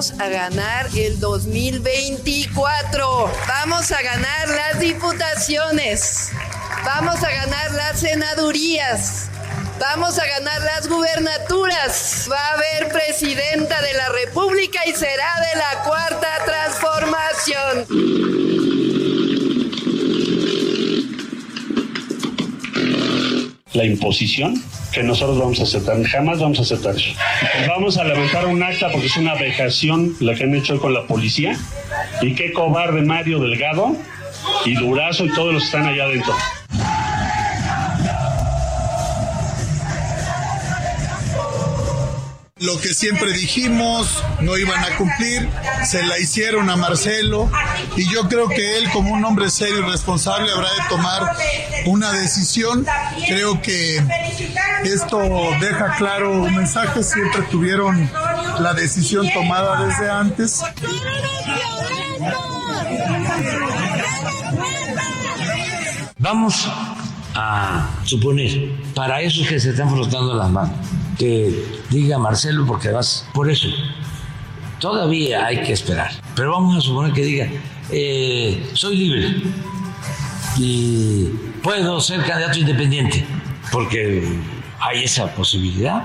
A ganar el 2024. Vamos a ganar las diputaciones. Vamos a ganar las senadurías. Vamos a ganar las gubernaturas. Va a haber presidenta de la República y será de la cuarta transformación. La imposición que nosotros vamos a aceptar. Jamás vamos a aceptar eso. Vamos a levantar un acta porque es una vejación la que han hecho hoy con la policía. Y qué cobarde Mario Delgado y Durazo y todos los que están allá adentro. Lo que siempre dijimos, no iban a cumplir, se la hicieron a Marcelo y yo creo que él como un hombre serio y responsable habrá de tomar una decisión. Creo que esto deja claro un mensaje, siempre tuvieron la decisión tomada desde antes. Vamos a suponer, para esos que se están frotando las manos, que diga Marcelo, porque vas por eso. Todavía hay que esperar, pero vamos a suponer que diga, eh, soy libre y puedo ser candidato independiente, porque hay esa posibilidad.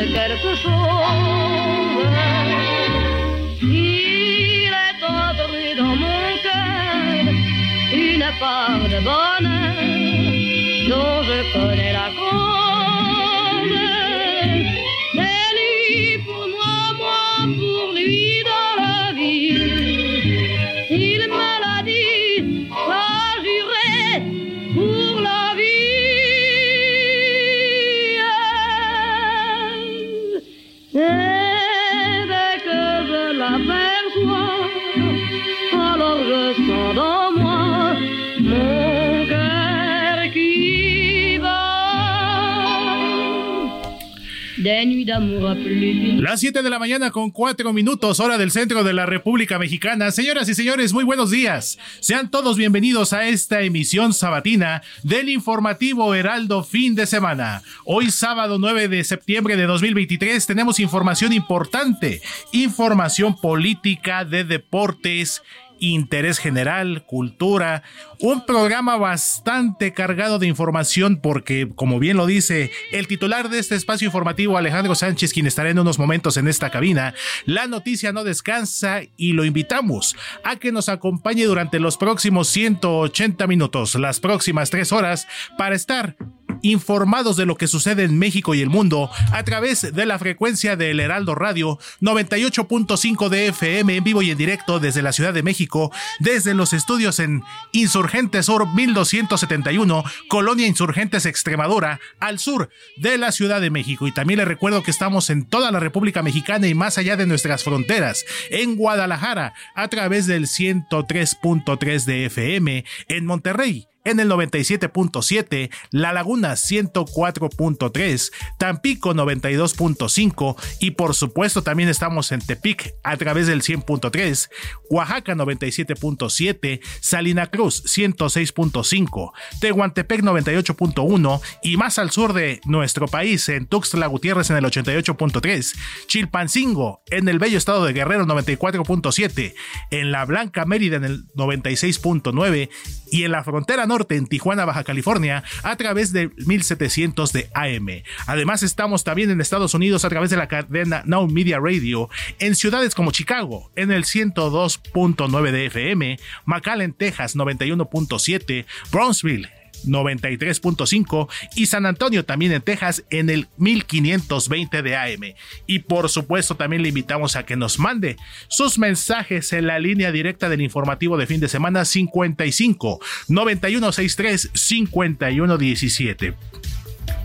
ça me Las 7 de la mañana con 4 minutos, hora del centro de la República Mexicana. Señoras y señores, muy buenos días. Sean todos bienvenidos a esta emisión sabatina del informativo Heraldo fin de semana. Hoy sábado 9 de septiembre de 2023 tenemos información importante, información política de deportes interés general, cultura, un programa bastante cargado de información porque, como bien lo dice el titular de este espacio informativo, Alejandro Sánchez, quien estará en unos momentos en esta cabina, la noticia no descansa y lo invitamos a que nos acompañe durante los próximos 180 minutos, las próximas tres horas, para estar informados de lo que sucede en México y el mundo a través de la frecuencia del Heraldo Radio 98.5 de FM en vivo y en directo desde la Ciudad de México, desde los estudios en Insurgentes Sur 1271, Colonia Insurgentes Extremadura, al sur de la Ciudad de México. Y también le recuerdo que estamos en toda la República Mexicana y más allá de nuestras fronteras, en Guadalajara, a través del 103.3 de FM, en Monterrey en el 97.7, La Laguna 104.3, Tampico 92.5 y por supuesto también estamos en Tepic a través del 100.3, Oaxaca 97.7, Salina Cruz 106.5, Tehuantepec 98.1 y más al sur de nuestro país en Tuxtla Gutiérrez en el 88.3, Chilpancingo en el bello estado de Guerrero 94.7, en La Blanca Mérida en el 96.9 y en la frontera norte en Tijuana, Baja California, a través de 1700 de AM. Además, estamos también en Estados Unidos a través de la cadena Now Media Radio, en ciudades como Chicago, en el 102.9 de FM, McAllen, Texas, 91.7, Brownsville, 93.5 y San Antonio también en Texas en el 1520 de AM. Y por supuesto también le invitamos a que nos mande sus mensajes en la línea directa del informativo de fin de semana 55 9163 5117.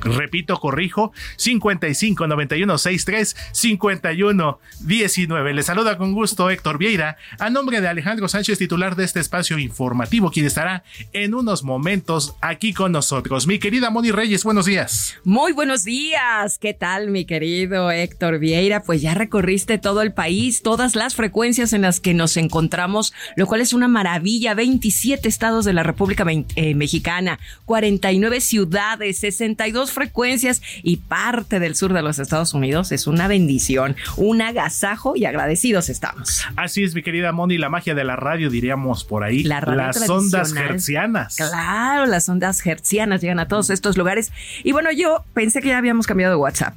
Repito, corrijo, 55 91 63 51 19. Le saluda con gusto Héctor Vieira, a nombre de Alejandro Sánchez, titular de este espacio informativo, quien estará en unos momentos aquí con nosotros. Mi querida Moni Reyes, buenos días. Muy buenos días. ¿Qué tal, mi querido Héctor Vieira? Pues ya recorriste todo el país, todas las frecuencias en las que nos encontramos, lo cual es una maravilla. 27 estados de la República eh, Mexicana, 49 ciudades, 62 frecuencias y parte del sur de los Estados Unidos. Es una bendición, un agasajo y agradecidos estamos. Así es, mi querida Moni, la magia de la radio, diríamos por ahí. las ondas hertzianas. Claro, las ondas hertzianas llegan a todos estos lugares. Y bueno, yo pensé que ya habíamos cambiado de WhatsApp.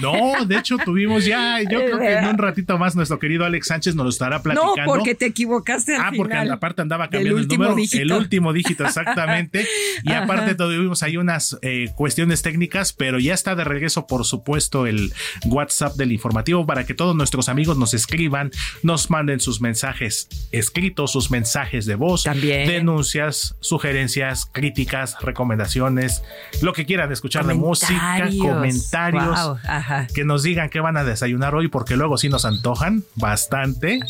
No, de hecho tuvimos ya, yo creo que en un ratito más nuestro querido Alex Sánchez nos lo estará platicando. No, porque te equivocaste. ah, porque aparte andaba cambiando el número, el último dígito exactamente. y aparte tuvimos ahí unas eh, cuestiones técnicas, pero ya está de regreso, por supuesto, el WhatsApp del informativo para que todos nuestros amigos nos escriban, nos manden sus mensajes escritos, sus mensajes de voz, También. denuncias, sugerencias, críticas, recomendaciones, lo que quieran escuchar de música, comentarios que nos digan qué van a desayunar hoy, porque luego sí nos antojan bastante.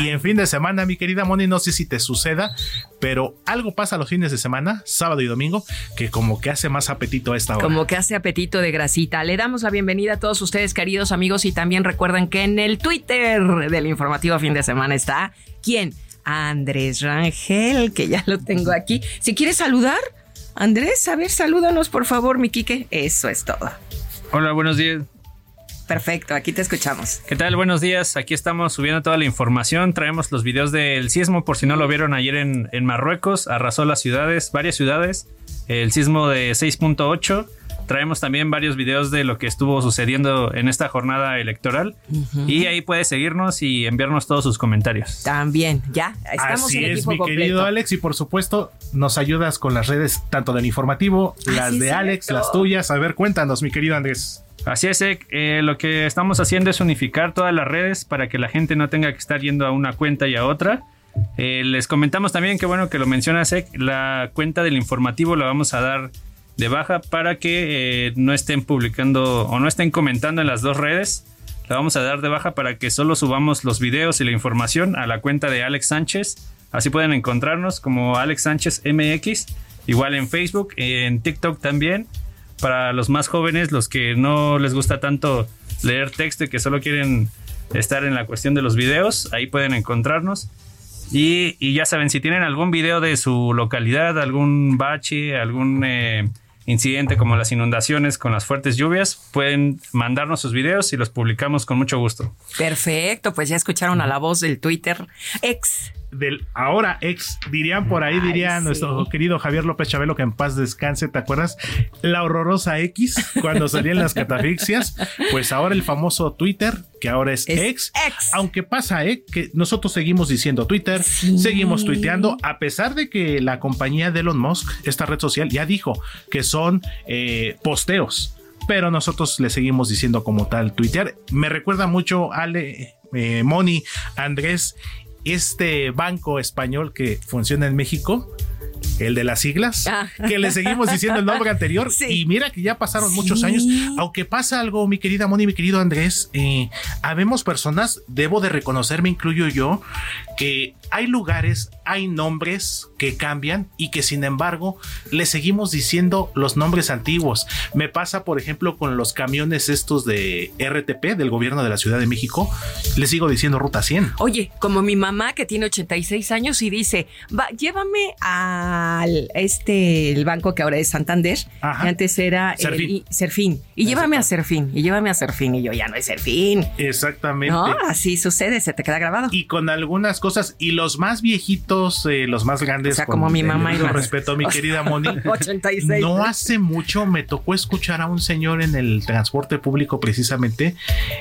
Y en fin de semana, mi querida Moni, no sé si te suceda, pero algo pasa los fines de semana, sábado y domingo, que como que hace más apetito a esta hora. Como que hace apetito de grasita. Le damos la bienvenida a todos ustedes, queridos amigos, y también recuerden que en el Twitter del informativo fin de semana está quién? Andrés Rangel, que ya lo tengo aquí. Si quieres saludar, Andrés, a ver, salúdanos por favor, mi Quique. Eso es todo. Hola, buenos días. Perfecto, aquí te escuchamos. ¿Qué tal? Buenos días. Aquí estamos subiendo toda la información. Traemos los videos del sismo, por si no lo vieron ayer en, Marruecos. Arrasó las ciudades, varias ciudades. El sismo de 6.8. Traemos también varios videos de lo que estuvo sucediendo en esta jornada electoral. Y ahí puedes seguirnos y enviarnos todos sus comentarios. También, ya. Estamos Así en es, equipo mi completo. querido Alex. Y por supuesto, nos ayudas con las redes, tanto del informativo, las de Alex, cierto. las tuyas. A ver, cuéntanos, mi querido Andrés. Así es, Ek. Eh, lo que estamos haciendo es unificar todas las redes para que la gente no tenga que estar yendo a una cuenta y a otra. Eh, les comentamos también que bueno que lo mencionas, Ek, la cuenta del informativo la vamos a dar de baja para que eh, no estén publicando o no estén comentando en las dos redes. La vamos a dar de baja para que solo subamos los videos y la información a la cuenta de Alex Sánchez. Así pueden encontrarnos como Alex Sánchez MX, igual en Facebook, en TikTok también para los más jóvenes, los que no les gusta tanto leer texto y que solo quieren estar en la cuestión de los videos, ahí pueden encontrarnos. Y, y ya saben, si tienen algún video de su localidad, algún bache, algún eh, incidente como las inundaciones con las fuertes lluvias, pueden mandarnos sus videos y los publicamos con mucho gusto. Perfecto, pues ya escucharon a la voz del Twitter ex del ahora ex, dirían por ahí, diría Ay, nuestro sí. querido Javier López Chabelo, que en paz descanse, ¿te acuerdas? La horrorosa X, cuando salían las catafixias, pues ahora el famoso Twitter, que ahora es, Es ex, ex. aunque pasa, ¿eh? Que nosotros seguimos diciendo Twitter, Sí. seguimos tuiteando, a pesar de que la compañía de Elon Musk, esta red social, ya dijo que son eh, posteos. Pero nosotros le seguimos diciendo como tal Twitter. Me recuerda mucho Ale, eh, Moni, Andrés, este banco español que funciona en México, el de las siglas, Ah. que le seguimos diciendo el nombre anterior. Sí. Y mira que ya pasaron Sí. muchos años. Aunque pasa algo, mi querida Moni, mi querido Andrés, eh, habemos personas, debo de reconocer, me incluyo yo, que hay lugares, hay nombres que cambian y que sin embargo le seguimos diciendo los nombres antiguos. Me pasa, por ejemplo, con los camiones estos de RTP del gobierno de la Ciudad de México, le sigo diciendo Ruta 100. Oye, como mi mamá que tiene 86 años y dice, va, llévame al este el banco que ahora es Santander, Ajá. que antes era el Serfín. y- Serfín, y llévame a Serfín, y llévame a Serfín, y yo ya no es Serfín. Exactamente. No, así sucede, se te queda grabado. y con algunas cosas y los más viejitos, eh, los más grandes, O sea, como mi mamá y más. respeto, mi O sea, querida Moni. 86. No hace mucho me tocó escuchar a un señor en el transporte público precisamente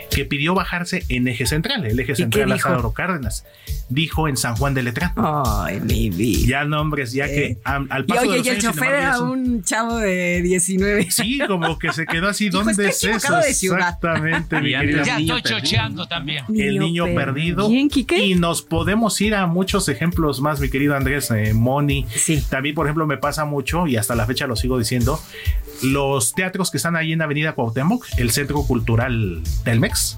que pidió bajarse en eje central, el eje central? Lázaro Cárdenas. Dijo en San Juan de Letrán. Ay, mi vida. Ya nombres, ya que am- al Eh. Y paso de oye, los y el años, chofer era un chavo de 19. Sí, como que se quedó así. ¿Dónde "Está es eso? equivocado de ciudad". Exactamente, mi querida ya estoy chocheando también. El niño perdido. ¿Quién, Quique? Y nos podemos ir a muchos ejemplos más, mi querido Andrés, eh, Moni. Sí. También, por ejemplo, me pasa mucho, y hasta la fecha lo sigo diciendo, los teatros que están ahí en Avenida Cuauhtémoc, el Centro Cultural Telmex,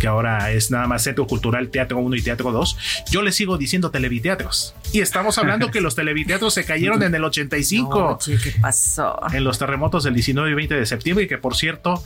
que ahora es nada más Centro Cultural Teatro 1 y Teatro 2, yo le sigo diciendo televiteatros. Y estamos hablando que los televiteatros se cayeron en el 85 Oye, ¿qué pasó? en los terremotos del 19 y 20 de septiembre, y que por cierto,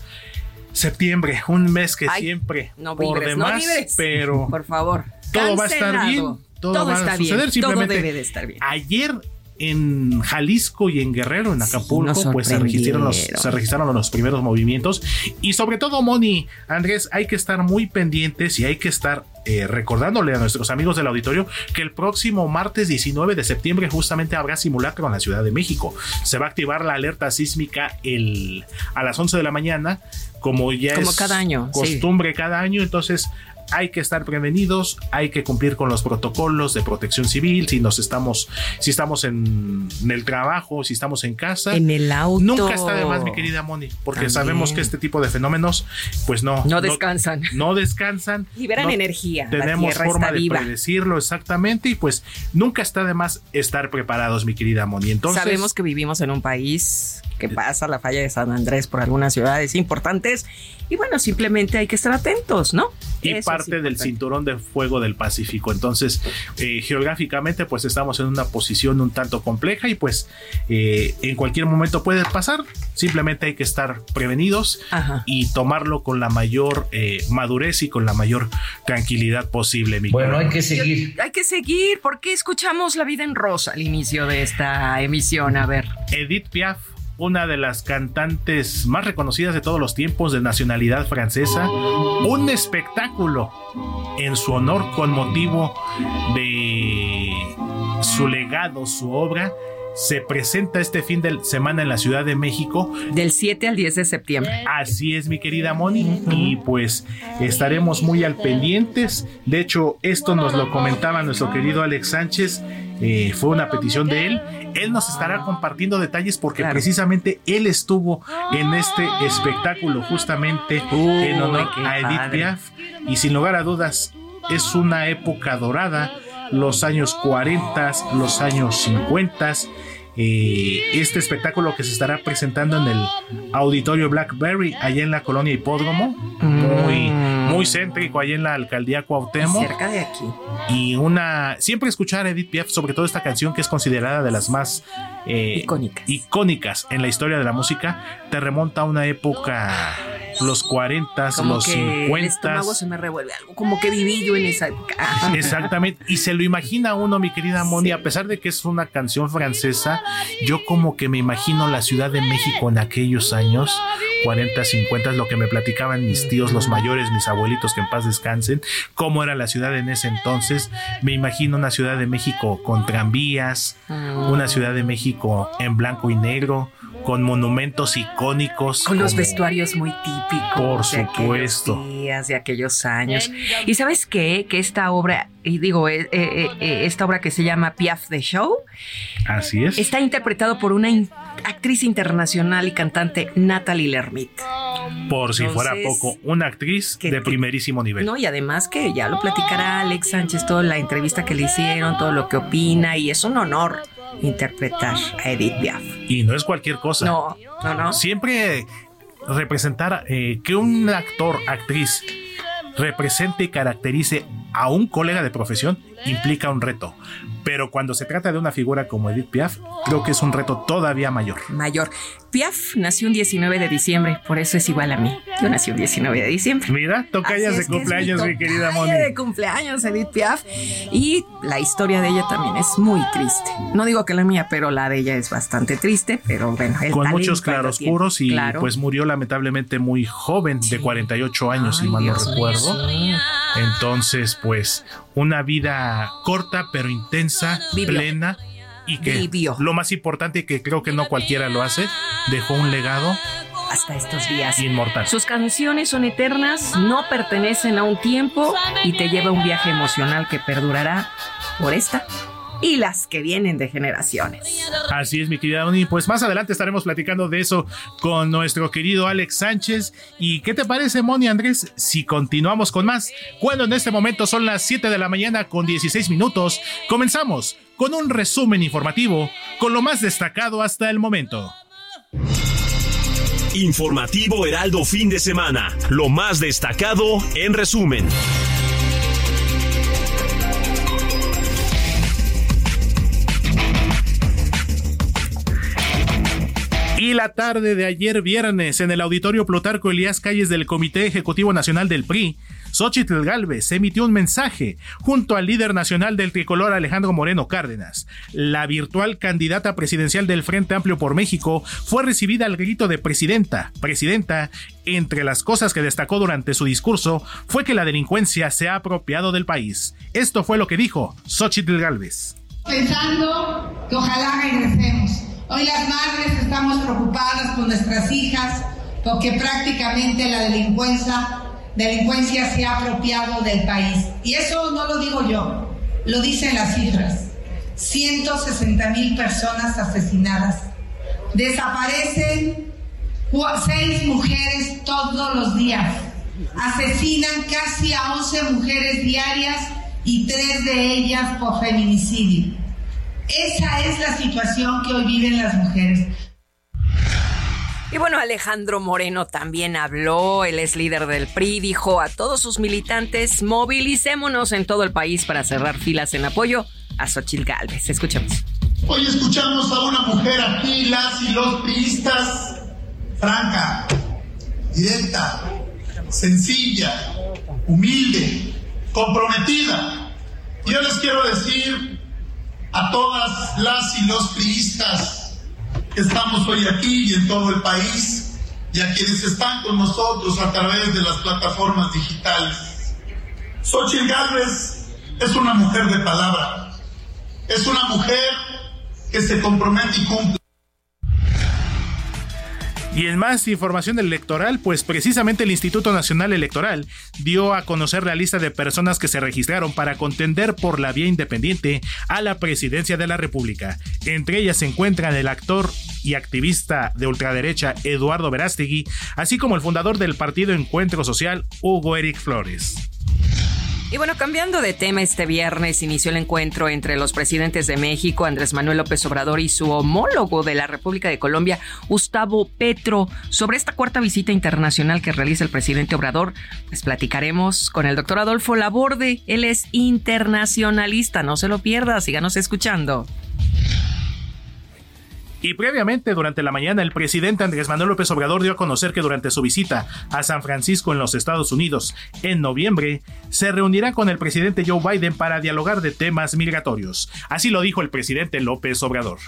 septiembre, un mes que Ay, siempre No por vibres, demás, pero Por favor. todo va a estar bien, todo, va está a bien, suceder Todo simplemente. debe de estar bien. Ayer en Jalisco y en Guerrero, en Acapulco, pues se registraron, los, se registraron los primeros movimientos. Y sobre todo, Moni, Andrés, hay que estar muy pendientes y hay que estar eh, recordándole a nuestros amigos del auditorio que el próximo martes 19 de septiembre justamente habrá simulacro en la Ciudad de México. Se va a activar la alerta sísmica el, a las 11 de la mañana, como ya Como es cada año, sí. costumbre cada año. Entonces, hay que estar prevenidos, hay que cumplir con los protocolos de protección civil, si nos estamos, si estamos en, en el trabajo, si estamos en casa. En el auto. Nunca está de más, mi querida Moni, porque También. sabemos que este tipo de fenómenos, pues no. No descansan. No, descansan. Liberan no energía. La Tenemos tierra forma está de viva. predecirlo exactamente y pues nunca está de más estar preparados, mi querida Moni. Entonces, Sabemos que vivimos en un país que pasa la falla de San Andrés por algunas ciudades importantes y bueno, simplemente hay que estar atentos, ¿no? y Eso parte del cinturón de fuego del Pacífico. Entonces, eh, geográficamente, pues estamos en una posición un tanto compleja y pues eh, en cualquier momento puede pasar. Simplemente hay que estar prevenidos Ajá. y tomarlo con la mayor eh, madurez y con la mayor tranquilidad posible. Mi Bueno, hay que seguir. Hay que seguir. ¿Por qué escuchamos La Vida en Rosa al inicio de esta emisión? A ver. Edith Piaf, una de las cantantes más reconocidas de todos los tiempos de nacionalidad francesa, un espectáculo en su honor con motivo de su legado, su obra. Se presenta este fin de semana en la Ciudad de México. Del 7 al 10 de septiembre. Así es, mi querida Moni. Y pues estaremos muy al pendientes. De hecho, esto nos lo comentaba nuestro querido Alex Sánchez. Eh, fue una petición de él. Él nos estará compartiendo detalles porque Claro. precisamente él estuvo en este espectáculo justamente en honor a Edith padre. Piaf. Y sin lugar a dudas, es una época dorada. Los años 40, los años 50. Eh, este espectáculo que se estará presentando en el auditorio Blackberry allá en la colonia Hipódromo muy muy céntrico allá en la alcaldía Cuauhtémoc Cerca de aquí. y una siempre escuchar a Edith Piaf sobre todo esta canción que es considerada de las más eh, Icónicas. icónicas en la historia de la música te remonta a una época los 40 Como los que el 50 estómago se me revuelve algo. Como que viví yo en esa época. Exactamente, y se lo imagina uno, mi querida Moni, a pesar de que es una canción francesa, yo como que me imagino la Ciudad de México en aquellos años 40, 50, lo que me platicaban mis tíos, los mayores, mis abuelitos, que en paz descansen, cómo era la ciudad en ese entonces. Me imagino una ciudad de México con tranvías, una ciudad de México en blanco y negro, con monumentos icónicos. Con los vestuarios muy típicos. Por de aquellos supuesto. días, de aquellos años. Y sabes qué? Que esta obra, y digo, eh, eh, eh, esta obra que se llama Piaf the Show, Así es. está interpretado por una in- actriz internacional y cantante Natalie Lermit. Por si fuera poco, una actriz que de primerísimo nivel. No, y además que ya lo platicará Alex Sánchez, toda la entrevista que le hicieron, todo lo que opina, y es un honor interpretar a Edith Piaf. Y no es cualquier cosa. No, no, no. Siempre representar eh, que un actor, actriz, represente y caracterice a un colega de profesión implica un reto. Pero cuando se trata de una figura como Edith Piaf, creo que es un reto todavía mayor. Mayor. Piaf nació un 19 de diciembre, por eso es igual a mí. Yo nací un 19 de diciembre. Mira, tocallas de que cumpleaños, mi querida Moni. de cumpleaños, Edith Piaf. Y la historia de ella también es muy triste. No digo que la mía, pero la de ella es bastante triste, pero bueno. el Con muchos claroscuros y. Claro. pues murió lamentablemente muy joven, de 48 años, si mal no recuerdo. Entonces, pues, una vida corta pero intensa, Vivió. plena y que Vivió. lo más importante que creo que no cualquiera lo hace, dejó un legado Hasta estos días. inmortal. Sus canciones son eternas, no pertenecen a un tiempo y te lleva a un viaje emocional que perdurará por esta y las que vienen de generaciones. Así es, mi querida Moni. Pues más adelante estaremos platicando de eso con nuestro querido Alex Sánchez. ¿Y qué te parece, Moni Andrés, si continuamos con más? Cuando en este momento son las 7 de la mañana con 16 minutos, comenzamos con un resumen informativo con lo más destacado hasta el momento. Informativo Heraldo fin de semana. Lo más destacado en resumen. Y la tarde de ayer viernes, en el auditorio Plutarco Elías Calles del Comité Ejecutivo Nacional del PRI, Xochitl Galvez emitió un mensaje junto al líder nacional del tricolor Alejandro Moreno Cárdenas. La virtual candidata presidencial del Frente Amplio por México fue recibida al grito de presidenta, presidenta. Entre las cosas que destacó durante su discurso fue que la delincuencia se ha apropiado del país. Esto fue lo que dijo Xochitl Galvez. pensando que ojalá regresemos. Hoy las madres estamos preocupadas por nuestras hijas porque prácticamente la delincuencia, delincuencia se ha apropiado del país. Y eso no lo digo yo, lo dicen las cifras. 160 mil personas asesinadas. Desaparecen seis mujeres todos los días. Asesinan casi a 11 mujeres diarias y tres de ellas por feminicidio. Esa es la situación que hoy viven las mujeres. Y bueno, Alejandro Moreno también habló, él es líder del PRI, dijo a todos sus militantes, movilicémonos en todo el país para cerrar filas en apoyo a Xochitl Gálvez. Escuchemos. Hoy escuchamos a una mujer aquí, las y los priistas, franca, directa, sencilla, humilde, comprometida. Yo les quiero decir a todas las y los priistas que estamos hoy aquí y en todo el país y a quienes están con nosotros a través de las plataformas digitales. Xochitl Gálvez es una mujer de palabra, es una mujer que se compromete y cumple. Y en más información electoral, pues precisamente el Instituto Nacional Electoral dio a conocer la lista de personas que se registraron para contender por la vía independiente a la presidencia de la República. Entre ellas se encuentran el actor y activista de ultraderecha Eduardo Verástegui, así como el fundador del partido Encuentro Social, Hugo Eric Flores. Y bueno, cambiando de tema, este viernes inició el encuentro entre los presidentes de México, Andrés Manuel López Obrador, y su homólogo de la República de Colombia, Gustavo Petro. Sobre esta cuarta visita internacional que realiza el presidente Obrador, pues platicaremos con el doctor Adolfo Laborde. Él es internacionalista, no se lo pierda, síganos escuchando. Y previamente, durante la mañana, el presidente Andrés Manuel López Obrador dio a conocer que durante su visita a San Francisco en los Estados Unidos en noviembre, se reunirá con el presidente Joe Biden para dialogar de temas migratorios. Así lo dijo el presidente López Obrador.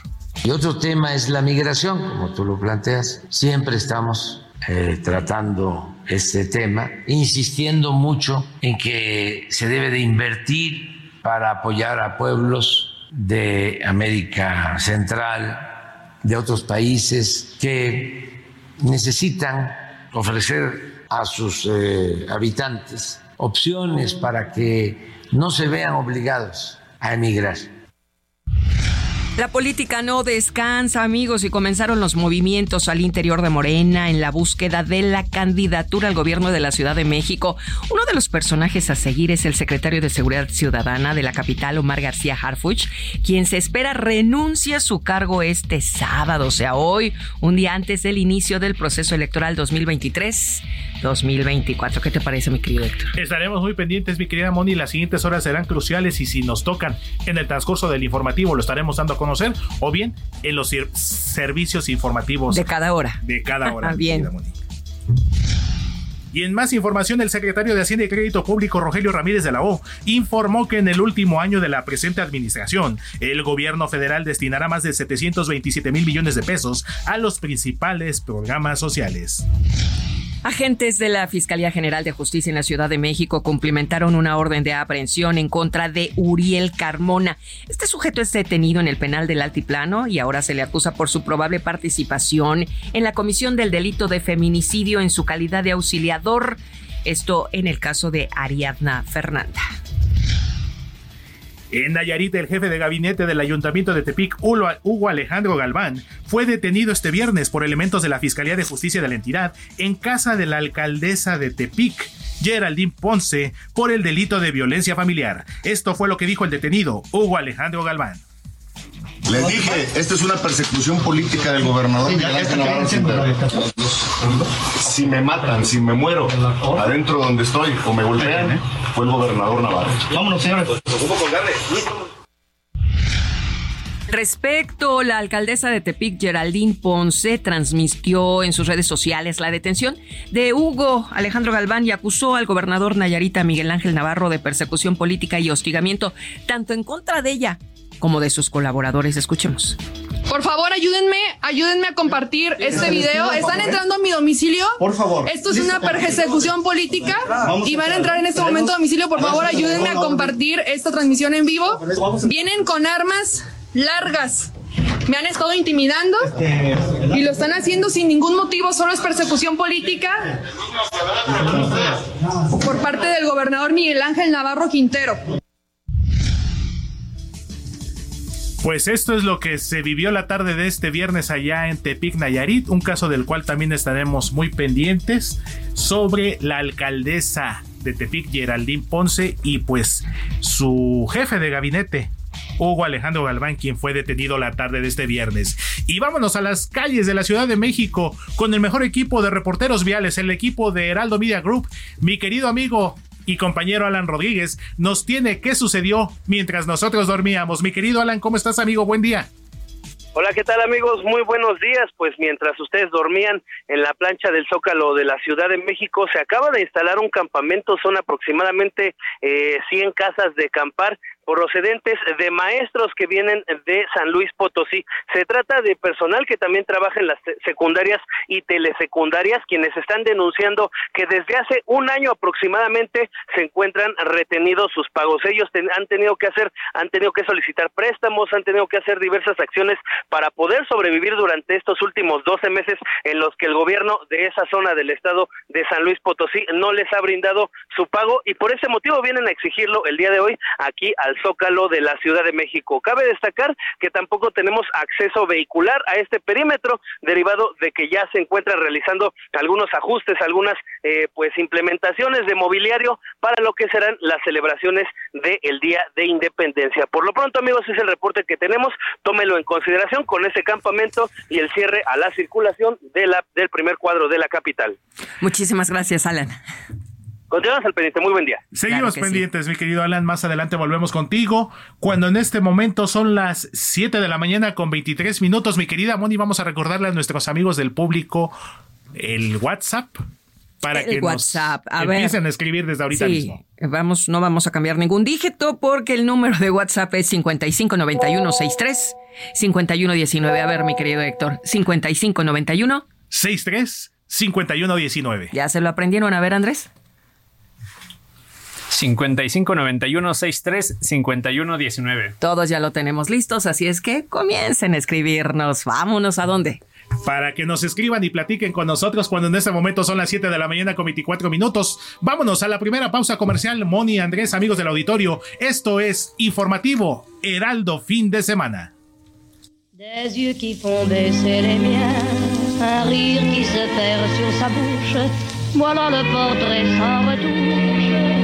Y otro tema es la migración, como tú lo planteas. Siempre estamos eh, tratando este tema, insistiendo mucho en que se debe de invertir para apoyar a pueblos de América Central, de otros países que necesitan ofrecer a sus eh, habitantes opciones para que no se vean obligados a emigrar. La política no descansa, amigos, y comenzaron los movimientos al interior de Morena en la búsqueda de la candidatura al gobierno de la Ciudad de México. Uno de los personajes a seguir es el secretario de Seguridad Ciudadana de la capital, Omar García Harfuch, quien se espera renuncia a su cargo este sábado, o sea, hoy, un día antes del inicio del proceso electoral 2023-2024. ¿Qué te parece, mi querido Héctor? Estaremos muy pendientes, mi querida Moni. Las siguientes horas serán cruciales y si nos tocan en el transcurso del informativo, lo estaremos dando a conocer o bien en los servicios informativos De cada hora. de cada hora. mi Bien. Y en más información, el secretario de Hacienda y Crédito Público, Rogelio Ramírez de la O, informó que en el último año de la presente administración, el gobierno federal destinará más de 727 mil millones de pesos a los principales programas sociales. Agentes de la Fiscalía General de Justicia en la Ciudad de México cumplimentaron una orden de aprehensión en contra de Uriel Carmona. Este sujeto es detenido en el penal del Altiplano y ahora se le acusa por su probable participación en la comisión del delito de feminicidio en su calidad de auxiliador. Esto en el caso de Ariadna Fernanda. En Nayarit, el jefe de gabinete del ayuntamiento de Tepic, Hugo Alejandro Galván, fue detenido este viernes por elementos de la Fiscalía de Justicia de la entidad en casa de la alcaldesa de Tepic, Geraldine Ponce, por el delito de violencia familiar. Esto fue lo que dijo el detenido, Hugo Alejandro Galván. Les dije, esta es una persecución política del gobernador Miguel Ángel Navarro Quintero. Si me matan, si me muero adentro donde estoy o me golpean, fue el gobernador Navarro. Vámonos, señores. Respecto, la alcaldesa de Tepic, Geraldine Ponce, transmitió en sus redes sociales la detención de Hugo Alejandro Galván y acusó al gobernador Nayarita Miguel Ángel Navarro de persecución política y hostigamiento, tanto en contra de ella como de sus colaboradores. Escuchemos. Por favor, ayúdenme, ayúdenme a compartir este video. Están entrando a mi domicilio. Por favor. Esto es una persecución política y van a entrar en este momento a domicilio. Por favor, ayúdenme a compartir esta transmisión en vivo. Vienen con armas largas. Me han estado intimidando y lo están haciendo sin ningún motivo, solo es persecución política por parte del gobernador Miguel Ángel Navarro Quintero. Pues esto es lo que se vivió la tarde de este viernes allá en Tepic, Nayarit, un caso del cual también estaremos muy pendientes sobre la alcaldesa de Tepic, Geraldine Ponce, y pues su jefe de gabinete, Hugo Alejandro Galván, quien fue detenido la tarde de este viernes. Y vámonos a las calles de la Ciudad de México con el mejor equipo de reporteros viales, el equipo de Heraldo Media Group. Mi querido amigo y compañero Alan Rodríguez nos tiene qué sucedió mientras nosotros dormíamos. Mi querido Alan, ¿cómo estás, amigo? Buen día. Hola, ¿qué tal amigos? Muy buenos días. Pues mientras ustedes dormían en la plancha del Zócalo de la Ciudad de México, se acaba de instalar un campamento, son aproximadamente eh, 100 casas de campar procedentes de maestros que vienen de San Luis Potosí. Se trata de personal que también trabaja en las secundarias y telesecundarias, quienes están denunciando que desde hace un año aproximadamente se encuentran retenidos sus pagos. Ellos han tenido que hacer, han tenido que solicitar préstamos, han tenido que hacer diversas acciones para poder sobrevivir durante estos últimos 12 meses en los que el gobierno de esa zona del estado de San Luis Potosí no les ha brindado su pago y por ese motivo vienen a exigirlo el día de hoy aquí al Zócalo de la Ciudad de México. Cabe destacar que tampoco tenemos acceso vehicular a este perímetro, derivado de que ya se encuentra realizando algunos ajustes, algunas eh, pues implementaciones de mobiliario para lo que serán las celebraciones del Día de Independencia. Por lo pronto, amigos, es el reporte que tenemos. Tómelo en consideración con ese campamento y el cierre a la circulación de la, del primer cuadro de la capital. Muchísimas gracias, Alan. Continuamos al pendiente. Muy buen día. Seguimos claro pendientes, sí. mi querido Alan. Más adelante volvemos contigo. Cuando en este momento son las 7 de la mañana con 23 minutos, mi querida Moni, vamos a recordarle a nuestros amigos del público el WhatsApp para el que WhatsApp. nos a empiecen ver. a escribir desde ahorita sí, mismo. Vamos, no vamos a cambiar ningún dígito porque el número de WhatsApp es 559163 5119. A ver, mi querido Héctor, 5591 63 5119. ¿Ya se lo aprendieron a ver, Andrés? 55 91 63 51 19. Todos ya lo tenemos listos, así es que comiencen a escribirnos. Vámonos a dónde. Para que nos escriban y platiquen con nosotros cuando en este momento son las 7 de la mañana con 24 minutos. Vámonos a la primera pausa comercial. Moni, Andrés, amigos del auditorio. Esto es Informativo Heraldo Fin de Semana. Des yeux qui font baisser les miens, un rire qui se perd sur sa bouche. Voilà le portrait sans retouche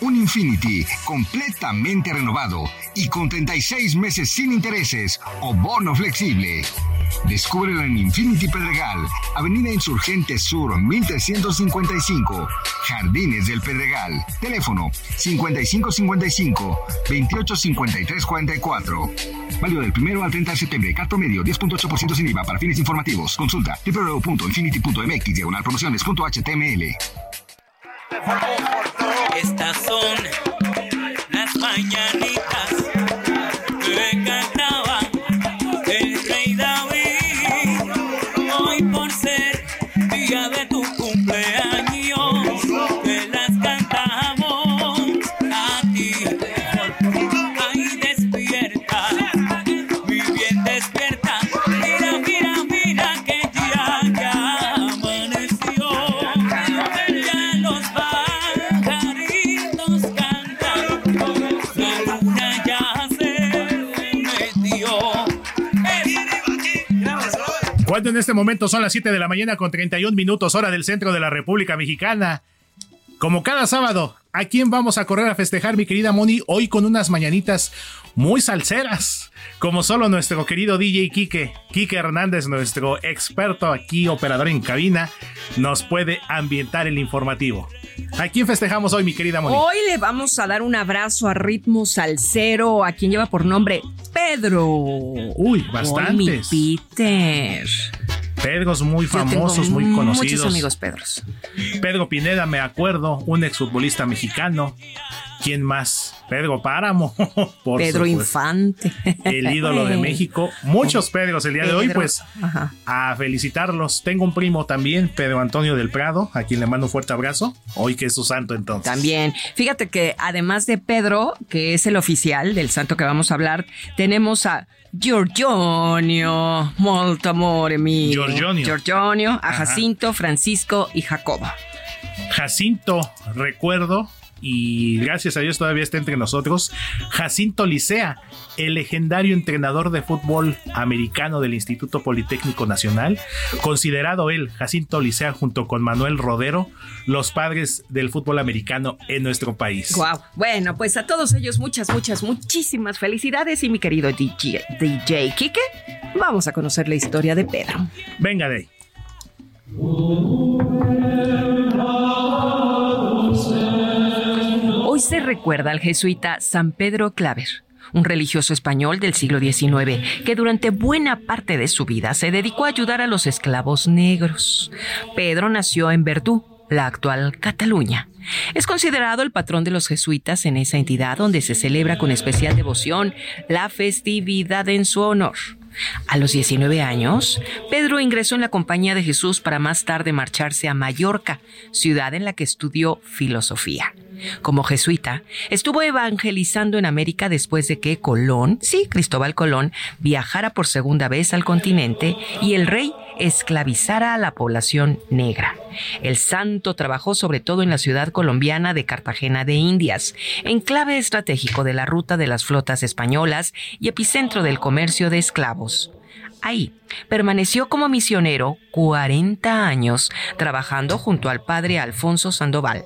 un Infinity completamente renovado y con 36 meses sin intereses o bono flexible. Descúbrelo en Infinity Pedregal, Avenida Insurgente Sur 1355, Jardines del Pedregal. Teléfono 5555-285344. Válido del primero al 30 de septiembre. Carto medio 10.8% sin IVA para fines informativos. Consulta www.infinity.mx diagonal promociones.html. Estas son las mañanitas En este momento son las 7 de la mañana con 31 minutos hora del centro de la República Mexicana. Como cada sábado, ¿a quién vamos a correr a festejar, mi querida Moni? Hoy con unas mañanitas muy salseras, como solo nuestro querido DJ Quique, Quique Hernández, nuestro experto aquí, operador en cabina, nos puede ambientar el informativo. ¿A quién festejamos hoy, mi querida Moni? Hoy le vamos a dar un abrazo a ritmo salsero a quien lleva por nombre Pedro. Uy, bastantes. mi Peter. Pedros muy Yo famosos, muy conocidos. Muchos amigos Pedros. Pedro Pineda, me acuerdo, un exfutbolista mexicano. ¿Quién más? Pedro Páramo. por Pedro supuesto. Infante. El ídolo de México. Muchos Pedros el día de hoy, pues Ajá. a felicitarlos. Tengo un primo también, Pedro Antonio del Prado, a quien le mando un fuerte abrazo. Hoy que es su santo entonces. También. Fíjate que además de Pedro, que es el oficial del santo que vamos a hablar, tenemos a Giorgionio, molto amore mio. Giorgionio. Giorgionio, a Ajá. Jacinto, Francisco y Jacobo. Jacinto, recuerdo, y gracias a Dios todavía está entre nosotros, Jacinto Licea, el legendario entrenador de fútbol americano del Instituto Politécnico Nacional, considerado él, Jacinto Licea, junto con Manuel Rodero, los padres del fútbol americano en nuestro país. Guau. Bueno, pues a todos ellos muchas, muchas, muchísimas felicidades y mi querido DJ, DJ Kike, vamos a conocer la historia de Pedro. Venga de ahí. Se recuerda al jesuita San Pedro Claver, un religioso español del siglo XIX que durante buena parte de su vida se dedicó a ayudar a los esclavos negros. Pedro nació en Verdú, la actual Cataluña. Es considerado el patrón de los jesuitas en esa entidad donde se celebra con especial devoción la festividad en su honor. A los 19 años, Pedro ingresó en la Compañía de Jesús para más tarde marcharse a Mallorca, ciudad en la que estudió filosofía. Como jesuita, estuvo evangelizando en América después de que Colón, sí, Cristóbal Colón, viajara por segunda vez al continente y el rey esclavizara a la población negra. El santo trabajó sobre todo en la ciudad colombiana de Cartagena de Indias, enclave estratégico de la ruta de las flotas españolas y epicentro del comercio de esclavos. ahí. Permaneció como misionero 40 años trabajando junto al padre Alfonso Sandoval.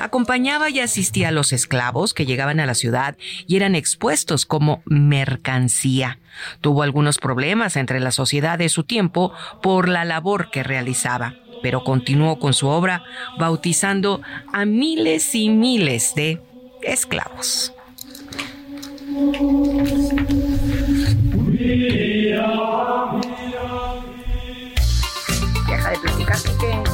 Acompañaba y asistía a los esclavos que llegaban a la ciudad y eran expuestos como mercancía. Tuvo algunos problemas entre la sociedad de su tiempo por la labor que realizaba, pero continuó con su obra bautizando a miles y miles de esclavos. Deja de platicar que...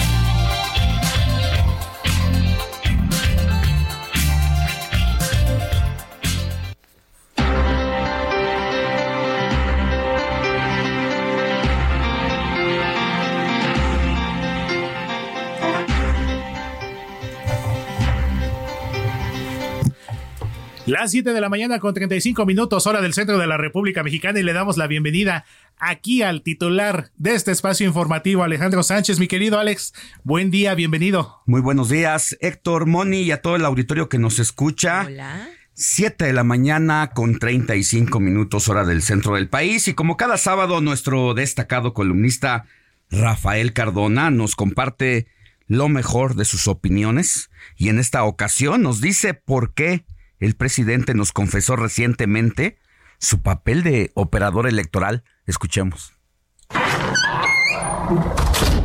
Las 7 de la mañana con 35 minutos hora del centro de la República Mexicana y le damos la bienvenida aquí al titular de este espacio informativo, Alejandro Sánchez. Mi querido Alex, buen día, bienvenido. Muy buenos días, Héctor, Moni y a todo el auditorio que nos escucha. Hola. 7 de la mañana con 35 minutos hora del centro del país y como cada sábado nuestro destacado columnista Rafael Cardona nos comparte lo mejor de sus opiniones y en esta ocasión nos dice por qué el presidente nos confesó recientemente su papel de operador electoral. Escuchemos.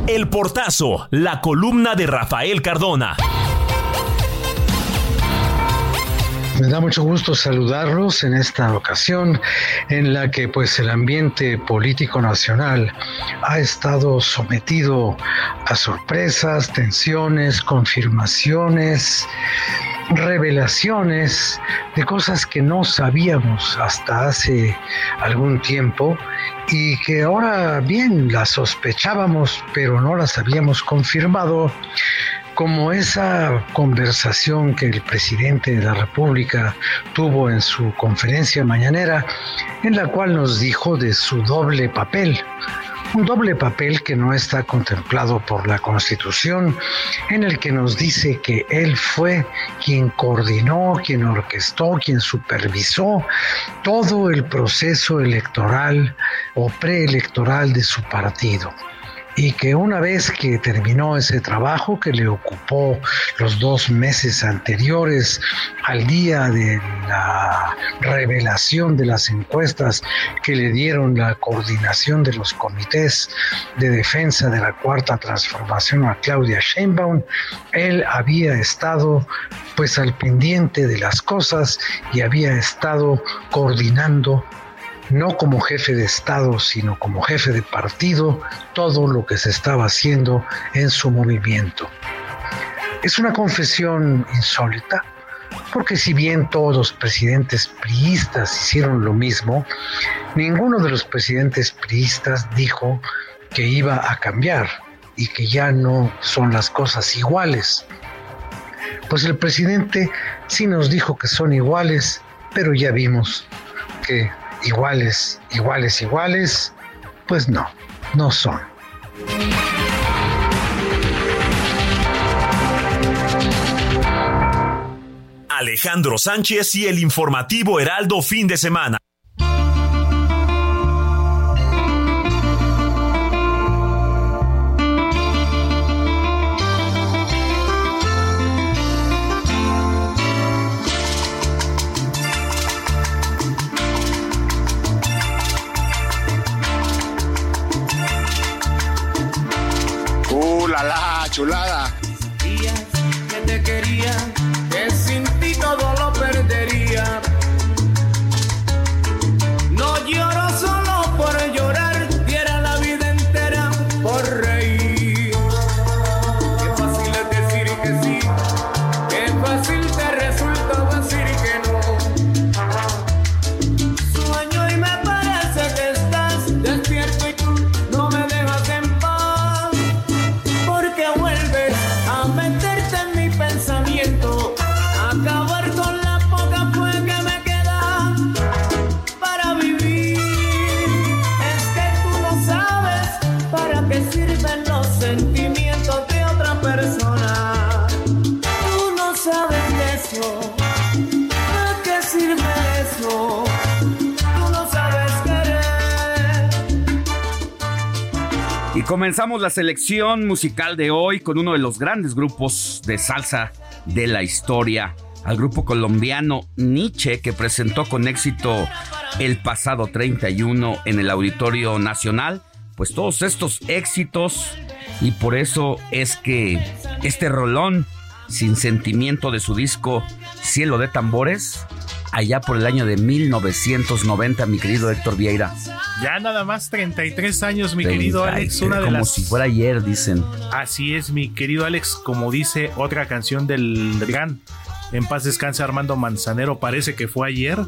El portazo, la columna de Rafael Cardona. Me da mucho gusto saludarlos en esta ocasión en la que pues el ambiente político nacional ha estado sometido a sorpresas, tensiones, confirmaciones, revelaciones de cosas que no sabíamos hasta hace algún tiempo y que ahora bien las sospechábamos pero no las habíamos confirmado como esa conversación que el presidente de la República tuvo en su conferencia mañanera, en la cual nos dijo de su doble papel, un doble papel que no está contemplado por la Constitución, en el que nos dice que él fue quien coordinó, quien orquestó, quien supervisó todo el proceso electoral o preelectoral de su partido y que una vez que terminó ese trabajo que le ocupó los dos meses anteriores al día de la revelación de las encuestas que le dieron la coordinación de los comités de defensa de la cuarta transformación a Claudia Sheinbaum, él había estado pues al pendiente de las cosas y había estado coordinando no como jefe de Estado, sino como jefe de partido, todo lo que se estaba haciendo en su movimiento. Es una confesión insólita, porque si bien todos los presidentes priistas hicieron lo mismo, ninguno de los presidentes priistas dijo que iba a cambiar y que ya no son las cosas iguales. Pues el presidente sí nos dijo que son iguales, pero ya vimos que iguales, iguales, iguales, pues no, no son. Alejandro Sánchez y el informativo Heraldo fin de semana. Comenzamos la selección musical de hoy con uno de los grandes grupos de salsa de la historia, al grupo colombiano Nietzsche, que presentó con éxito el pasado 31 en el Auditorio Nacional. Pues todos estos éxitos, y por eso es que este rolón sin sentimiento de su disco Cielo de Tambores allá por el año de 1990, mi querido Héctor Vieira. Ya nada más 33 años, mi querido Alex. Una de como las... si fuera ayer, dicen. Así es, mi querido Alex, como dice otra canción del gran en paz descanse Armando Manzanero, parece que fue ayer,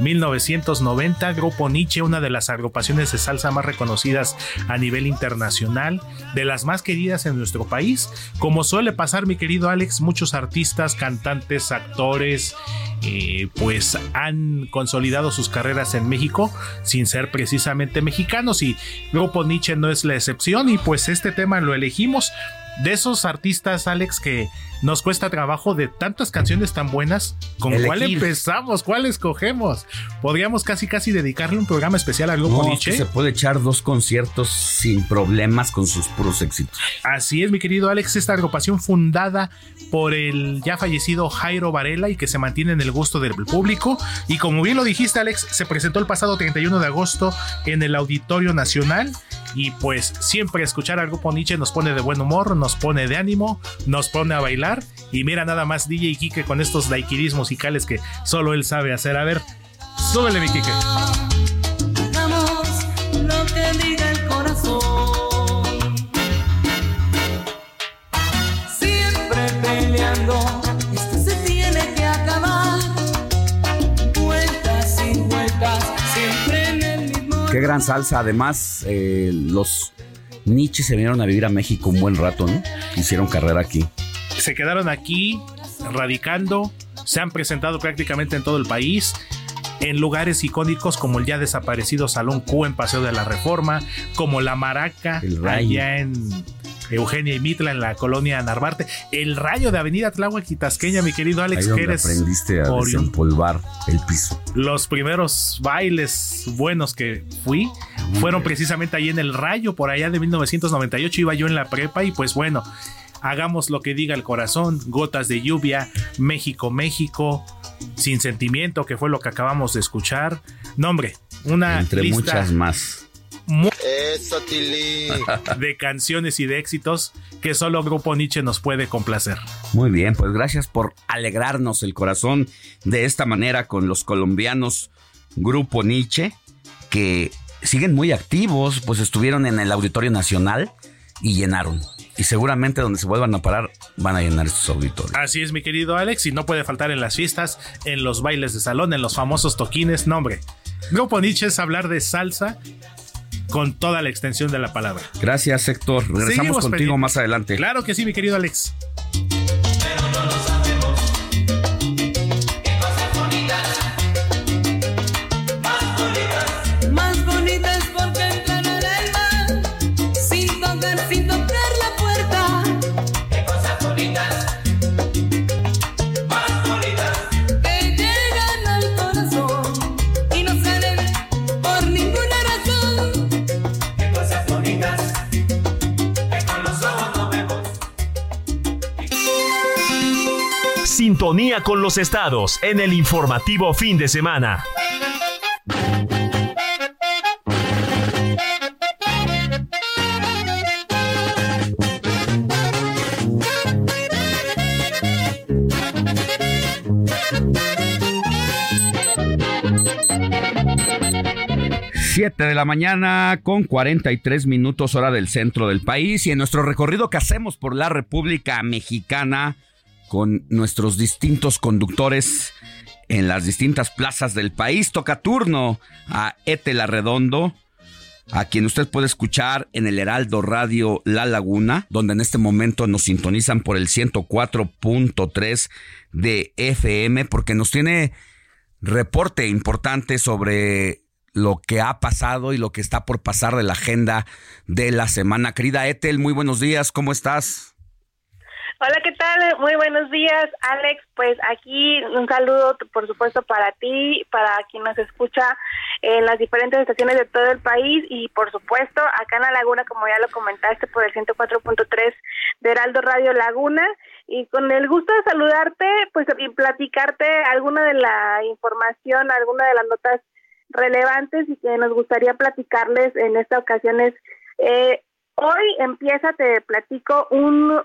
1990, Grupo Nietzsche, una de las agrupaciones de salsa más reconocidas a nivel internacional, de las más queridas en nuestro país. Como suele pasar, mi querido Alex, muchos artistas, cantantes, actores, eh, pues han consolidado sus carreras en México sin ser precisamente mexicanos y Grupo Nietzsche no es la excepción y pues este tema lo elegimos de esos artistas, Alex, que nos cuesta trabajo de tantas canciones tan buenas, ¿con Elegir. cuál empezamos? ¿Cuál escogemos? Podríamos casi casi dedicarle un programa especial al grupo No, Nietzsche. se puede echar dos conciertos sin problemas con sus puros éxitos. Así es, mi querido Alex, esta agrupación fundada por el ya fallecido Jairo Varela y que se mantiene en el gusto del público. Y como bien lo dijiste, Alex, se presentó el pasado 31 de agosto en el Auditorio Nacional. Y pues siempre escuchar al grupo Nietzsche nos pone de buen humor, nos pone de ánimo, nos pone a bailar. Y mira nada más DJ Kike con estos daiquiris musicales que solo él sabe hacer. A ver, súbele mi Kike. Hagamos lo que diga el corazón. Siempre peleando, esto se tiene que acabar. Vueltas y vueltas, siempre en el mismo. Qué gran salsa. Además, eh, los Nietzsche se vinieron a vivir a México un buen rato, ¿no? Hicieron carrera aquí. Se quedaron aquí radicando, se han presentado prácticamente en todo el país, en lugares icónicos como el ya desaparecido Salón Q en Paseo de la Reforma, como La Maraca, allá en Eugenia y Mitla, en la colonia Narvarte, el Rayo de Avenida Tláhuac y Tasqueña, mi querido Ahí Alex, donde eres aprendiste a desempolvar el piso. los primeros bailes buenos que fui fueron precisamente ahí en el Rayo, por allá de 1998 iba yo en la prepa y pues bueno, hagamos lo que diga el corazón, gotas de lluvia, México, México, sin sentimiento, que fue lo que acabamos de escuchar. No, hombre, una Entre lista muchas más. mu- de canciones y de éxitos que solo Grupo Nietzsche nos puede complacer. Muy bien, pues gracias por alegrarnos el corazón de esta manera con los colombianos Grupo Nietzsche, que siguen muy activos, pues estuvieron en el Auditorio Nacional y llenaron. Y seguramente donde se vuelvan a parar van a llenar estos auditorios. Así es, mi querido Alex, y no puede faltar en las fiestas, en los bailes de salón, en los famosos toquines, no hombre. Grupo Nietzsche es hablar de salsa con toda la extensión de la palabra. Gracias, Héctor. Regresamos Seguimos contigo pendientes. más adelante. Claro que sí, mi querido Alex. Con los estados en el informativo fin de semana. Siete de la mañana con 43 minutos hora del centro del país y en nuestro recorrido que hacemos por la República Mexicana con nuestros distintos conductores en las distintas plazas del país toca turno a Etel Arredondo, a quien usted puede escuchar en el Heraldo Radio La Laguna, donde en este momento nos sintonizan por el 104.3 de FM, porque nos tiene reporte importante sobre lo que ha pasado y lo que está por pasar de la agenda de la semana. Querida Etel, muy buenos días, ¿cómo estás? Hola, ¿qué tal? Muy buenos días, Alex. Pues aquí un saludo, por supuesto, para ti, para quien nos escucha en las diferentes estaciones de todo el país y, por supuesto, acá en La Laguna, como ya lo comentaste, por el 104.3 de Heraldo Radio Laguna. Y con el gusto de saludarte, pues, y platicarte alguna de la información, alguna de las notas relevantes y que nos gustaría platicarles en esta ocasión es, eh, hoy empieza, te platico, un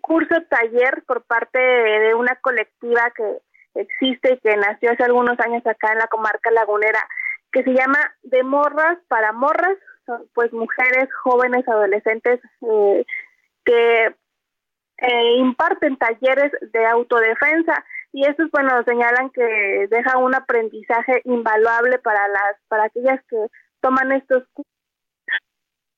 curso taller por parte de una colectiva que existe y que nació hace algunos años acá en la comarca lagunera, que se llama De Morras para Morras, son pues mujeres, jóvenes, adolescentes eh, que eh, imparten talleres de autodefensa. Y estos bueno señalan que deja un aprendizaje invaluable para las para aquellas que toman estos cursos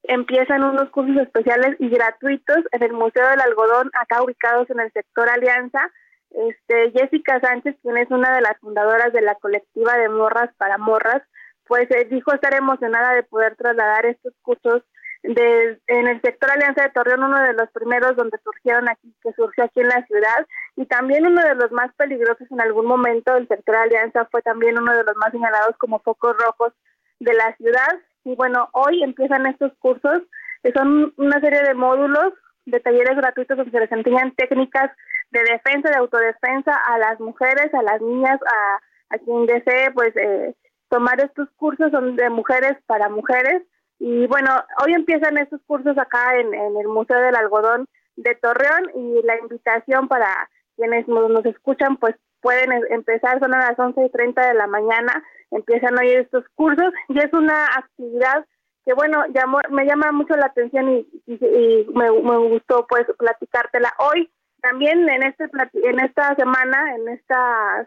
empiezan unos cursos especiales y gratuitos en el Museo del Algodón, acá ubicados en el sector Alianza. Este, Jessica Sánchez, quien es una de las fundadoras de la colectiva de Morras para Morras, pues eh, dijo estar emocionada de poder trasladar estos cursos de, en el sector Alianza de Torreón, uno de los primeros donde surgieron aquí, que surgió aquí en la ciudad, y también uno de los más peligrosos en algún momento, el sector Alianza fue también uno de los más señalados como focos rojos de la ciudad. Y bueno, hoy empiezan estos cursos, que son una serie de módulos de talleres gratuitos donde se les enseñan técnicas de defensa, de autodefensa a las mujeres, a las niñas, a, a quien desee pues eh, tomar estos cursos, son de mujeres para mujeres. Y bueno, hoy empiezan estos cursos acá en, en el Museo del Algodón de Torreón y la invitación para quienes nos, nos escuchan pues pueden em, empezar, son a las once y treinta de la mañana empiezan ir estos cursos y es una actividad que bueno, llamó, me llama mucho la atención y, y, me, gustó pues platicártela hoy. También en este en esta semana, en estas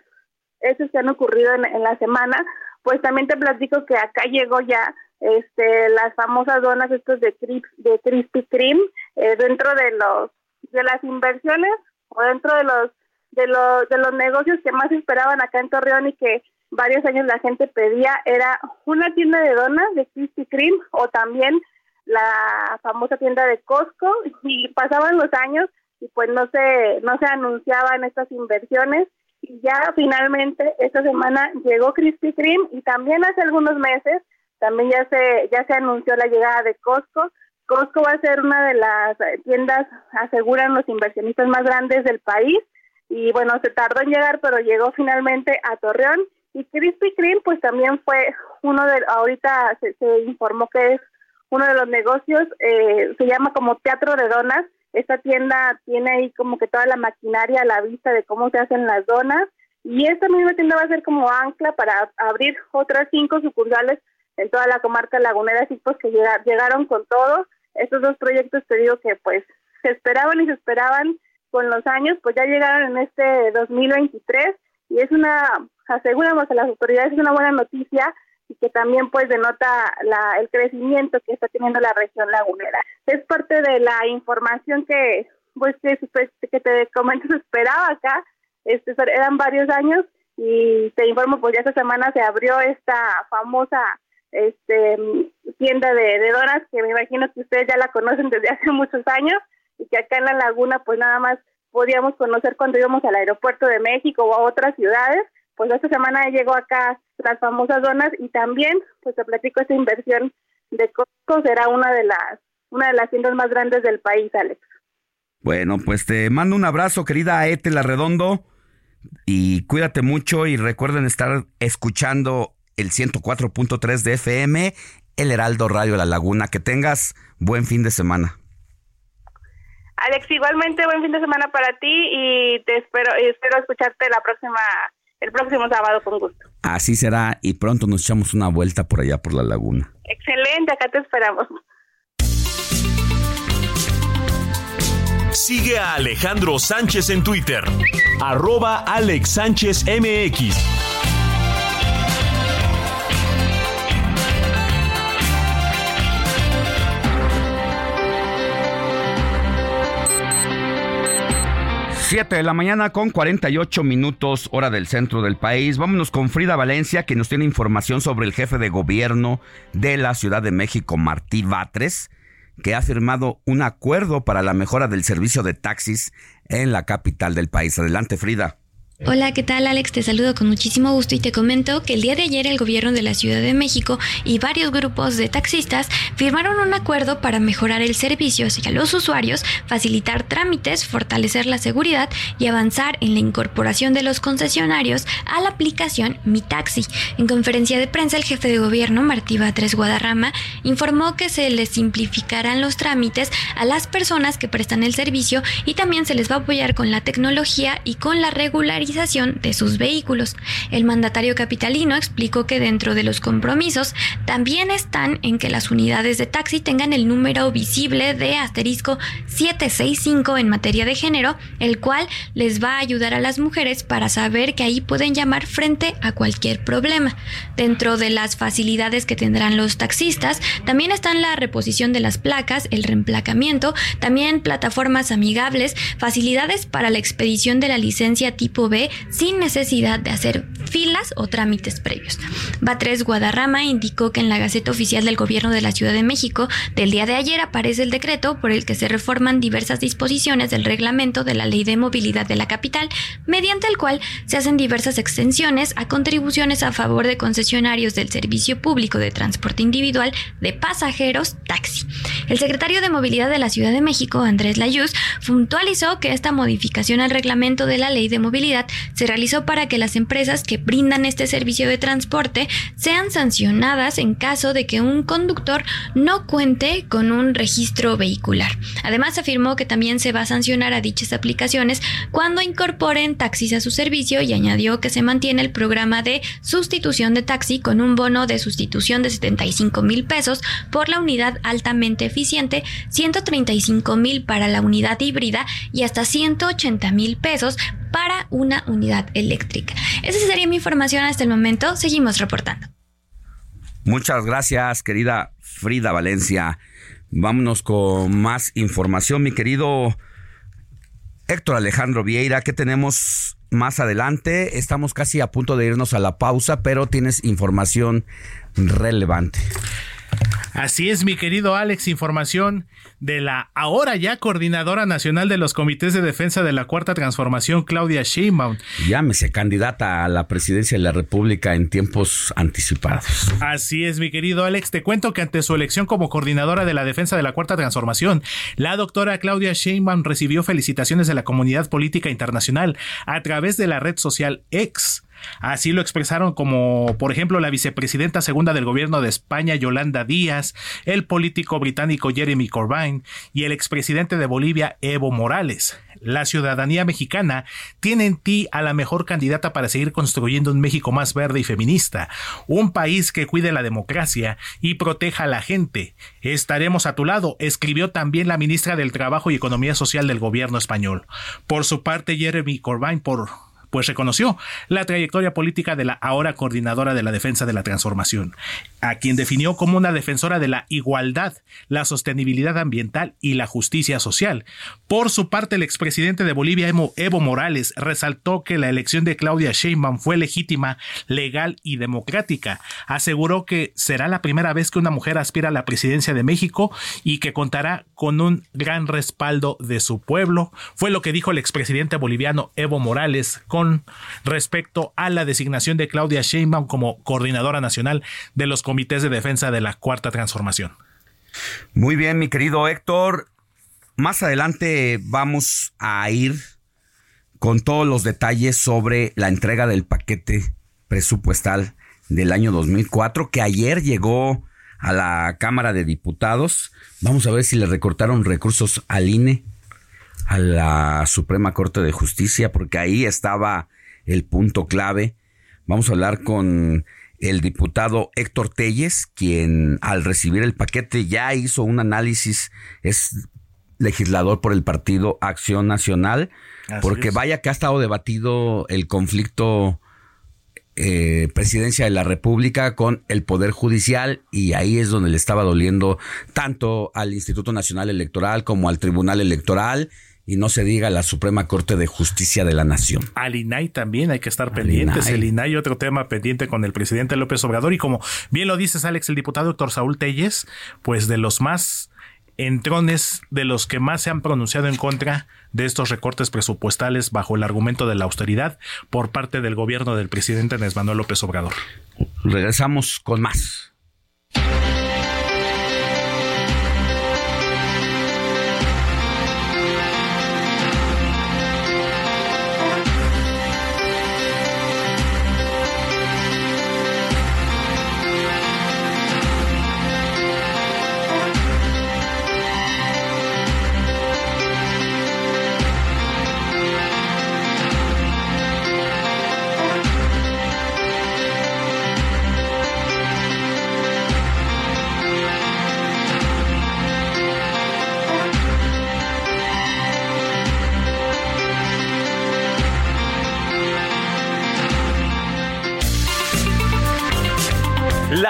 esos que han ocurrido en, en, la semana, pues también te platico que acá llegó ya este las famosas donas estos de de Krispy Kreme eh, dentro de los de las inversiones o dentro de los de los de los negocios que más esperaban acá en Torreón y que varios años la gente pedía era una tienda de donas de Krispy Kreme o también la famosa tienda de Costco. Y pasaban los años y pues no se no se anunciaban estas inversiones. Y ya finalmente esta semana llegó Krispy Kreme y también hace algunos meses también ya se ya se anunció la llegada de Costco. Costco va a ser una de las tiendas aseguran los inversionistas más grandes del país y bueno se tardó en llegar pero llegó finalmente a Torreón y Krispy Kreme, pues también fue uno de, ahorita se, se informó que es uno de los negocios, eh, se llama como Teatro de Donas. Esta tienda tiene ahí como que toda la maquinaria a la vista de cómo se hacen las donas. Y esta misma tienda va a ser como ancla para abrir otras cinco sucursales en toda la comarca lagunera, así pues que llegar, llegaron con todo. Estos dos proyectos te digo que pues se esperaban y se esperaban con los años, pues ya llegaron en este 2023 y es una aseguramos a las autoridades es una buena noticia y que también pues denota la, el crecimiento que está teniendo la región lagunera. Es parte de la información que pues que, que te comento esperaba acá, este, eran varios años y te informo pues ya esta semana se abrió esta famosa este tienda de, de donas que me imagino que ustedes ya la conocen desde hace muchos años y que acá en la laguna pues nada más podíamos conocer cuando íbamos al aeropuerto de México o a otras ciudades pues esta semana llegó acá las famosas donas y también, pues te platico, esta inversión de Costco será una de las una de las tiendas más grandes del país, Alex. Bueno, pues te mando un abrazo, querida Etela Redondo, y cuídate mucho y recuerden estar escuchando el 104.3 de FM, el Heraldo Radio La Laguna. Que tengas buen fin de semana. Alex, igualmente buen fin de semana para ti y te espero, espero escucharte la próxima el próximo sábado con gusto. Así será y pronto nos echamos una vuelta por allá por la laguna. Excelente, acá te esperamos. Sigue a Alejandro Sánchez en Twitter, arroba Alex Sánchez MX. 7 de la mañana con 48 minutos hora del centro del país. Vámonos con Frida Valencia que nos tiene información sobre el jefe de gobierno de la Ciudad de México, Martí Batres, que ha firmado un acuerdo para la mejora del servicio de taxis en la capital del país. Adelante, Frida. Hola, ¿qué tal Alex? Te saludo con muchísimo gusto y te comento que el día de ayer el gobierno de la Ciudad de México y varios grupos de taxistas firmaron un acuerdo para mejorar el servicio hacia los usuarios, facilitar trámites, fortalecer la seguridad y avanzar en la incorporación de los concesionarios a la aplicación Mi Taxi. En conferencia de prensa, el jefe de gobierno, Martí Batres Guadarrama, informó que se les simplificarán los trámites a las personas que prestan el servicio y también se les va a apoyar con la tecnología y con la de sus vehículos. El mandatario capitalino explicó que dentro de los compromisos también están en que las unidades de taxi tengan el número visible de asterisco 765 en materia de género, el cual les va a ayudar a las mujeres para saber que ahí pueden llamar frente a cualquier problema. Dentro de las facilidades que tendrán los taxistas, también están la reposición de las placas, el reemplacamiento, también plataformas amigables, facilidades para la expedición de la licencia tipo B sin necesidad de hacer filas o trámites previos. Batres Guadarrama indicó que en la Gaceta Oficial del Gobierno de la Ciudad de México del día de ayer aparece el decreto por el que se reforman diversas disposiciones del reglamento de la Ley de Movilidad de la capital, mediante el cual se hacen diversas extensiones a contribuciones a favor de concesionarios del servicio público de transporte individual de pasajeros taxi. El secretario de Movilidad de la Ciudad de México, Andrés Layuz, puntualizó que esta modificación al reglamento de la Ley de Movilidad se realizó para que las empresas que brindan este servicio de transporte sean sancionadas en caso de que un conductor no cuente con un registro vehicular. Además, afirmó que también se va a sancionar a dichas aplicaciones cuando incorporen taxis a su servicio y añadió que se mantiene el programa de sustitución de taxi con un bono de sustitución de 75 mil pesos por la unidad altamente eficiente, 135 mil para la unidad híbrida y hasta 180 mil pesos para una unidad eléctrica. Esa sería mi información hasta el momento. Seguimos reportando. Muchas gracias, querida Frida Valencia. Vámonos con más información, mi querido Héctor Alejandro Vieira. ¿Qué tenemos más adelante? Estamos casi a punto de irnos a la pausa, pero tienes información relevante. Así es, mi querido Alex, información de la ahora ya coordinadora nacional de los comités de defensa de la Cuarta Transformación, Claudia Sheinbaum. Llámese candidata a la presidencia de la República en tiempos anticipados. Así es, mi querido Alex, te cuento que ante su elección como coordinadora de la defensa de la Cuarta Transformación, la doctora Claudia Sheinbaum recibió felicitaciones de la comunidad política internacional a través de la red social X. Así lo expresaron como, por ejemplo, la vicepresidenta segunda del gobierno de España, Yolanda Díaz, el político británico Jeremy Corbyn y el expresidente de Bolivia, Evo Morales. La ciudadanía mexicana tiene en ti a la mejor candidata para seguir construyendo un México más verde y feminista, un país que cuide la democracia y proteja a la gente. Estaremos a tu lado, escribió también la ministra del Trabajo y Economía Social del gobierno español. Por su parte, Jeremy Corbyn, por pues reconoció la trayectoria política de la ahora coordinadora de la defensa de la transformación, a quien definió como una defensora de la igualdad, la sostenibilidad ambiental y la justicia social. Por su parte, el expresidente de Bolivia, Evo Morales, resaltó que la elección de Claudia Sheinbaum fue legítima, legal y democrática. Aseguró que será la primera vez que una mujer aspira a la presidencia de México y que contará con un gran respaldo de su pueblo. Fue lo que dijo el expresidente boliviano Evo Morales con respecto a la designación de Claudia Sheinbaum como coordinadora nacional de los comités de defensa de la Cuarta Transformación. Muy bien, mi querido Héctor. Más adelante vamos a ir con todos los detalles sobre la entrega del paquete presupuestal del año 2004 que ayer llegó a la Cámara de Diputados. Vamos a ver si le recortaron recursos al INE a la Suprema Corte de Justicia, porque ahí estaba el punto clave. Vamos a hablar con el diputado Héctor Telles, quien al recibir el paquete ya hizo un análisis, es legislador por el partido Acción Nacional, porque vaya que ha estado debatido el conflicto eh, presidencia de la República con el Poder Judicial y ahí es donde le estaba doliendo tanto al Instituto Nacional Electoral como al Tribunal Electoral y no se diga la Suprema Corte de Justicia de la Nación. Al INAI también hay que estar pendientes. El INAI otro tema pendiente con el presidente López Obrador y como bien lo dices Alex, el diputado doctor Saúl Telles, pues de los más entrones de los que más se han pronunciado en contra de estos recortes presupuestales bajo el argumento de la austeridad por parte del gobierno del presidente Andrés Manuel López Obrador. Regresamos con más.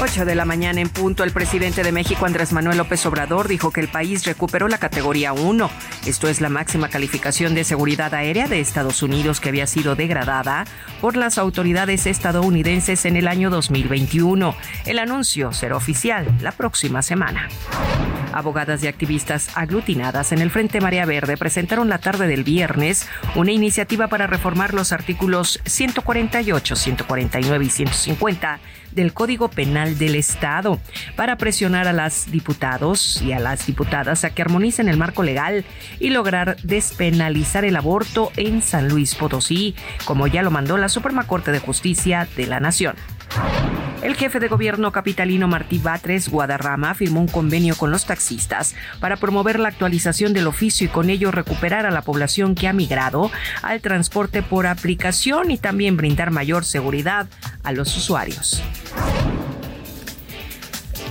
8 de la mañana en punto, el presidente de México, Andrés Manuel López Obrador, dijo que el país recuperó la categoría 1. Esto es la máxima calificación de seguridad aérea de Estados Unidos que había sido degradada por las autoridades estadounidenses en el año 2021. El anuncio será oficial la próxima semana. Abogadas y activistas aglutinadas en el Frente Marea Verde presentaron la tarde del viernes una iniciativa para reformar los artículos 148, 149 y 150 del Código Penal del Estado para presionar a las diputados y a las diputadas a que armonicen el marco legal y lograr despenalizar el aborto en San Luis Potosí, como ya lo mandó la Suprema Corte de Justicia de la Nación. El jefe de gobierno capitalino Martí Batres Guadarrama firmó un convenio con los taxistas para promover la actualización del oficio y con ello recuperar a la población que ha migrado al transporte por aplicación y también brindar mayor seguridad a los usuarios.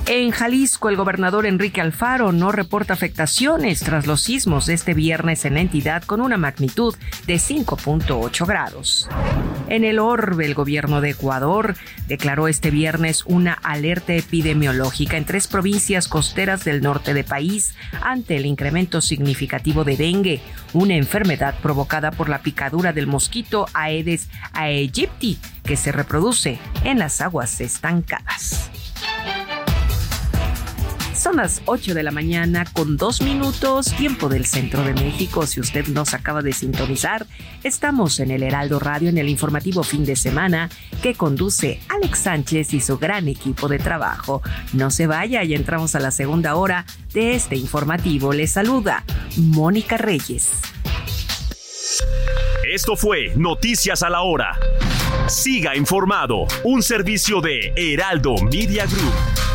En Jalisco, el gobernador Enrique Alfaro no reporta afectaciones tras los sismos de este viernes en la entidad con una magnitud de 5.8 grados. En el orbe, el gobierno de Ecuador declaró este viernes una alerta epidemiológica en tres provincias costeras del norte del país ante el incremento significativo de dengue, una enfermedad provocada por la picadura del mosquito Aedes aegypti que se reproduce en las aguas estancadas. Son las 8 de la mañana con dos minutos, tiempo del centro de México. Si usted nos acaba de sintonizar, estamos en el Heraldo Radio en el informativo fin de semana que conduce Alex Sánchez y su gran equipo de trabajo. No se vaya y entramos a la segunda hora de este informativo. Les saluda Mónica Reyes. Esto fue Noticias a la Hora. Siga informado, un servicio de Heraldo Media Group.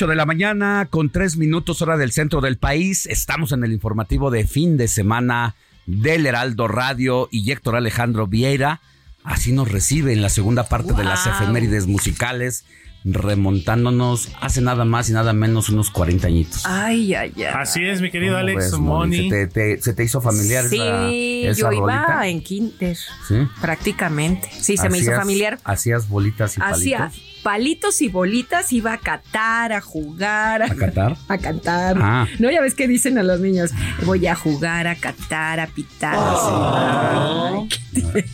8 de la mañana con 3 minutos hora del centro del país. Estamos en el informativo de fin de semana del Heraldo Radio y Héctor Alejandro Vieira. Así nos recibe en la segunda parte de las efemérides musicales remontándonos hace nada más y nada menos unos 40 añitos. Ay, ay, ay. Así es, mi querido ¿Cómo Alex ves, Moni. ¿Se te, te- se te hizo familiar Sí, esa, esa yo iba rolita? en Kinder, ¿Sí? prácticamente. Sí, se me hizo familiar. Hacías bolitas y Hacía palitos. Palitos y bolitas, iba a catar, a jugar, ¿A catar? a cantar. Ah. No, ya ves que dicen a los niños, voy a jugar, a catar, a pitar. Ay,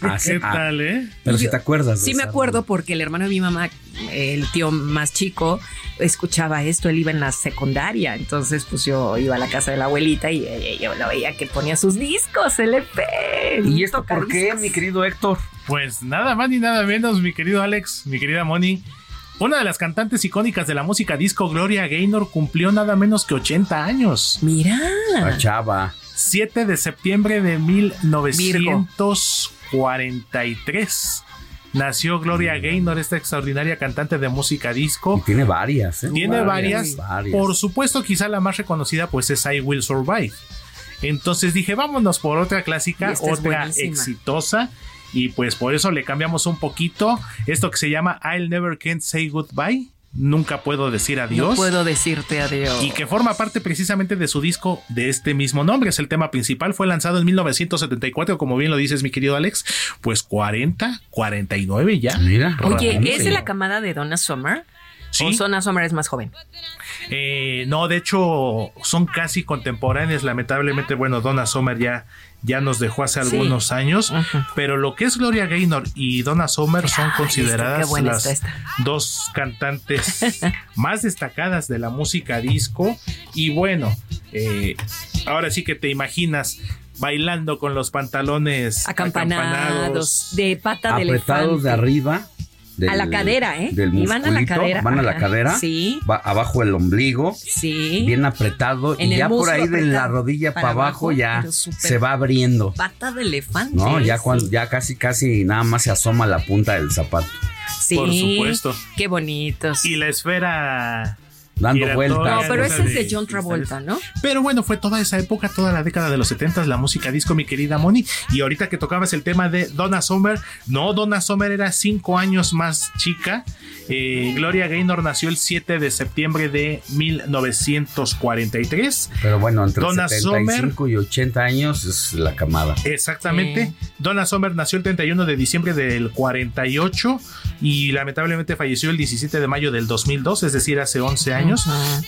Así- ¿Qué ah, tal, eh? Pero si te acuerdas. Sí me acuerdo porque el hermano de mi mamá, el tío más chico, escuchaba esto, él iba en la secundaria, entonces pues yo iba a la casa de la abuelita y yo lo veía que ponía sus discos, LP. ¿Y esto por qué, mi querido Héctor? Pues nada más ni nada menos, mi querido Alex, mi querida Moni. Una de las cantantes icónicas de la música disco, Gloria Gaynor, cumplió nada menos que 80 años. Mira. La chava. 7 de septiembre de 1943 nació Gloria Gaynor, esta extraordinaria cantante de música disco. Tiene varias, ¿eh? Tiene varias. Varias. Por supuesto, quizá la más reconocida pues es I Will Survive. Entonces dije, vámonos por otra clásica, otra exitosa. Y pues por eso le cambiamos un poquito esto que se llama I'll Never Can't Say Goodbye. Nunca puedo decir adiós. No puedo decirte adiós. Y que forma parte precisamente de su disco de este mismo nombre. Es el tema principal. Fue lanzado en 1974, como bien lo dices, mi querido Alex. Pues 40, 49 ya. Mira. Oye, ¿es de la camada de Donna Summer? Sí. ¿O Donna Summer es más joven? Eh, no, de hecho, son casi contemporáneas. Lamentablemente, bueno, Donna Summer ya, ya nos dejó hace Sí. algunos años. Pero lo que es Gloria Gaynor y Donna Summer son consideradas las está dos cantantes más destacadas de la música disco. Y bueno, eh, ahora sí que te imaginas bailando con los pantalones Acampanados, de pata de Apretados de elefante. A la cadera, ¿eh? Del a la cadera. Van a la Ajá. cadera. Sí. Va abajo el ombligo. Sí. Bien apretado. En y el ya por ahí de la rodilla Para para abajo, abajo, ya se va abriendo. Pata de elefante. No, ya sí. cuando, ya casi, casi nada más se asoma la punta del zapato. Sí. Por supuesto. Qué bonitos. Y la esfera. Dando vueltas. No, pero ese es de John Travolta, ¿no? Pero bueno, fue toda esa época, toda la década de los 70, la música disco, mi querida Moni. Y ahorita que tocabas el tema de Donna Summer, no, Donna Summer era cinco años más chica. Eh, Gloria Gaynor nació el 7 de septiembre de 1943. Pero bueno, entre Donna 75 y 80 años es la camada. Exactamente. Donna Summer nació el 31 de diciembre del 48 y lamentablemente falleció el 17 de mayo del 2002, es decir, hace 11 años.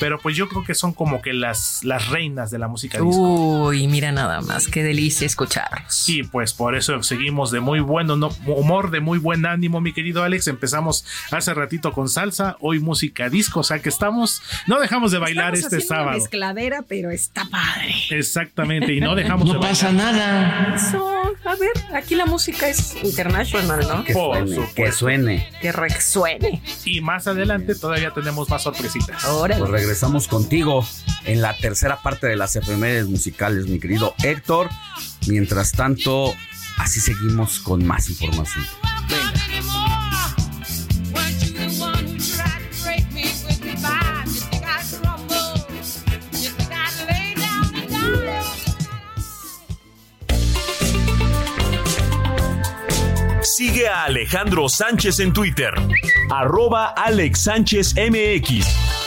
Pero pues yo creo que son como que las, las reinas de la música disco. Uy, mira nada más, qué delicia escucharlos. Y pues por eso seguimos de muy buen no- humor, de muy buen ánimo, mi querido Alex. Empezamos hace ratito con salsa, hoy música disco, o sea que estamos, no dejamos de bailar Estamos este haciendo una sábado. mezcladera, pero está padre. Exactamente, y no dejamos de No bailar. pasa nada. Eso, a ver, aquí la música es international, ¿no? Que Por suene, supuesto. que suene. Que resuene. Y más adelante todavía tenemos más sorpresitas. Órale. Pues regresamos contigo en la tercera parte de las efemérides musicales, mi querido Héctor. Mientras tanto, así seguimos con más información. Sigue a Alejandro Sánchez en Twitter, arroba Alex Sánchez MX.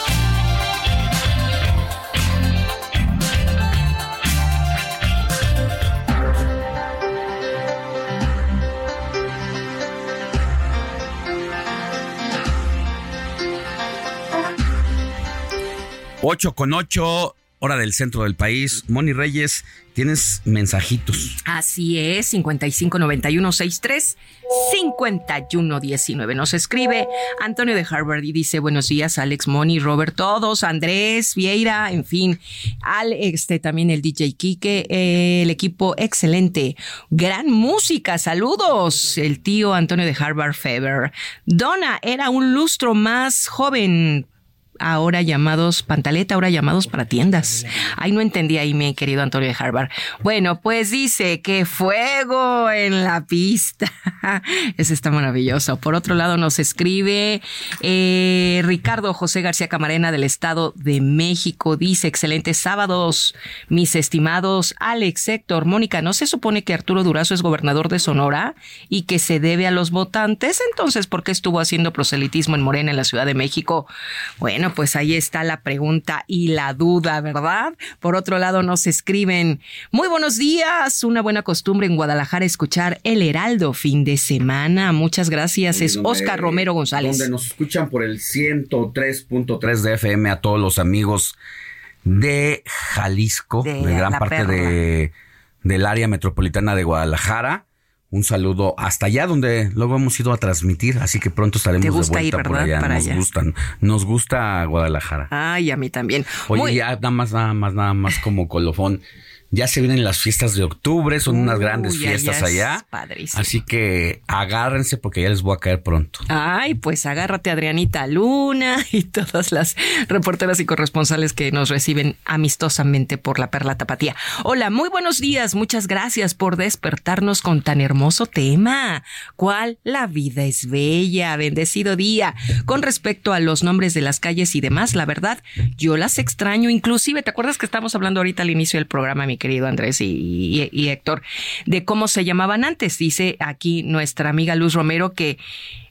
Ocho con ocho, hora del centro del país. Moni Reyes, tienes mensajitos. Así es, 559163 5119. Nos escribe Antonio de Harvard y dice: Buenos días, Alex, Moni, Robert, todos, Andrés, Vieira, en fin. Al, este, también el DJ Kike, eh, el equipo excelente. Gran música, saludos. El tío Antonio de Harvard Feber. Donna era un lustro más joven ahora llamados pantaleta, ahora llamados para tiendas. Ay, no entendí ahí, mi querido Antonio de Harvard. Bueno, pues dice que fuego en la pista. Ese está maravilloso. Por otro lado, nos escribe eh, Ricardo José García Camarena del Estado de México. Dice, excelentes sábados, mis estimados Alex, Héctor, Mónica. ¿No se supone que Arturo Durazo es gobernador de Sonora y que se debe a los votantes? Entonces, ¿por qué estuvo haciendo proselitismo en Morena en la Ciudad de México? Bueno, pues ahí está la pregunta y la duda, ¿verdad? Por otro lado, nos escriben, muy buenos días, una buena costumbre en Guadalajara escuchar El Heraldo fin de semana. Muchas gracias, es Oscar Romero González. Donde nos escuchan por el 103.3 de FM a todos los amigos de Jalisco, de, gran parte de, del área metropolitana de Guadalajara un saludo hasta allá donde luego hemos ido a transmitir, así que pronto estaremos de vuelta ir, por allá. nos gustan, nos gusta Guadalajara. Ay, a mí también. Oye, ya nada más, nada más, nada más como colofón. Ya se vienen las fiestas de octubre, son unas grandes fiestas allá. Así que agárrense porque ya les voy a caer pronto. Ay, pues agárrate Adrianita Luna y todas las reporteras y corresponsales que nos reciben amistosamente por la Perla Tapatía. Hola, muy buenos días, muchas gracias por despertarnos con tan hermoso tema. ¿Cuál? La vida es bella, bendecido día. Con respecto a los nombres de las calles y demás, la verdad, yo las extraño. Inclusive, ¿te acuerdas que estamos hablando ahorita al inicio del programa, mi querido Andrés y, Héctor, de cómo se llamaban antes. Dice aquí nuestra amiga Luz Romero que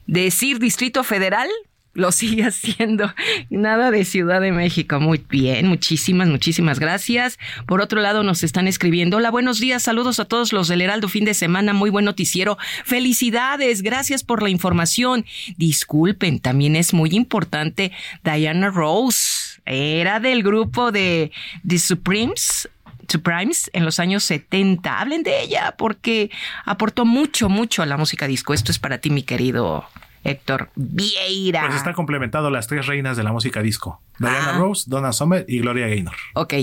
decir Distrito Federal lo sigue haciendo. Nada de Ciudad de México. Muy bien, muchísimas, muchísimas gracias. Por otro lado, nos están escribiendo. Hola, buenos días. Saludos a todos los del Heraldo fin de semana. Muy buen noticiero. Felicidades. Gracias por la información. Disculpen, también es muy importante Diana Rose. Era del grupo de The Supremes Supremes en los años 70. Hablen de ella porque aportó mucho, mucho a la música disco. Esto es para ti, mi querido Héctor Vieira. Pues está complementado las tres reinas de la música disco. Diana ah. Rose, Donna Summer y Gloria Gaynor. Ok.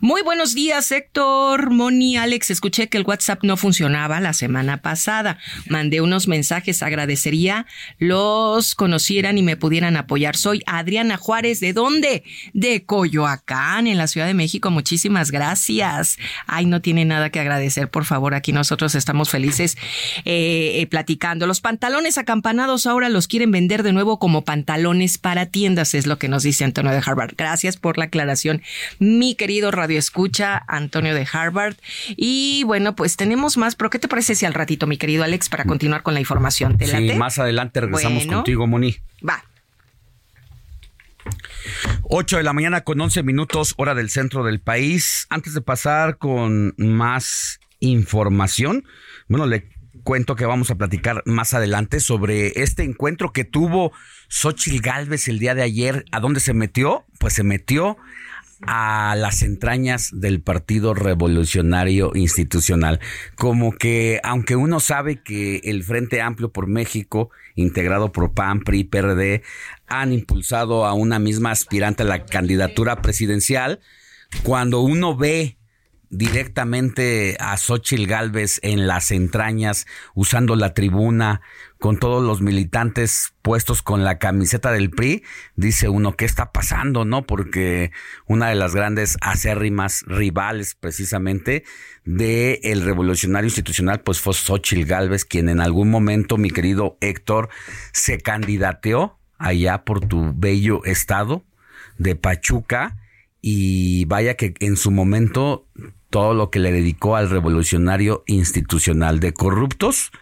Muy buenos días, Héctor, Moni, Alex. Escuché que el WhatsApp no funcionaba la semana pasada. Mandé unos mensajes. Agradecería los conocieran y me pudieran apoyar. Soy Adriana Juárez. ¿De dónde? De Coyoacán, en la Ciudad de México. Muchísimas gracias. Ay, no tiene nada que agradecer, por favor. Aquí nosotros estamos felices eh, eh, platicando. Los pantalones acampanados ahora los quieren vender de nuevo como pantalones para tiendas, es lo que nos dice Antonio de Harvard. Gracias por la aclaración, mi querido Radio Escucha, Antonio de Harvard. Y bueno, pues tenemos más, pero ¿qué te parece si al ratito, mi querido Alex, para continuar con la información? ¿Te sí, más adelante regresamos contigo, Moni. Va. 8 de la mañana con 11 minutos, hora del centro del país. Antes de pasar con más información, bueno, le cuento que vamos a platicar más adelante sobre este encuentro que tuvo Xochitl Galvez el día de ayer. ¿A dónde se metió? Pues se metió a las entrañas del Partido Revolucionario Institucional. Como que, aunque uno sabe que el Frente Amplio por México, integrado por PAN, PRI, PRD, han impulsado a una misma aspirante a la candidatura presidencial, cuando uno ve directamente a Xochitl Galvez en las entrañas, usando la tribuna, con todos los militantes puestos con la camiseta del PRI, dice uno, ¿qué está pasando? ¿No? Porque una de las grandes acérrimas rivales precisamente de el revolucionario institucional, pues fue Xochitl Galvez, quien en algún momento, mi querido Héctor, se candidateó allá por tu bello estado de Pachuca, y vaya que en su momento todo lo que le dedicó al revolucionario institucional de corruptos,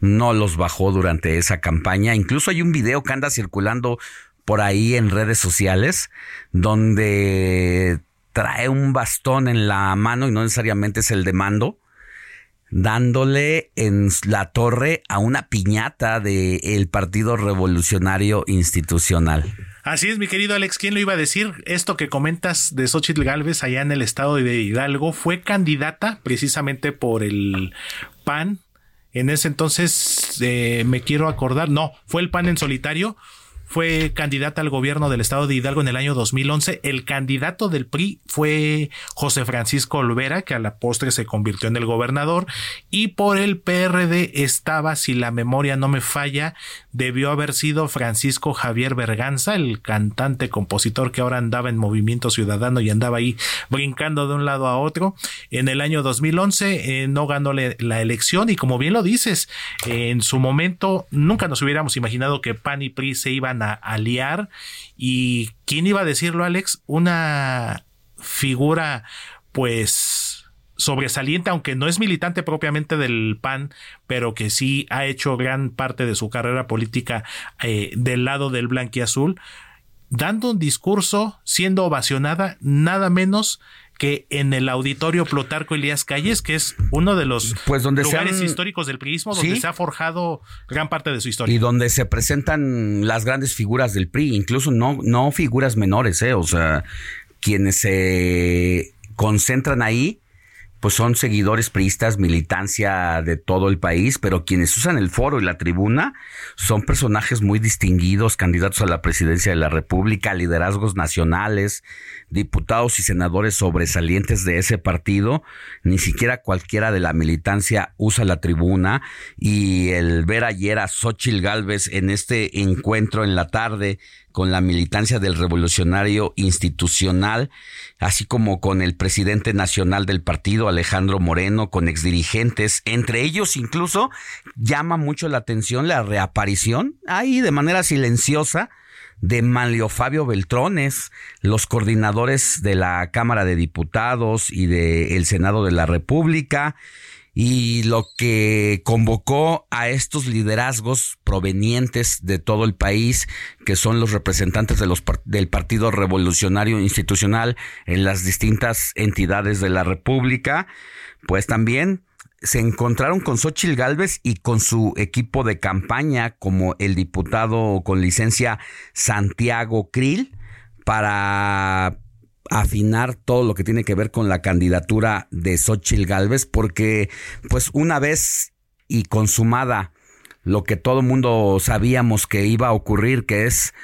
no los bajó durante esa campaña. Incluso hay un video que anda circulando por ahí en redes sociales donde trae un bastón en la mano y no necesariamente es el de mando, dándole en la torre a una piñata del Partido Revolucionario Institucional. Así es, mi querido Alex, ¿quién lo iba a decir? Esto que comentas de Xochitl Galvez allá en el estado de Hidalgo fue candidata precisamente por el PAN. En ese entonces eh, me quiero acordar, no, fue el PAN en solitario fue candidata al gobierno del estado de Hidalgo en el año 2011. El candidato del PRI fue José Francisco Olvera, que a la postre se convirtió en el gobernador. Y por el PRD estaba, si la memoria no me falla, debió haber sido Francisco Javier Berganza, el cantante compositor que ahora andaba en Movimiento Ciudadano y andaba ahí brincando de un lado a otro. En el año 2011 eh, no ganó la elección y como bien lo dices, en su momento nunca nos hubiéramos imaginado que PAN y PRI se iban a aliar y quién iba a decirlo Alex, una figura pues sobresaliente, aunque no es militante propiamente del PAN, pero que sí ha hecho gran parte de su carrera política eh, del lado del blanquiazul, dando un discurso, siendo ovacionada nada menos que en el auditorio Plotarco Elías Calles, que es uno de los pues donde lugares históricos del priismo, donde se ha forjado gran parte de su historia. Y donde se presentan las grandes figuras del PRI, incluso no, no figuras menores, ¿eh? o sea, quienes se concentran ahí pues son seguidores priistas, militancia de todo el país, pero quienes usan el foro y la tribuna son personajes muy distinguidos, candidatos a la presidencia de la República, liderazgos nacionales, diputados y senadores sobresalientes de ese partido, ni siquiera cualquiera de la militancia usa la tribuna. Y el ver ayer a Xochil Gálvez en este encuentro en la tarde con la militancia del revolucionario institucional, así como con el presidente nacional del partido, Alejandro Moreno, con exdirigentes, entre ellos incluso llama mucho la atención la reaparición ahí de manera silenciosa de Manlio Fabio Beltrones, los coordinadores de la Cámara de Diputados y del Senado de la República, y lo que convocó a estos liderazgos provenientes de todo el país, que son los representantes de los, del Partido Revolucionario Institucional en las distintas entidades de la República, pues también se encontraron con Xochitl Gálvez y con su equipo de campaña, como el diputado con licencia Santiago Krill, para afinar todo lo que tiene que ver con la candidatura de Xochitl Gálvez, porque pues una vez y consumada lo que todo mundo sabíamos que iba a ocurrir, que es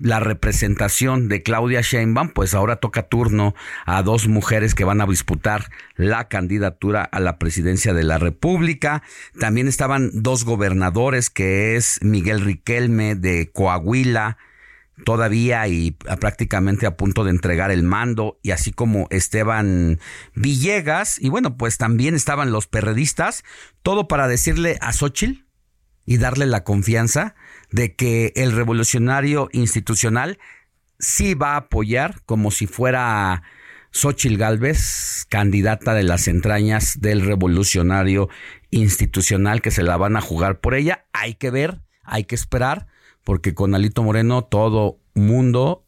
la representación de Claudia Sheinbaum, pues ahora toca turno a dos mujeres que van a disputar la candidatura a la presidencia de la República. También estaban dos gobernadores, que es Miguel Riquelme de Coahuila, todavía y prácticamente a punto de entregar el mando, y así como Esteban Villegas, y bueno, pues también estaban los perredistas, todo para decirle a Xochitl y darle la confianza de que el revolucionario institucional sí va a apoyar como si fuera Xochitl Galvez, candidata de las entrañas del revolucionario institucional que se la van a jugar por ella. Hay que ver, hay que esperar, porque con Alito Moreno todo mundo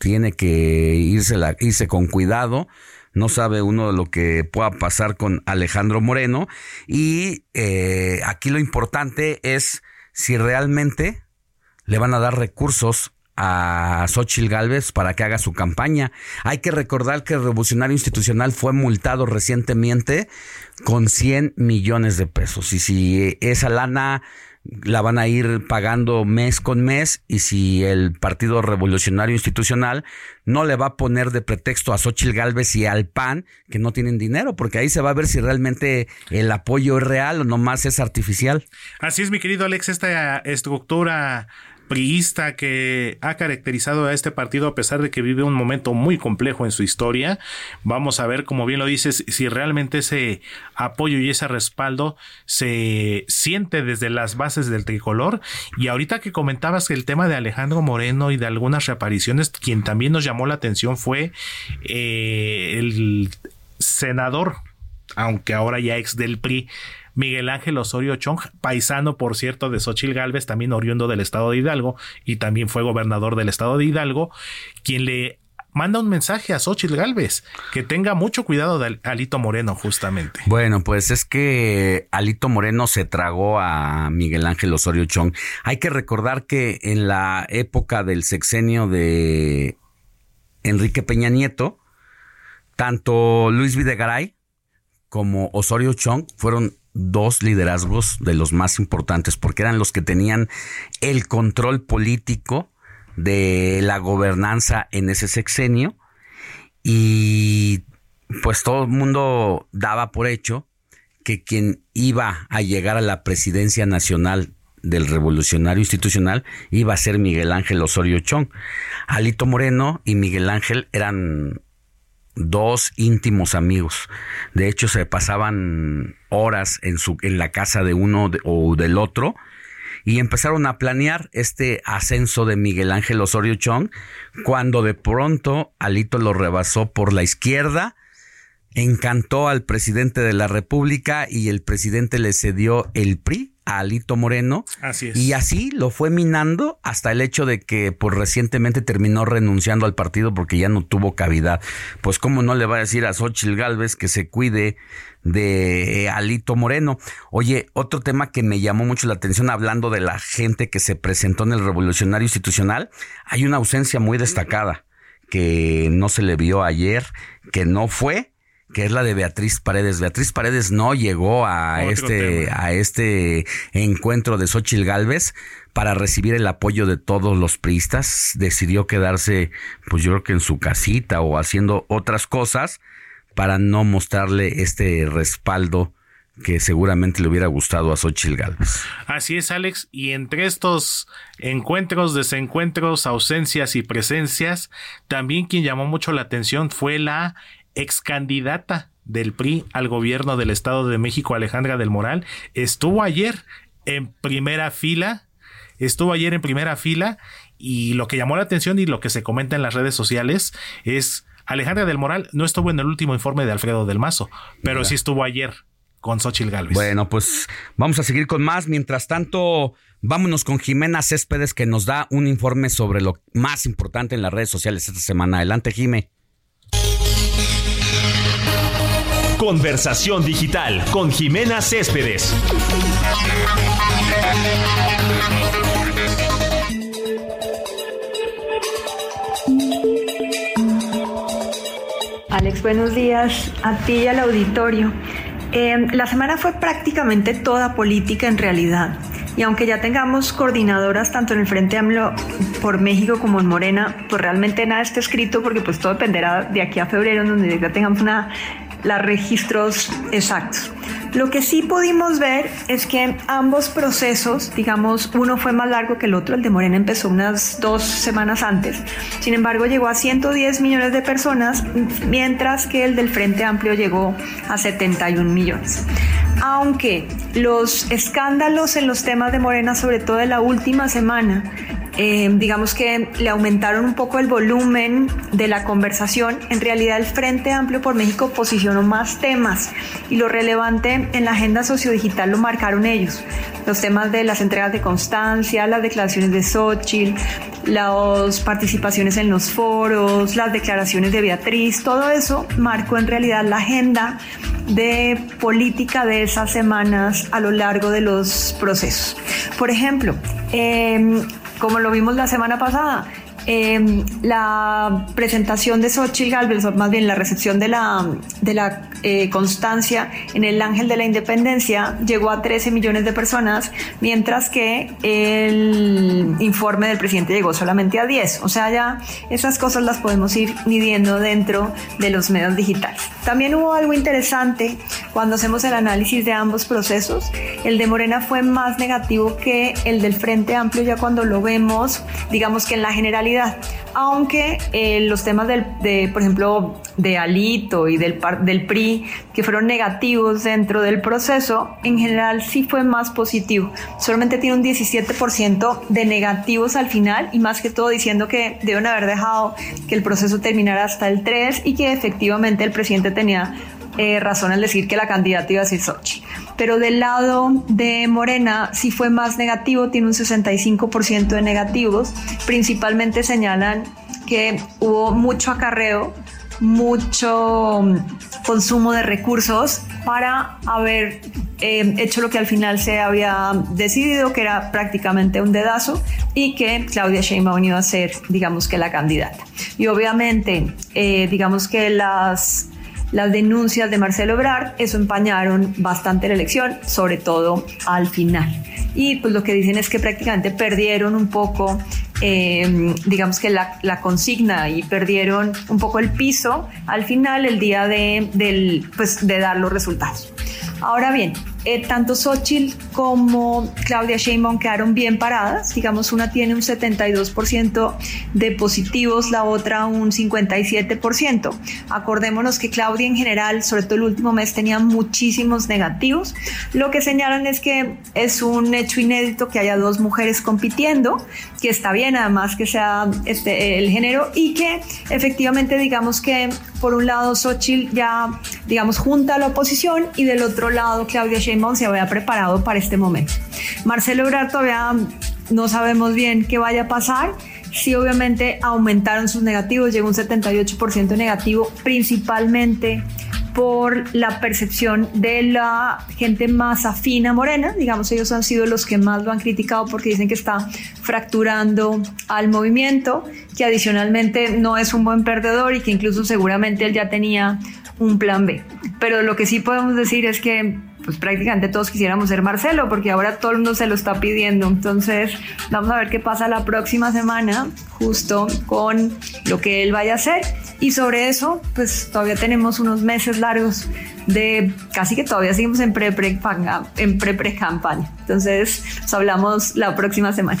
tiene que irse, la, irse con cuidado. No sabe uno lo que pueda pasar con Alejandro Moreno. Y eh, aquí lo importante es si realmente le van a dar recursos a Xochitl Galvez para que haga su campaña. Hay que recordar que el Revolucionario Institucional fue multado recientemente con 100 millones de pesos. Y si esa lana la van a ir pagando mes con mes y si el Partido Revolucionario Institucional no le va a poner de pretexto a Xochitl Galvez y al PAN que no tienen dinero, porque ahí se va a ver si realmente el apoyo es real o nomás es artificial. Así es, mi querido Alex, esta estructura priista que ha caracterizado a este partido a pesar de que vive un momento muy complejo en su historia. Vamos a ver, como bien lo dices, si realmente ese apoyo y ese respaldo se siente desde las bases del tricolor. Y ahorita que comentabas el tema de Alejandro Moreno y de algunas reapariciones, quien también nos llamó la atención fue eh, el senador, aunque ahora ya ex del PRI, Miguel Ángel Osorio Chong, paisano, por cierto, de Xochil Gálvez, también oriundo del estado de Hidalgo y también fue gobernador del estado de Hidalgo, quien le manda un mensaje a Xochitl Galvez, que tenga mucho cuidado de Alito Moreno, justamente. Bueno, pues es que Alito Moreno se tragó a Miguel Ángel Osorio Chong. Hay que recordar que en la época del sexenio de Enrique Peña Nieto, tanto Luis Videgaray como Osorio Chong fueron dos liderazgos de los más importantes, porque eran los que tenían el control político de la gobernanza en ese sexenio y pues todo el mundo daba por hecho que quien iba a llegar a la presidencia nacional del revolucionario institucional iba a ser Miguel Ángel Osorio Chong. Alito Moreno y Miguel Ángel eran dos íntimos amigos. De hecho, se pasaban horas en, su, en la casa de uno o del otro y empezaron a planear este ascenso de Miguel Ángel Osorio Chong cuando de pronto Alito lo rebasó por la izquierda, encantó al presidente de la República y el presidente le cedió el PRI a Alito Moreno. Así es. Y así lo fue minando hasta el hecho de que pues recientemente terminó renunciando al partido porque ya no tuvo cavidad. Pues cómo no le va a decir a Xochitl Galvez que se cuide de Alito Moreno. Oye, otro tema que me llamó mucho la atención hablando de la gente que se presentó en el Revolucionario Institucional, hay una ausencia muy destacada que no se le vio ayer, que no fue que es la de Beatriz Paredes. Beatriz Paredes no llegó a este a este encuentro de Xochitl Galvez para recibir el apoyo de todos los priistas. Decidió quedarse, pues yo creo que en su casita o haciendo otras cosas para no mostrarle este respaldo que seguramente le hubiera gustado a Xochitl Galvez. Así es, Alex. Y entre estos encuentros, desencuentros, ausencias y presencias, también quien llamó mucho la atención fue la ex candidata del PRI al gobierno del Estado de México, Alejandra del Moral. Estuvo ayer en primera fila, estuvo ayer en primera fila y lo que llamó la atención y lo que se comenta en las redes sociales es Alejandra del Moral no estuvo en el último informe de Alfredo del Mazo, pero Mira. sí estuvo ayer con Xochitl Galvez. Bueno, pues vamos a seguir con más. Mientras tanto, vámonos con Jimena Céspedes que nos da un informe sobre lo más importante en las redes sociales esta semana. Adelante, Jime. Conversación digital con Jimena Céspedes. Alex, buenos días a ti y al auditorio. Eh, la semana fue prácticamente toda política en realidad. Y aunque ya tengamos coordinadoras tanto en el Frente AMLO por México como en Morena, pues realmente nada está escrito porque pues todo dependerá de aquí a febrero, donde ya tengamos una, los registros exactos. Lo que sí pudimos ver es que ambos procesos, digamos, uno fue más largo que el otro, el de Morena empezó unas dos semanas antes, sin embargo llegó a 110 millones de personas, mientras que el del Frente Amplio llegó a 71 millones. Aunque los escándalos en los temas de Morena, sobre todo en la última semana, eh, digamos que le aumentaron un poco el volumen de la conversación. En realidad el Frente Amplio por México posicionó más temas y lo relevante en la agenda sociodigital lo marcaron ellos. Los temas de las entregas de constancia, las declaraciones de Xochitl, las participaciones en los foros, las declaraciones de Beatriz, todo eso marcó en realidad la agenda de política de esas semanas a lo largo de los procesos. Por ejemplo, eh, como lo vimos la semana pasada, eh, la presentación de Xochitl Galvez, o más bien la recepción de la, de la eh, constancia en el Ángel de la Independencia llegó a 13 millones de personas, mientras que el informe del presidente llegó solamente a 10. O sea, ya esas cosas las podemos ir midiendo dentro de los medios digitales. También hubo algo interesante cuando hacemos el análisis de ambos procesos. El de Morena fue más negativo que el del Frente Amplio, ya cuando lo vemos, digamos que en la generalidad. Aunque eh, los temas del, de, por ejemplo, de Alito y del, del PRI, que fueron negativos dentro del proceso, en general sí fue más positivo. Solamente tiene un 17% de negativos al final y más que todo diciendo que deben haber dejado que el proceso terminara hasta el 3 y que efectivamente el presidente tenía eh, razón al decir que la candidata iba a ser Sochi. Pero del lado de Morena sí fue más negativo, tiene un 65% de negativos. Principalmente señalan que hubo mucho acarreo, mucho mm, consumo de recursos para haber eh, hecho lo que al final se había decidido, que era prácticamente un dedazo, y que Claudia Sheinbaum iba a ser, digamos que la candidata. Y obviamente, eh, digamos que las las denuncias de Marcelo Ebrard, eso empañaron bastante la elección, sobre todo al final. Y pues lo que dicen es que prácticamente perdieron un poco, eh, digamos que la, la, consigna y perdieron un poco el piso al final el día de, del, pues, de dar los resultados. Ahora bien, eh, tanto Xochitl como Claudia Sheinbaum quedaron bien paradas. Digamos, una tiene un 72% de positivos, la otra un 57%. Acordémonos que Claudia en general, sobre todo el último mes, tenía muchísimos negativos. Lo que señalan es que es un hecho inédito que haya dos mujeres compitiendo, que está bien además que sea este, el género y que efectivamente digamos que por un lado Xochitl ya digamos junta a la oposición y del otro lado Claudia Sheinbaum se había preparado para este momento. Marcelo Ebrard todavía no sabemos bien qué vaya a pasar. Sí, obviamente aumentaron sus negativos, llegó un 78% negativo, principalmente por la percepción de la gente más afina Morena. Digamos, ellos han sido los que más lo han criticado porque dicen que está fracturando al movimiento, que adicionalmente no es un buen perdedor y que incluso seguramente él ya tenía un plan B. Pero lo que sí podemos decir es que pues prácticamente todos quisiéramos ser Marcelo, porque ahora todo el mundo se lo está pidiendo. Entonces, vamos a ver qué pasa la próxima semana, justo con lo que él vaya a hacer. Y sobre eso, pues todavía tenemos unos meses largos de casi que todavía seguimos en pre-pre-campaña. Pre -pre. Entonces, nos hablamos la próxima semana.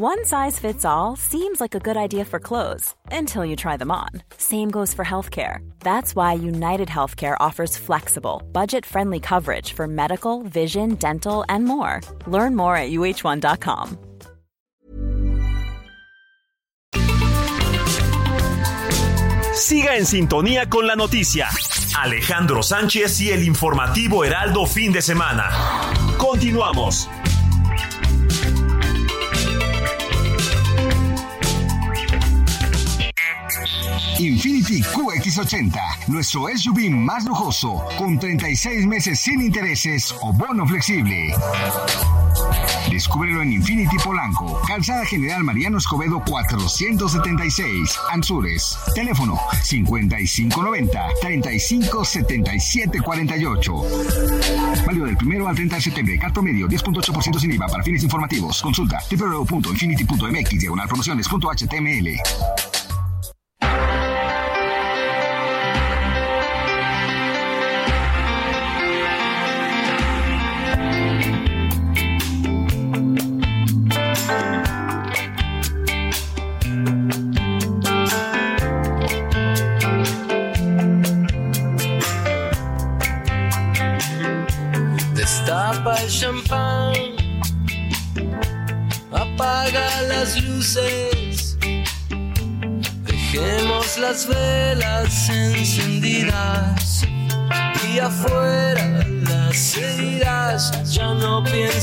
One size fits all seems like a good idea for clothes until you try them on. Same goes for healthcare. That's why United Healthcare offers flexible, budget friendly coverage for medical, vision, dental, and more. Learn more at uh1.com. Siga en sintonía con la noticia. Alejandro Sánchez y el informativo Heraldo Fin de Semana. Continuamos. Infinity QX80, nuestro SUV más lujoso, con 36 meses sin intereses o bono flexible. Descúbrelo en Infinity Polanco, Calzada General Mariano Escobedo 476, Anzures. Teléfono 5590-357748. Válido del primero al 30 de septiembre. Carto medio 10.8% sin IVA para fines informativos. Consulta www.infinity.mx diagonal promociones.html.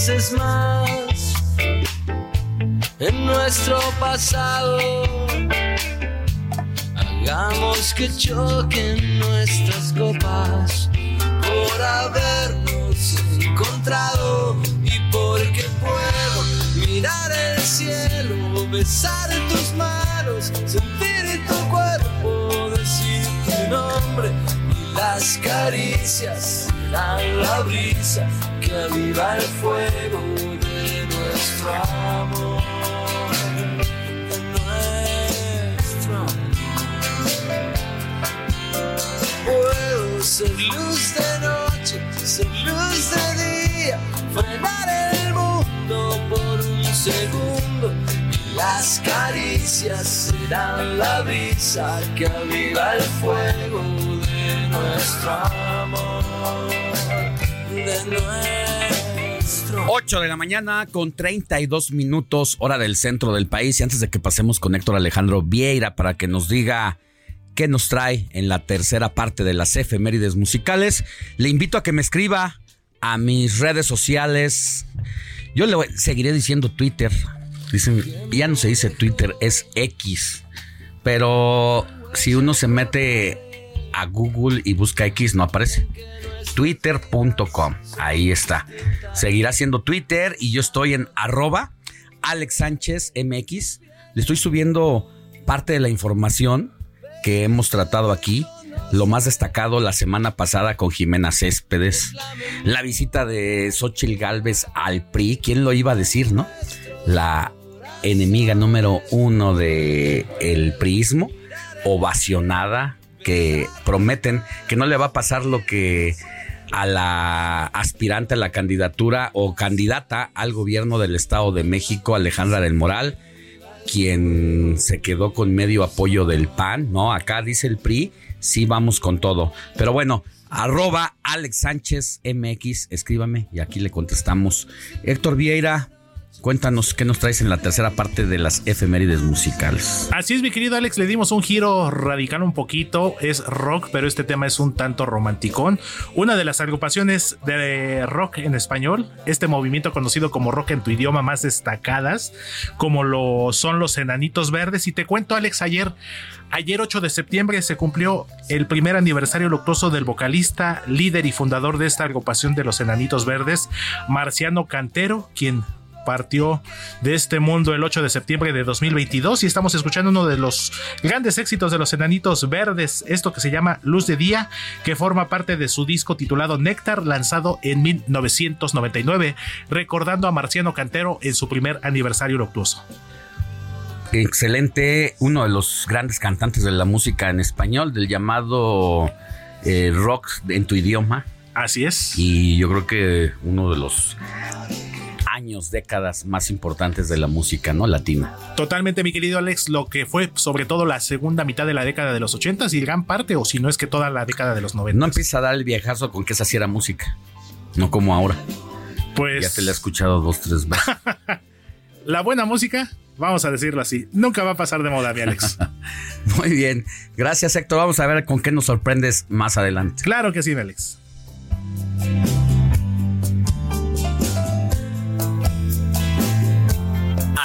pienses más en nuestro pasado. Hagamos que choquen nuestras copas por habernos encontrado y porque puedo mirar el cielo, besar tus manos, sentir tu cuerpo, decir tu nombre y las caricias la brisa que aviva el fuego de nuestro amor. de nuestro amor. Puedo ser luz de noche, ser luz de día, frenar el mundo por un segundo. Y las caricias serán la brisa que aviva el fuego de nuestro amor, 8 de la mañana con 32 minutos hora del centro del país y antes de que pasemos con Héctor Alejandro Vieira para que nos diga qué nos trae en la tercera parte de las efemérides musicales. Le invito a que me escriba a mis redes sociales. Yo le voy- seguiré diciendo Twitter. Dicen, ya no se dice Twitter, es X. Pero si uno se mete a Google y busca X, no aparece. Twitter.com. Ahí está. Seguirá siendo Twitter y yo estoy en arroba Alex Sánchez MX. Le estoy subiendo parte de la información que hemos tratado aquí. Lo más destacado la semana pasada con Jimena Céspedes. La visita de Xochitl Galvez al PRI. ¿Quién lo iba a decir, no? La enemiga número uno de el priismo, ovacionada, que prometen que no le va a pasar lo que a la aspirante a la candidatura o candidata al gobierno del Estado de México, Alejandra del Moral, quien se quedó con medio apoyo del PAN, ¿no? Acá dice el PRI, sí vamos con todo. Pero bueno, arroba Alex Sánchez MX, escríbame y aquí le contestamos. Héctor Vieira, cuéntanos qué nos traes en la tercera parte de las efemérides musicales. Así es, mi querido Alex, le dimos un giro radical un poquito. Es rock, pero este tema es un tanto romanticón. Una de las agrupaciones de rock en español, este movimiento conocido como rock en tu idioma más destacadas, como lo son los Enanitos Verdes. Y te cuento, Alex, ayer, ayer 8 de septiembre se cumplió el primer aniversario luctuoso del vocalista, líder y fundador de esta agrupación de los Enanitos Verdes, Marciano Cantero, quien partió de este mundo el 8 de septiembre de 2022 y estamos escuchando uno de los grandes éxitos de los enanitos verdes, esto que se llama Luz de Día, que forma parte de su disco titulado Néctar, lanzado en 1999, recordando a Marciano Cantero en su primer aniversario luctuoso. Excelente, uno de los grandes cantantes de la música en español, del llamado eh, rock en tu idioma. Así es. Y yo creo que uno de los años, décadas más importantes de la música, ¿no? Latina. Totalmente, mi querido Alex, lo que fue sobre todo la segunda mitad de la década de los 80 y gran parte, o si no es que toda la década de los 90. No empieza a dar el viejazo con que esa sí era música, no como ahora. Pues Ya te la he escuchado dos, tres veces. la buena música, vamos a decirlo así, nunca va a pasar de moda, mi Alex. Muy bien, gracias Héctor. Vamos a ver con qué nos sorprendes más adelante. claro que sí, mi Alex.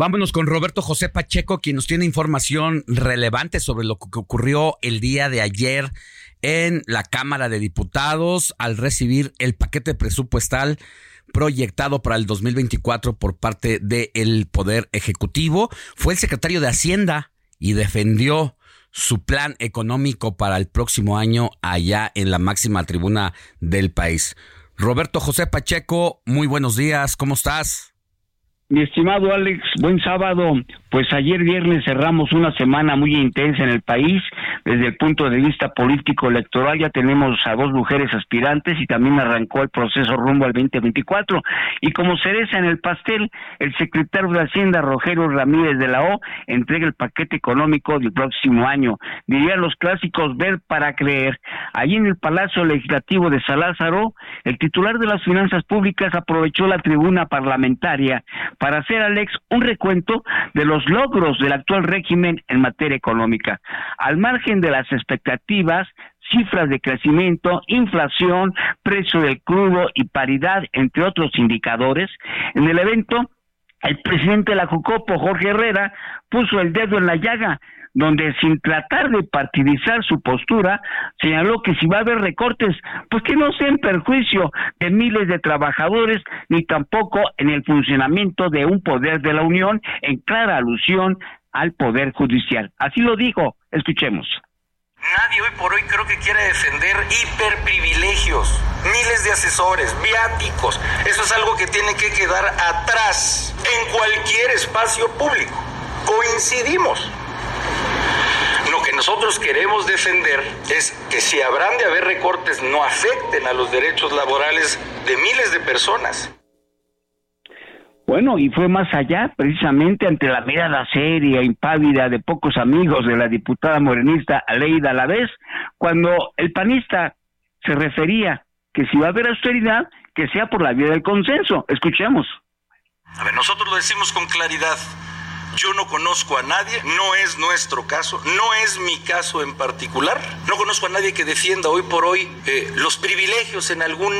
Vámonos con Roberto José Pacheco, quien nos tiene información relevante sobre lo que ocurrió el día de ayer en la Cámara de Diputados al recibir el paquete presupuestal proyectado para el 2024 por parte del Poder Ejecutivo. Fue el secretario de Hacienda y defendió su plan económico para el próximo año allá en la máxima tribuna del país. Roberto José Pacheco, muy buenos días, ¿cómo estás? Mi estimado Alex, buen sábado. Pues ayer viernes cerramos una semana muy intensa en el país. Desde el punto de vista político electoral ya tenemos a dos mujeres aspirantes y también arrancó el proceso rumbo al 2024. Y como cereza en el pastel, el secretario de Hacienda, Rogelio Ramírez de la O, entrega el paquete económico del próximo año. Dirían los clásicos ver para creer. Allí en el Palacio Legislativo de Salázaro, el titular de las finanzas públicas aprovechó la tribuna parlamentaria para hacer, Alex, un recuento de los logros del actual régimen en materia económica. Al margen de las expectativas, cifras de crecimiento, inflación, precio del crudo y paridad, entre otros indicadores, en el evento el presidente de la Jucopo, Jorge Herrera, puso el dedo en la llaga, donde sin tratar de partidizar su postura, señaló que si va a haber recortes, pues que no sea en perjuicio de miles de trabajadores, ni tampoco en el funcionamiento de un poder de la Unión, en clara alusión al Poder Judicial. Así lo dijo, escuchemos. Nadie hoy por hoy creo que quiere defender hiperprivilegios, miles de asesores, viáticos. Eso es algo que tiene que quedar atrás en cualquier espacio público. Coincidimos. Que nosotros queremos defender es que si habrán de haber recortes no afecten a los derechos laborales de miles de personas. Bueno, y fue más allá, precisamente ante la mirada seria, impávida de pocos amigos de la diputada morenista Aleida Alavés, cuando el panista se refería que si va a haber austeridad, que sea por la vía del consenso. Escuchemos. A ver, nosotros lo decimos con claridad. Yo no conozco a nadie, no es nuestro caso, no es mi caso en particular. No conozco a nadie que defienda hoy por hoy eh, los privilegios en algún,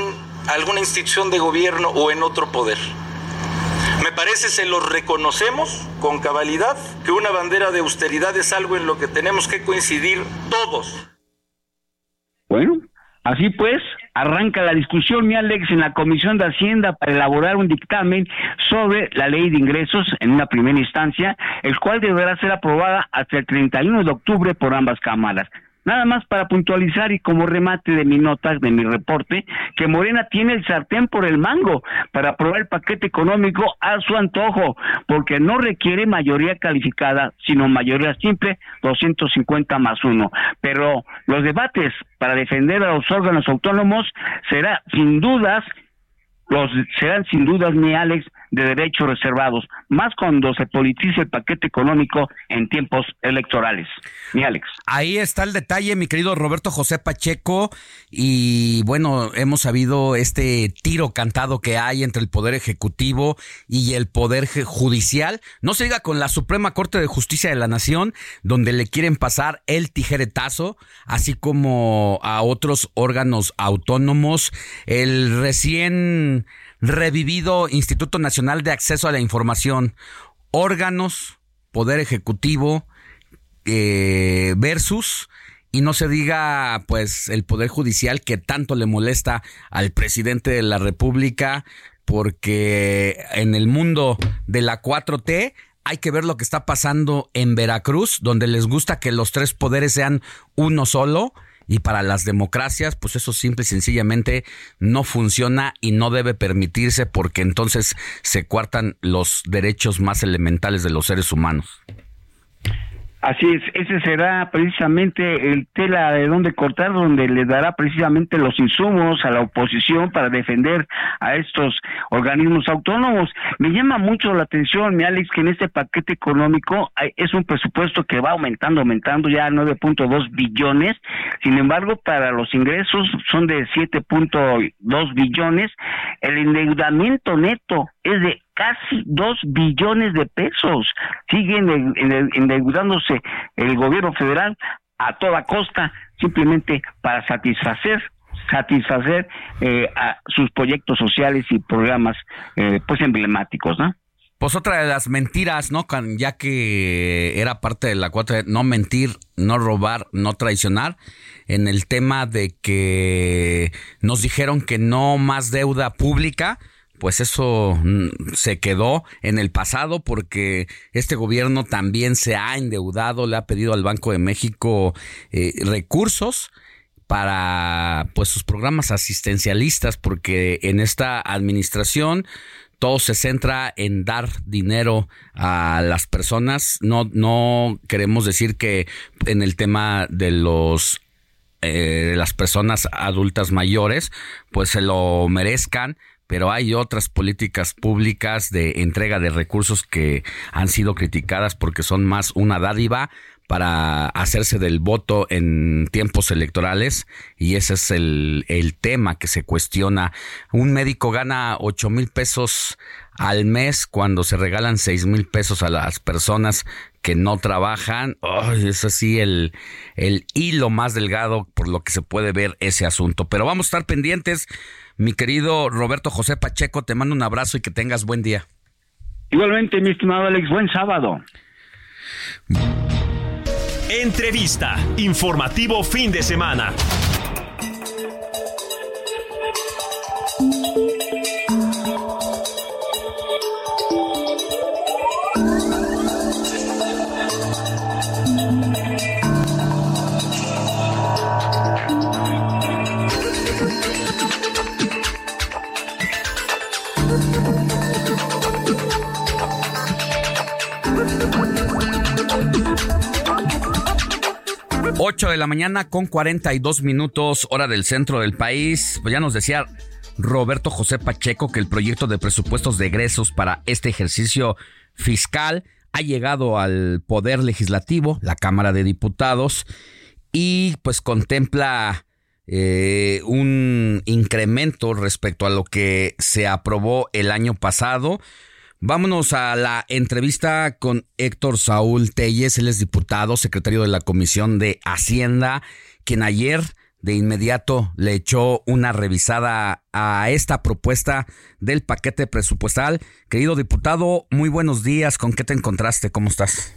alguna institución de gobierno o en otro poder. Me parece se los reconocemos con cabalidad que una bandera de austeridad es algo en lo que tenemos que coincidir todos. Bueno, así pues, arranca la discusión, mi Alex, en la Comisión de Hacienda para elaborar un dictamen sobre la ley de ingresos en una primera instancia, el cual deberá ser aprobada hasta el 31 de octubre por ambas cámaras. Nada más para puntualizar y como remate de mi nota, de mi reporte, que Morena tiene el sartén por el mango para aprobar el paquete económico a su antojo, porque no requiere mayoría calificada, sino mayoría simple, 250 más uno. Pero los debates para defender a los órganos autónomos será sin dudas los serán sin dudas mi Alex de derechos reservados, más cuando se politice el paquete económico en tiempos electorales. Mi Alex. Ahí está el detalle, mi querido Roberto José Pacheco, y bueno, hemos sabido este tiro cantado que hay entre el Poder Ejecutivo y el Poder Judicial, no se diga con la Suprema Corte de Justicia de la Nación, donde le quieren pasar el tijeretazo, así como a otros órganos autónomos, el recién revivido Instituto Nacional de Acceso a la Información, órganos, Poder Ejecutivo eh, versus y no se diga pues el poder judicial que tanto le molesta al presidente de la República porque en el mundo de la 4T hay que ver lo que está pasando en Veracruz donde les gusta que los tres poderes sean uno solo y para las democracias, pues eso simple y sencillamente no funciona y no debe permitirse porque entonces se cuartan los derechos más elementales de los seres humanos. Así es, ese será precisamente el tela de donde cortar, donde le dará precisamente los insumos a la oposición para defender a estos organismos autónomos. Me llama mucho la atención, mi Alex, que en este paquete económico es un presupuesto que va aumentando, aumentando ya a 9.2 billones. Sin embargo, para los ingresos son de 7.2 billones. El endeudamiento neto es de casi dos billones de pesos. Siguen endeudándose el gobierno federal a toda costa simplemente para satisfacer satisfacer eh, a sus proyectos sociales y programas eh, pues emblemáticos, ¿no? Pues otra de las mentiras, ¿no? Ya que era parte de la cuatro, no mentir, no robar, no traicionar, en el tema de que nos dijeron que no más deuda pública, pues eso mm, se quedó en el pasado porque este gobierno también se ha endeudado, le ha pedido al Banco de México eh, recursos para pues sus programas asistencialistas porque en esta administración todo se centra en dar dinero a las personas. No, no queremos decir que en el tema de los eh, las personas adultas mayores pues se lo merezcan pero hay otras políticas públicas de entrega de recursos que han sido criticadas porque son más una dádiva para hacerse del voto en tiempos electorales y ese es el, el tema que se cuestiona. Un médico gana ocho mil pesos al mes cuando se regalan seis mil pesos a las personas que no trabajan. es así el, el hilo más delgado por lo que se puede ver ese asunto. Pero vamos a estar pendientes mi querido Roberto José Pacheco, te mando un abrazo y que tengas buen día. Igualmente, mi estimado Alex, buen sábado. Entrevista, informativo fin de semana. 8 de la mañana con 42 minutos, hora del centro del país. Pues ya nos decía Roberto José Pacheco que el proyecto de presupuestos de egresos para este ejercicio fiscal ha llegado al Poder Legislativo, la Cámara de Diputados, y pues contempla eh, un incremento respecto a lo que se aprobó el año pasado. Vámonos a la entrevista con Héctor Saúl Telles, él es diputado, secretario de la Comisión de Hacienda, quien ayer de inmediato le echó una revisada a esta propuesta del paquete presupuestal. Querido diputado, muy buenos días, ¿con qué te encontraste? ¿Cómo estás?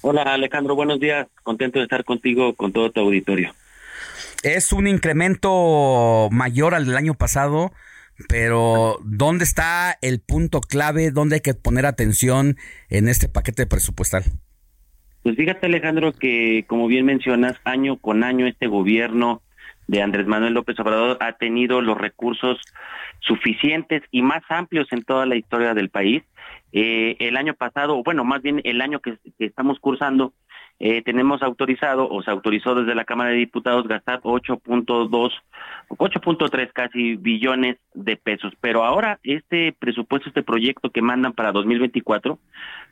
Hola Alejandro, buenos días, contento de estar contigo, con todo tu auditorio. Es un incremento mayor al del año pasado, pero ¿dónde está el punto clave? ¿Dónde hay que poner atención en este paquete presupuestal? Pues fíjate Alejandro que como bien mencionas, año con año este gobierno de Andrés Manuel López Obrador ha tenido los recursos suficientes y más amplios en toda la historia del país. Eh, el año pasado, bueno, más bien el año que, estamos cursando, eh, tenemos autorizado o se autorizó desde la Cámara de Diputados gastar 8.2, 8.3 casi billones de pesos. Pero ahora este presupuesto, este proyecto que mandan para 2024,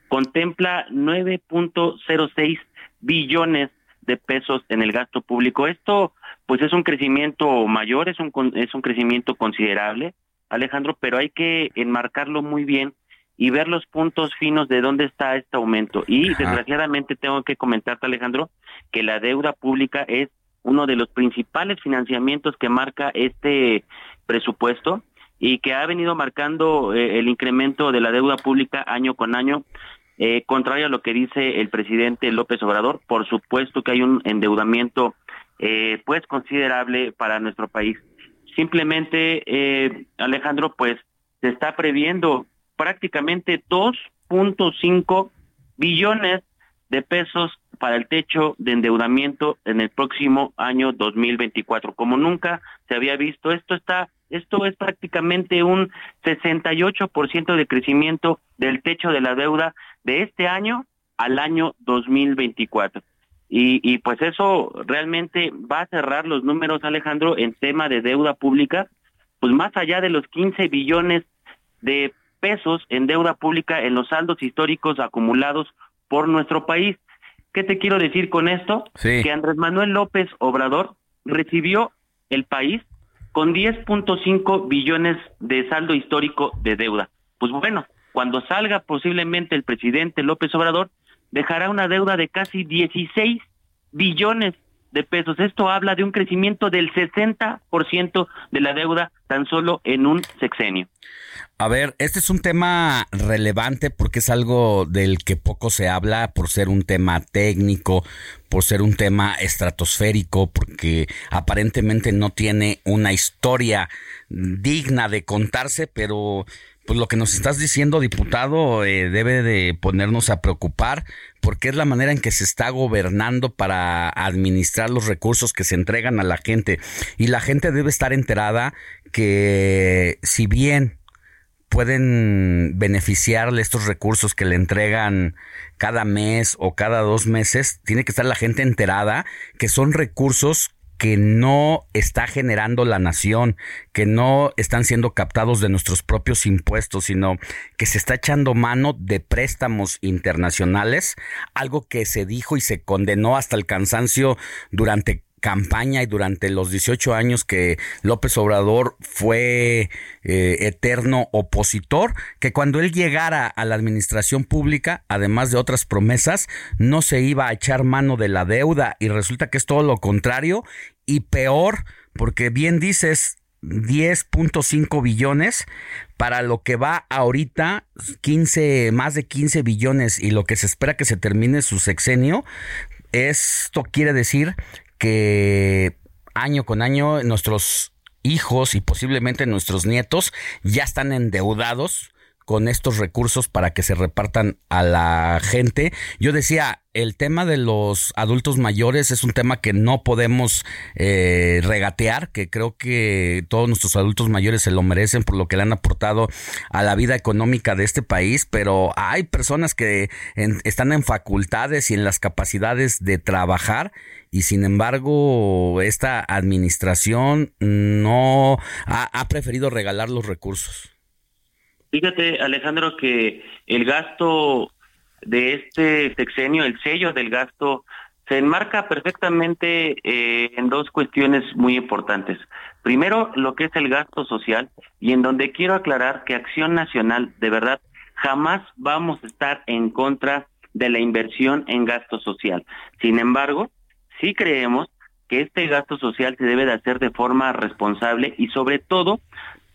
contempla 9.06 billones de pesos en el gasto público. Esto pues es un crecimiento mayor, es un, es un crecimiento considerable, Alejandro, pero hay que enmarcarlo muy bien y ver los puntos finos de dónde está este aumento. Y desgraciadamente tengo que comentarte, Alejandro, que la deuda pública es uno de los principales financiamientos que marca este presupuesto y que ha venido marcando eh, el incremento de la deuda pública año con año. Eh, contrario a lo que dice el presidente López Obrador, por supuesto que hay un endeudamiento eh, pues considerable para nuestro país. Simplemente, eh, Alejandro, pues se está previendo prácticamente 2.5 billones de pesos para el techo de endeudamiento en el próximo año 2024. Como nunca se había visto, esto está esto es prácticamente un 68% de crecimiento del techo de la deuda de este año al año 2024. Y, y pues eso realmente va a cerrar los números, Alejandro, en tema de deuda pública, pues más allá de los 15 billones de pesos en deuda pública en los saldos históricos acumulados por nuestro país. ¿Qué te quiero decir con esto? Que Andrés Manuel López Obrador recibió el país con 10.5 billones de saldo histórico de deuda. Pues bueno, cuando salga posiblemente el presidente López Obrador, dejará una deuda de casi 16 billones de pesos. Esto habla de un crecimiento del 60% de la deuda tan solo en un sexenio. A ver, este es un tema relevante porque es algo del que poco se habla por ser un tema técnico, por ser un tema estratosférico, porque aparentemente no tiene una historia digna de contarse, pero pues lo que nos estás diciendo, diputado, eh, debe de ponernos a preocupar porque es la manera en que se está gobernando para administrar los recursos que se entregan a la gente. Y la gente debe estar enterada que si bien pueden beneficiarle estos recursos que le entregan cada mes o cada dos meses, tiene que estar la gente enterada que son recursos que no está generando la nación, que no están siendo captados de nuestros propios impuestos, sino que se está echando mano de préstamos internacionales, algo que se dijo y se condenó hasta el cansancio durante campaña y durante los 18 años que López Obrador fue eh, eterno opositor, que cuando él llegara a la administración pública, además de otras promesas, no se iba a echar mano de la deuda. Y resulta que es todo lo contrario y peor, porque bien dices, 10.5 billones para lo que va ahorita 15 más de 15 billones y lo que se espera que se termine su sexenio esto quiere decir que año con año nuestros hijos y posiblemente nuestros nietos ya están endeudados con estos recursos para que se repartan a la gente. Yo decía, el tema de los adultos mayores es un tema que no podemos eh, regatear, que creo que todos nuestros adultos mayores se lo merecen por lo que le han aportado a la vida económica de este país, pero hay personas que están en facultades y en las capacidades de trabajar y sin embargo esta administración no ha, preferido regalar los recursos. Fíjate, Alejandro, que el gasto de este sexenio, el sello del gasto, se enmarca perfectamente eh, en dos cuestiones muy importantes. Primero, lo que es el gasto social, y en donde quiero aclarar que Acción Nacional, de verdad, jamás vamos a estar en contra de la inversión en gasto social. Sin embargo, sí creemos que este gasto social se debe de hacer de forma responsable y sobre todo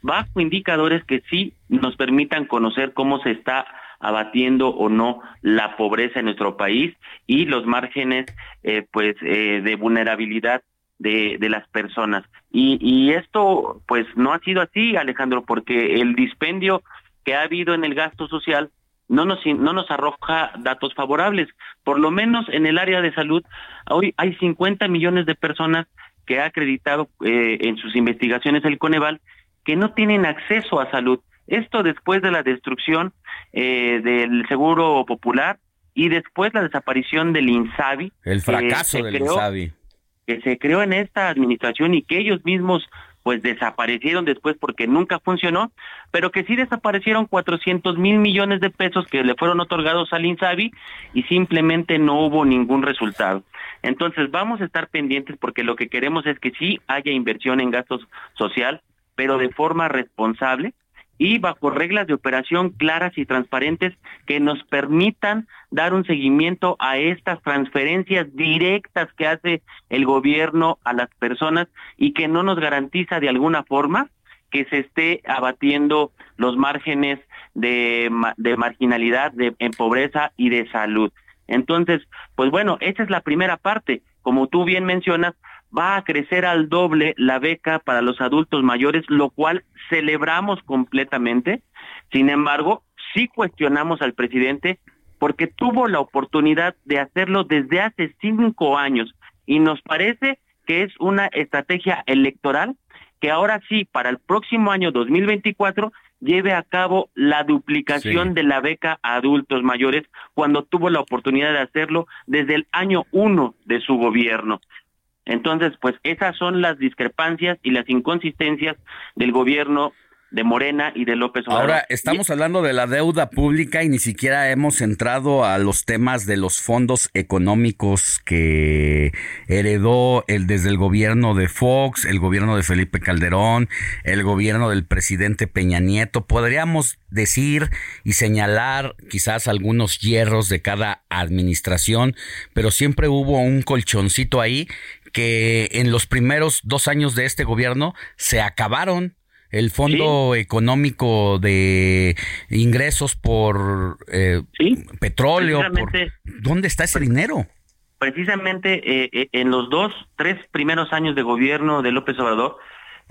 bajo indicadores que sí nos permitan conocer cómo se está abatiendo o no la pobreza en nuestro país y los márgenes eh, pues eh, de vulnerabilidad de, las personas. Y, y esto pues no ha sido así Alejandro porque el dispendio que ha habido en el gasto social no nos, no nos arroja datos favorables. Por lo menos en el área de salud, hoy hay 50 millones de personas que ha acreditado eh, en sus investigaciones el Coneval que no tienen acceso a salud. Esto después de la destrucción eh, del Seguro Popular y después la desaparición del INSABI. El fracaso del creó- INSABI. Que se creó en esta administración y que ellos mismos pues desaparecieron después porque nunca funcionó, pero que sí desaparecieron 400 mil millones de pesos que le fueron otorgados al INSABI y simplemente no hubo ningún resultado. Entonces vamos a estar pendientes porque lo que queremos es que sí haya inversión en gastos social, pero de forma responsable y bajo reglas de operación claras y transparentes que nos permitan dar un seguimiento a estas transferencias directas que hace el gobierno a las personas y que no nos garantiza de alguna forma que se esté abatiendo los márgenes de, de marginalidad, de en pobreza y de salud. Entonces, pues bueno, esa es la primera parte. Como tú bien mencionas, va a crecer al doble la beca para los adultos mayores, lo cual celebramos completamente. Sin embargo, sí cuestionamos al presidente porque tuvo la oportunidad de hacerlo desde hace cinco años y nos parece que es una estrategia electoral que ahora sí, para el próximo año 2024, lleve a cabo la duplicación Sí. de la beca a adultos mayores cuando tuvo la oportunidad de hacerlo desde el año uno de su gobierno. Entonces, pues esas son las discrepancias y las inconsistencias del gobierno de Morena y de López Obrador. Ahora, estamos hablando de la deuda pública y ni siquiera hemos entrado a los temas de los fondos económicos que heredó el desde el gobierno de Fox, el gobierno de Felipe Calderón, el gobierno del presidente Peña Nieto. Podríamos decir y señalar quizás algunos hierros de cada administración, pero siempre hubo un colchoncito ahí que en los primeros dos años de este gobierno se acabaron el fondo económico de ingresos por eh, petróleo. por- ¿Dónde está ese dinero? precisamente eh, eh, en los dos, tres primeros años de gobierno de López Obrador,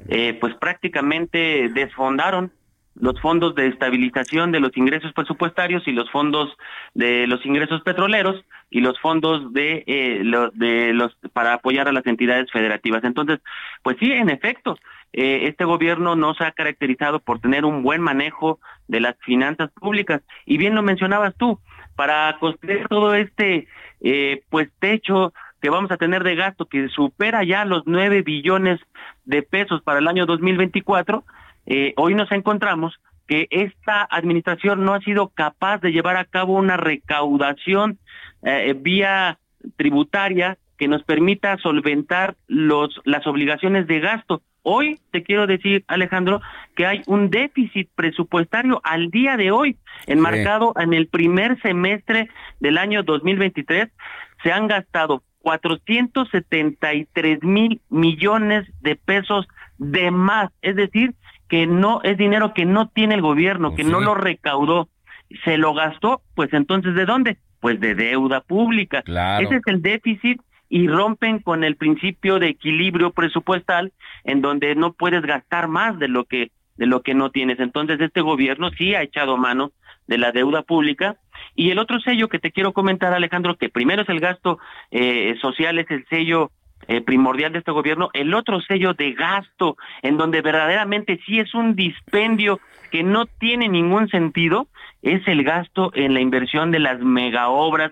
eh, pues prácticamente desfondaron los fondos de estabilización de los ingresos presupuestarios y los fondos de los ingresos petroleros y los fondos de, eh, lo- de los para apoyar a las entidades federativas. Entonces, pues sí, en efecto, eh, este gobierno no se ha caracterizado por tener un buen manejo de las finanzas públicas. Y bien lo mencionabas tú, para construir todo este eh, pues techo que vamos a tener de gasto que supera ya los 9 billones de pesos para el año 2024, eh, hoy nos encontramos que esta administración no ha sido capaz de llevar a cabo una recaudación eh, vía tributaria que nos permita solventar los las obligaciones de gasto. Hoy te quiero decir, Alejandro, que hay un déficit presupuestario al día de hoy, enmarcado en el primer semestre del año 2023, se han gastado 473 mil millones de pesos de más, es decir, que no es dinero que no tiene el gobierno, que no lo recaudó, se lo gastó, pues entonces ¿de dónde? Pues de deuda pública. Claro. Ese es el déficit y rompen con el principio de equilibrio presupuestal en donde no puedes gastar más de lo que de lo que no tienes. Entonces este gobierno sí ha echado mano de la deuda pública y el otro sello que te quiero comentar Alejandro que primero es el gasto eh, social es el sello eh, primordial de este gobierno, el otro sello de gasto, en donde verdaderamente sí es un dispendio que no tiene ningún sentido, es el gasto en la inversión de las megaobras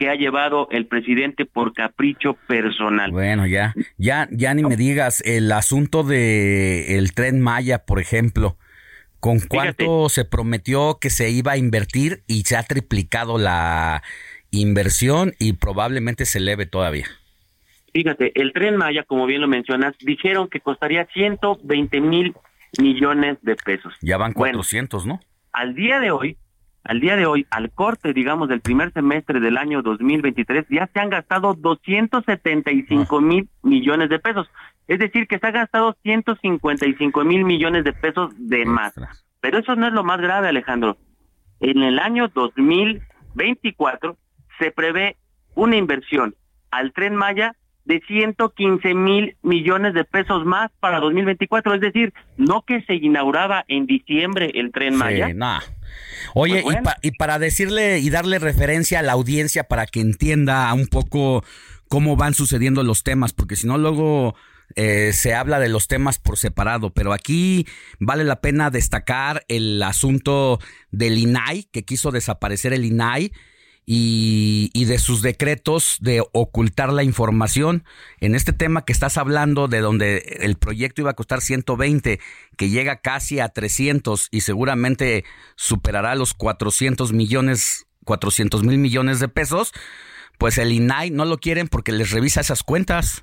que ha llevado el presidente por capricho personal. Bueno, ya, ya, ya ni me digas el asunto de el tren Maya, por ejemplo. ¿Con cuánto se prometió que se iba a invertir y se ha triplicado la inversión y probablemente se eleve todavía? Fíjate, el tren Maya, como bien lo mencionas, dijeron que costaría 120 mil millones de pesos. Ya van Bueno, 400, ¿no? al día de hoy, al día de hoy, al corte, digamos, del primer semestre del año 2023, ya se han gastado 275 mil millones de pesos. Es decir, que se ha gastado 155 mil millones de pesos de más. Pero eso no es lo más grave, Alejandro. En el año 2024 se prevé una inversión al tren Maya de 115 mil millones de pesos más para 2024. Es decir, no que se inauguraba en diciembre el tren Maya. Sí, nah. Oye, Pues y, pa- y para decirle y darle referencia a la audiencia para que entienda un poco cómo van sucediendo los temas, porque si no luego eh, se habla de los temas por separado, pero aquí vale la pena destacar el asunto del INAI, que quiso desaparecer el INAI. Y, y de sus decretos de ocultar la información. En este tema que estás hablando, de donde el proyecto iba a costar 120, que llega casi a 300 y seguramente superará los 400 millones, 400 mil millones de pesos, pues el INAI no lo quieren porque les revisa esas cuentas.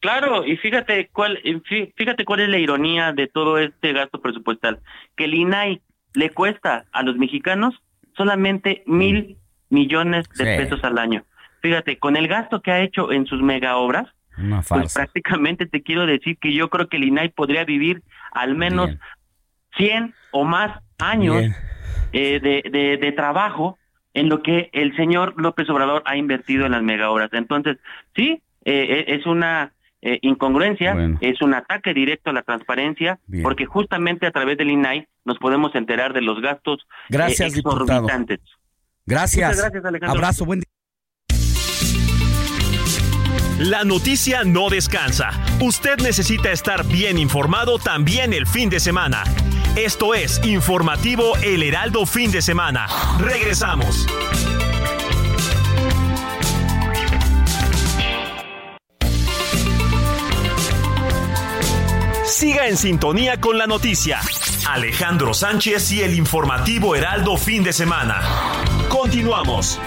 Claro, y fíjate cuál, fí- fíjate cuál es la ironía de todo este gasto presupuestal, que el INAI le cuesta a los mexicanos solamente mil millones de Sí. pesos al año. Fíjate, con el gasto que ha hecho en sus mega obras, Una pues prácticamente te quiero decir que yo creo que el INAI podría vivir al menos 100 o más años Bien. eh, de, de, de trabajo en lo que el señor López Obrador ha invertido en las mega obras. Entonces, sí, eh, eh, es una eh, incongruencia, es un ataque directo a la transparencia, Bien. porque justamente a través del INAI nos podemos enterar de los gastos eh, Gracias, diputado. Gracias. Muchas gracias, Alejandro. Abrazo, buen día. La noticia no descansa. Usted necesita estar bien informado también el fin de semana. Esto es Informativo El Heraldo Fin de Semana. Regresamos. Siga en sintonía con la noticia. Alejandro Sánchez y el Informativo Heraldo Fin de Semana. Continuamos.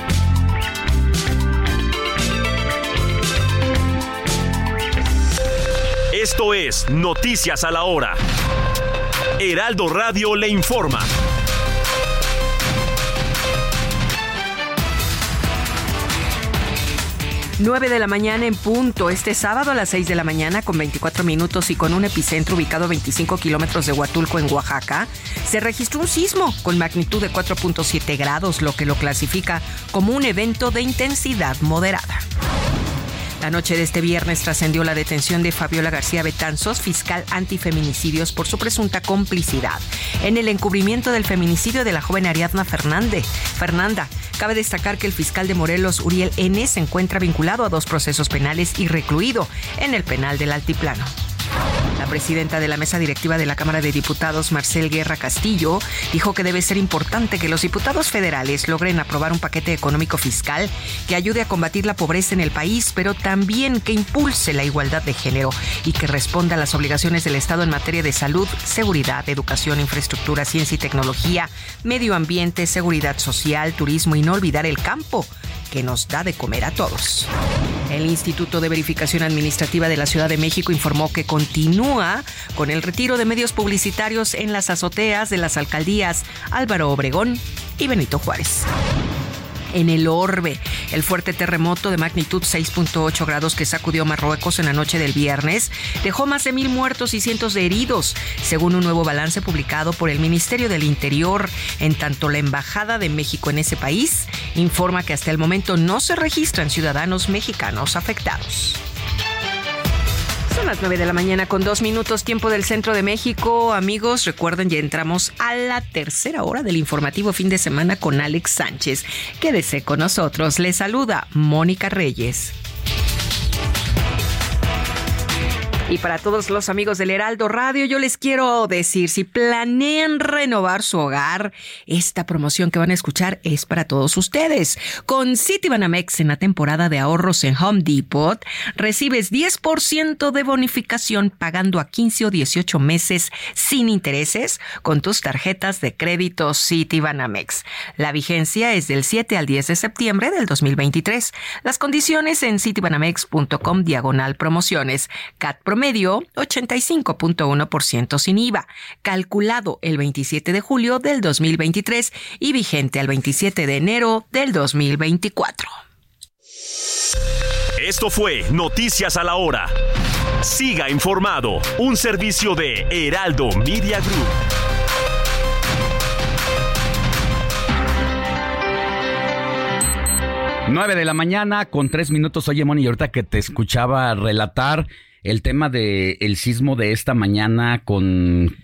Esto es Noticias a la Hora. Heraldo Radio le informa. Nueve de la mañana en punto, este sábado a las 6 de la mañana con 24 minutos y con un epicentro ubicado a 25 kilómetros de Huatulco en Oaxaca, se registró un sismo con magnitud de 4.7 grados, lo que lo clasifica como un evento de intensidad moderada. La noche de este viernes trascendió la detención de Fabiola García Betanzos, fiscal antifeminicidios, por su presunta complicidad en el encubrimiento del feminicidio de la joven Ariadna Fernández. Fernanda, cabe destacar que el fiscal de Morelos, Uriel N., se encuentra vinculado a dos procesos penales y recluido en el penal del Altiplano. La presidenta de la mesa directiva de la Cámara de Diputados, Marcel Guerra Castillo, dijo que debe ser importante que los diputados federales logren aprobar un paquete económico fiscal que ayude a combatir la pobreza en el país, pero también que impulse la igualdad de género y que responda a las obligaciones del Estado en materia de salud, seguridad, educación, infraestructura, ciencia y tecnología, medio ambiente, seguridad social, turismo y no olvidar el campo que nos da de comer a todos. El Instituto de Verificación Administrativa de la Ciudad de México informó que continúa con el retiro de medios publicitarios en las azoteas de las alcaldías Álvaro Obregón y Benito Juárez en el orbe. El fuerte terremoto de magnitud 6.8 grados que sacudió Marruecos en la noche del viernes dejó más de mil muertos y cientos de heridos, según un nuevo balance publicado por el Ministerio del Interior. En tanto, la Embajada de México en ese país informa que hasta el momento no se registran ciudadanos mexicanos afectados. Son las 9 de la mañana con dos minutos tiempo del centro de México. Amigos, recuerden, ya entramos a la tercera hora del informativo fin de semana con Alex Sánchez. Quédese con nosotros. Le saluda Mónica Reyes. Y para todos los amigos del Heraldo Radio, yo les quiero decir, si planean renovar su hogar, esta promoción que van a escuchar es para todos ustedes. Con Citibanamex en la temporada de ahorros en Home Depot, recibes 10% de bonificación pagando a 15 o 18 meses sin intereses con tus tarjetas de crédito Citibanamex. La vigencia es del 7 al 10 de septiembre del 2023. Las condiciones en citibanamex.com diagonal promociones. CAT promedio 85.1% sin IVA, calculado el 27 de julio del 2023 y vigente al 27 de enero del 2024. Esto fue Noticias a la Hora. Siga informado, un servicio de Heraldo Media Group. Nueve de la mañana con tres minutos. Oye, Moni, ahorita que te escuchaba relatar el tema del el sismo de esta mañana con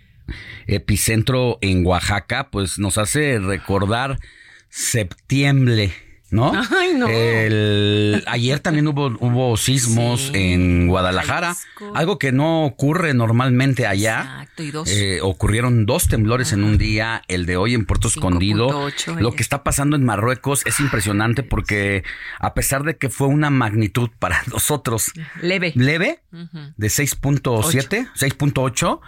epicentro en Oaxaca, pues nos hace recordar septiembre. ¿No? Ay, no. El- ayer también hubo, hubo sismos en Guadalajara, algo que no ocurre normalmente allá. Exacto, y dos. Eh, ocurrieron dos temblores en un día, el de hoy en Puerto Escondido. 5.8 Lo ayer. que está pasando en Marruecos es impresionante porque a pesar de que fue una magnitud para nosotros Leve. leve, de 6.7, 6.8,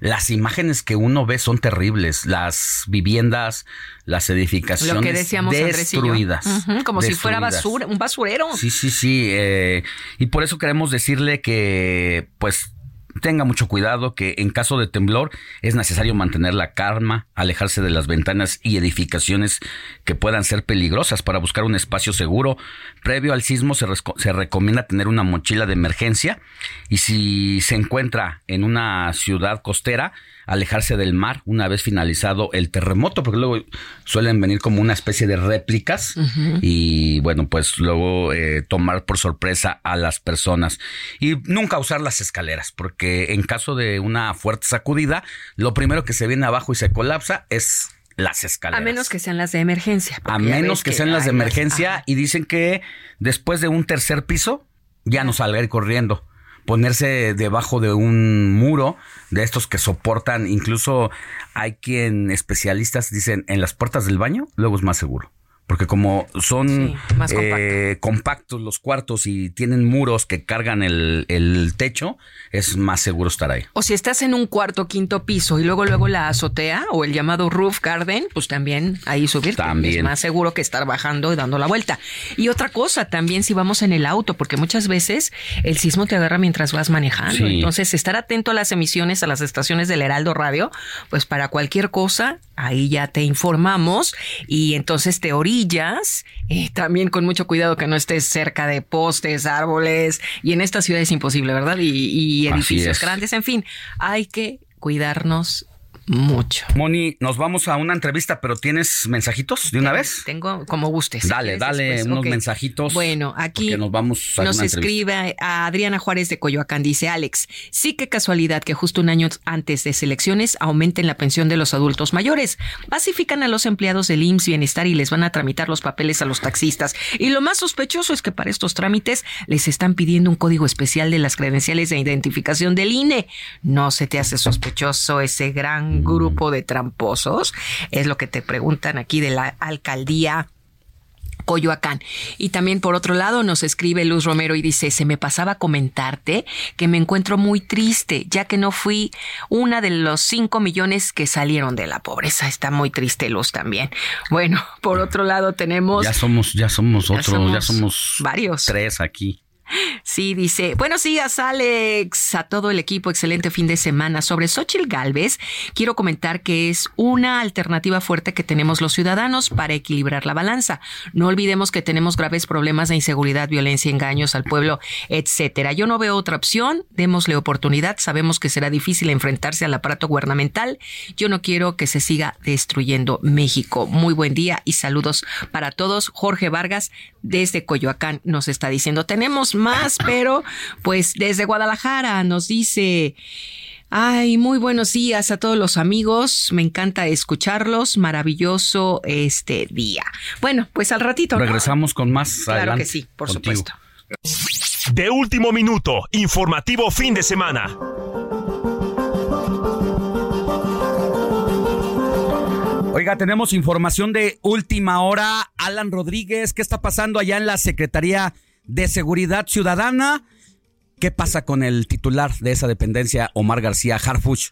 las imágenes que uno ve son terribles. Las viviendas, las edificaciones Lo que decíamos destruidas. Como si fuera basura, un basurero. Sí, sí, sí. eh, y por eso queremos decirle que, pues, tenga mucho cuidado, que en caso de temblor es necesario mantener la calma, alejarse de las ventanas y edificaciones que puedan ser peligrosas para buscar un espacio seguro. Previo al sismo se, se recomienda tener una mochila de emergencia y si se encuentra en una ciudad costera, alejarse del mar una vez finalizado el terremoto, porque luego suelen venir como una especie de réplicas y bueno, pues luego eh, tomar por sorpresa a las personas y nunca usar las escaleras, porque en caso de una fuerte sacudida, lo primero que se viene abajo y se colapsa es las A escaleras. menos que sean las de emergencia. A menos que sean las de emergencia y dicen que después de un tercer piso ya no salga a ir corriendo. Ponerse debajo de un muro de estos que soportan, incluso hay quien especialistas dicen en las puertas del baño, luego es más seguro. Porque como son más eh, compactos los cuartos y tienen muros que cargan el, el techo, es más seguro estar ahí. O si estás en un cuarto, quinto piso y luego luego la azotea o el llamado roof garden, pues también ahí subir. También. Es más seguro que estar bajando y dando la vuelta. Y otra cosa, también si vamos en el auto, porque muchas veces el sismo te agarra mientras vas manejando. Sí. Entonces, estar atento a las emisiones, a las estaciones del Heraldo Radio, pues para cualquier cosa, ahí ya te informamos y entonces te orillas, eh, también con mucho cuidado que no estés cerca de postes, árboles, y en esta ciudad es imposible, ¿verdad? Y, edificios es. grandes, en fin, hay que cuidarnos mucho. Moni, nos vamos a una entrevista, pero ¿tienes mensajitos de una vez? Tengo como gustes. Dale, ¿Quieres dale después? unos mensajitos. Bueno, aquí nos vamos a nos escribe a Adriana Juárez de Coyoacán. Dice Alex, sí que casualidad que justo un año antes de elecciones aumenten la pensión de los adultos mayores. Basifican a los empleados del IMSS Bienestar y les van a tramitar los papeles a los taxistas. Y lo más sospechoso es que para estos trámites les están pidiendo un código especial de las credenciales de identificación del INE. ¿No se te hace sospechoso ese gran Mm. grupo de tramposos? Es lo que te preguntan aquí de la alcaldía Coyoacán. Y también por otro lado nos escribe Luz Romero y dice, se me pasaba comentarte que me encuentro muy triste, ya que no fui una de los cinco millones que salieron de la pobreza. Está muy triste Luz también. Bueno, por otro lado tenemos... Ya somos, ya somos Ya otros, ya somos somos varios. Tres aquí. Sí, dice, buenos días Alex, a todo el equipo, excelente fin de semana. Sobre Xochitl Galvez, quiero comentar que es una alternativa fuerte que tenemos los ciudadanos para equilibrar la balanza. No olvidemos que tenemos graves problemas de inseguridad, violencia, engaños al pueblo, etcétera. Yo no veo otra opción, démosle oportunidad, sabemos que será difícil enfrentarse al aparato gubernamental. Yo no quiero que se siga destruyendo México. Muy buen día y saludos para todos. Jorge Vargas desde Coyoacán nos está diciendo, tenemos más, pero pues desde Guadalajara nos dice... Ay, muy buenos días a todos los amigos. Me encanta escucharlos. Maravilloso este día. Bueno, pues al ratito. ¿no? Regresamos con más Claro adelante que sí, por contigo. supuesto. De último minuto, informativo fin de semana. Oiga, tenemos información de última hora. Alan Rodríguez, ¿qué está pasando allá en la Secretaría de Seguridad Ciudadana? ¿Qué pasa con el titular de esa dependencia, Omar García Harfuch?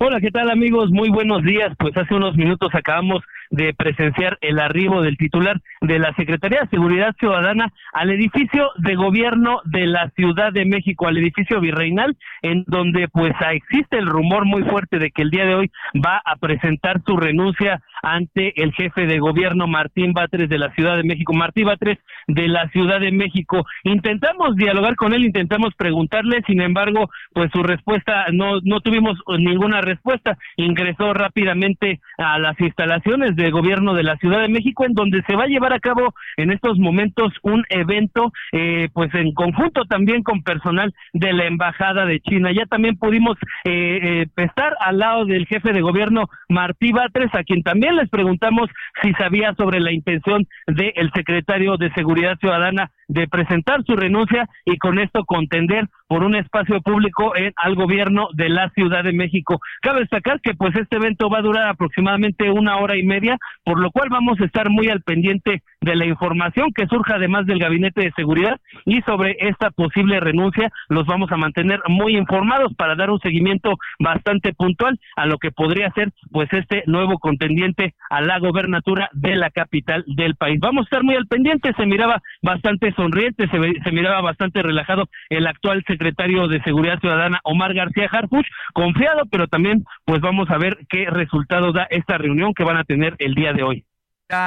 Hola, ¿qué tal amigos? Muy buenos días. Pues hace unos minutos acabamos de presenciar el arribo del titular de la Secretaría de Seguridad Ciudadana al edificio de gobierno de la Ciudad de México, al edificio virreinal, en donde pues existe el rumor muy fuerte de que el día de hoy va a presentar su renuncia ante el jefe de gobierno Martín Batres de la Ciudad de México, Martín Batres de la Ciudad de México. Intentamos dialogar con él, intentamos preguntarle, sin embargo, pues su respuesta no no tuvimos ninguna respuesta. Ingresó rápidamente a las instalaciones de gobierno de la Ciudad de México, en donde se va a llevar a cabo en estos momentos un evento, eh, pues en conjunto también con personal de la Embajada de China. Ya también pudimos eh, eh, estar al lado del jefe de gobierno Martí Batres, a quien también les preguntamos si sabía sobre la intención del secretario de Seguridad Ciudadana de presentar su renuncia y con esto contender por un espacio público en, al gobierno de la Ciudad de México. Cabe destacar que pues este evento va a durar aproximadamente una hora y media, por lo cual vamos a estar muy al pendiente de la información que surja además del Gabinete de Seguridad y sobre esta posible renuncia los vamos a mantener muy informados para dar un seguimiento bastante puntual a lo que podría ser pues este nuevo contendiente a la gobernatura de la capital del país. Vamos a estar muy al pendiente, se miraba bastante sonriente, se, se miraba bastante relajado el actual secretario de Seguridad Ciudadana Omar García Harfuch, confiado, pero también pues vamos a ver qué resultado da esta reunión que van a tener el día de hoy.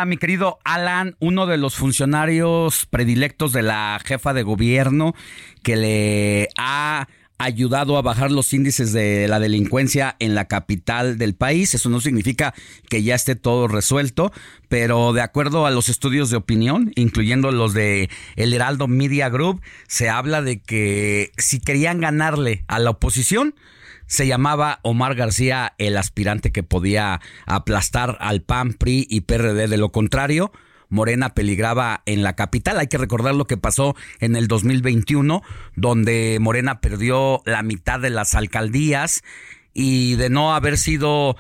Mi querido Alan, uno de los funcionarios predilectos de la jefa de gobierno que le ha ayudado a bajar los índices de la delincuencia en la capital del país. Eso no significa que ya esté todo resuelto, pero de acuerdo a los estudios de opinión, incluyendo los de El Heraldo Media Group, se habla de que si querían ganarle a la oposición, se llamaba Omar García el aspirante que podía aplastar al PAN, PRI y PRD. De lo contrario, Morena peligraba en la capital. Hay que recordar lo que pasó en el 2021, donde Morena perdió la mitad de las alcaldías y de no haber sido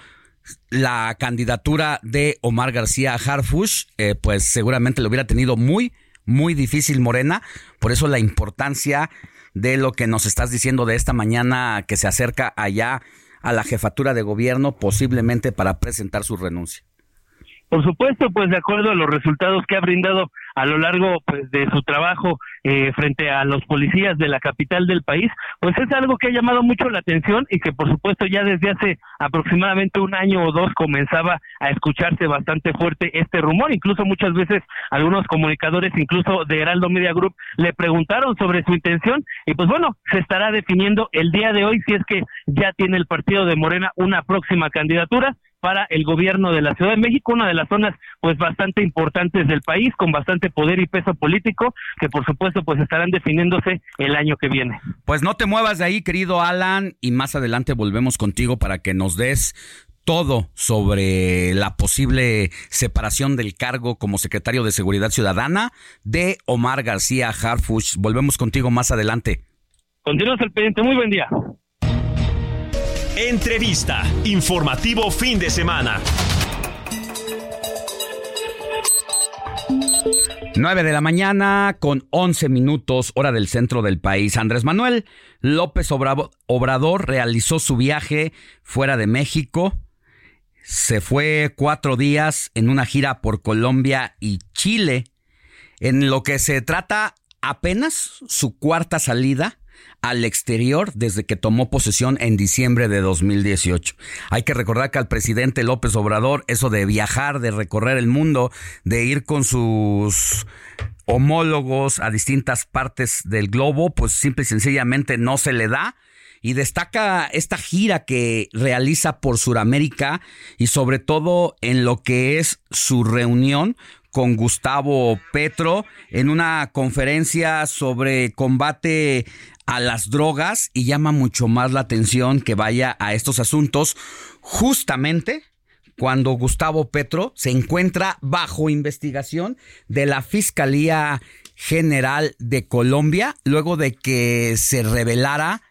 la candidatura de Omar García Harfush, eh, pues seguramente lo hubiera tenido muy, muy difícil Morena. Por eso la importancia de lo que nos estás diciendo de esta mañana que se acerca allá a la jefatura de gobierno, posiblemente para presentar su renuncia. Por supuesto, pues de acuerdo a los resultados que ha brindado a lo largo pues, de su trabajo eh, frente a los policías de la capital del país, pues es algo que ha llamado mucho la atención y que por supuesto ya desde hace aproximadamente un año o dos comenzaba a escucharse bastante fuerte este rumor. Incluso muchas veces algunos comunicadores, incluso de Heraldo Media Group, le preguntaron sobre su intención y pues bueno, se estará definiendo el día de hoy si es que ya tiene el partido de Morena una próxima candidatura para el gobierno de la Ciudad de México, una de las zonas pues bastante importantes del país, con bastante poder y peso político, que por supuesto pues estarán definiéndose el año que viene. Pues no te muevas de ahí, querido Alan, y más adelante volvemos contigo para que nos des todo sobre la posible separación del cargo como secretario de Seguridad Ciudadana de Omar García Harfuch. Volvemos contigo más adelante. Continuamos al pendiente. Muy buen día. Entrevista. Informativo fin de semana. 9 de la mañana con 11 minutos hora del centro del país. Andrés Manuel López Obrador realizó su viaje fuera de México. Se fue cuatro días en una gira por Colombia y Chile. En lo que se trata apenas su cuarta salida al exterior desde que tomó posesión en diciembre de 2018. Hay que recordar que al presidente López Obrador eso de viajar, de recorrer el mundo, de ir con sus homólogos a distintas partes del globo, pues simple y sencillamente no se le da. Y destaca esta gira que realiza por Sudamérica y sobre todo en lo que es su reunión con Gustavo Petro en una conferencia sobre combate a las drogas y llama mucho más la atención que vaya a estos asuntos justamente cuando Gustavo Petro se encuentra bajo investigación de la Fiscalía general de Colombia luego de que se revelara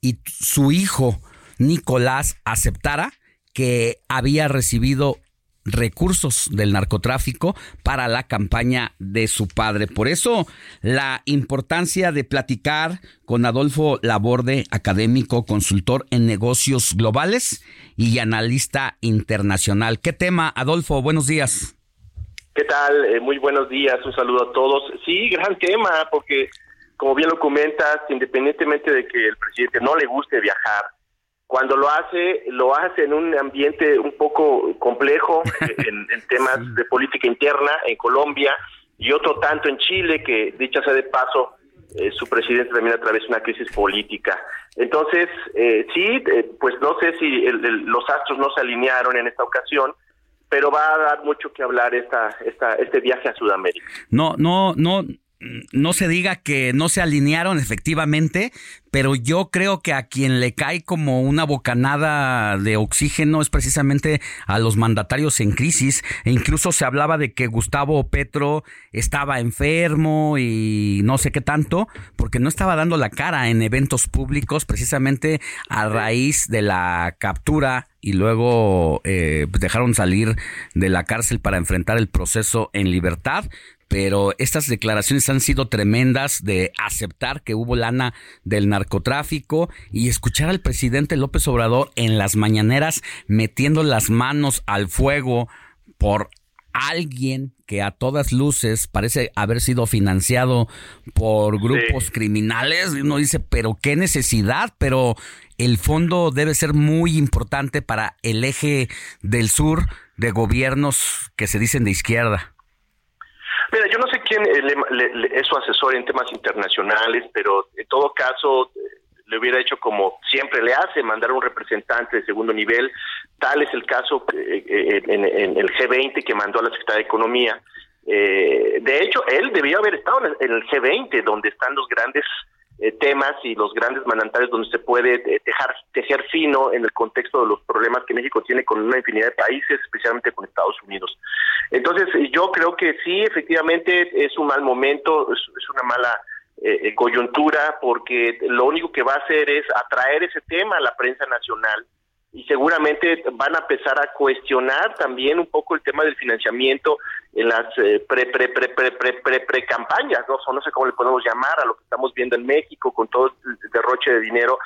y su hijo Nicolás aceptara que había recibido recursos del narcotráfico para la campaña de su padre. Por eso la importancia de platicar con Adolfo Laborde, académico, consultor en negocios globales y analista internacional. ¿Qué tema, Adolfo? Buenos días. ¿Qué tal? Eh, muy buenos días, un saludo a todos. Sí, gran tema, porque como bien lo comentas, independientemente de que el presidente no le guste viajar, cuando lo hace, lo hace en un ambiente un poco complejo en, temas de política interna en Colombia y otro tanto en Chile, que dicha sea de paso, eh, su presidente también atraviesa una crisis política. Entonces, eh, sí, eh, pues no sé si los astros no se alinearon en esta ocasión, pero va a dar mucho que hablar esta, esta, este viaje a Sudamérica. No, no, no, no se diga que no se alinearon efectivamente, pero yo creo que a quien le cae como una bocanada de oxígeno es precisamente a los mandatarios en crisis. E incluso se hablaba de que Gustavo Petro estaba enfermo y no sé qué tanto, porque no estaba dando la cara en eventos públicos precisamente a raíz de la captura y luego eh, dejaron salir de la cárcel para enfrentar el proceso en libertad pero estas declaraciones han sido tremendas de aceptar que hubo lana del narcotráfico y escuchar al presidente López Obrador en las mañaneras metiendo las manos al fuego por alguien que a todas luces parece haber sido financiado por grupos criminales. Uno dice, pero qué necesidad, pero el fondo debe ser muy importante para el eje del sur de gobiernos que se dicen de izquierda. Mira, yo no sé quién eh, es su asesor en temas internacionales, pero en todo caso eh, le hubiera hecho como siempre le hace, mandar un representante de segundo nivel. Tal es el caso eh, en, el G20 que mandó a la Secretaría de Economía. de hecho, él debió haber estado en el G20, donde están los grandes eh, temas y los grandes manantiales donde se puede eh, tejar, tejer fino en el contexto de los problemas que México tiene con una infinidad de países, especialmente con Estados Unidos. Entonces, eh, yo creo que sí, efectivamente, es un mal momento, es, una mala coyuntura, porque lo único que va a hacer es atraer ese tema a la prensa nacional y seguramente van a empezar a cuestionar también un poco el tema del financiamiento en las eh, pre pre pre pre pre pre pre campañas no o no sé cómo le podemos llamar a lo que estamos viendo en México con todo el derroche de dinero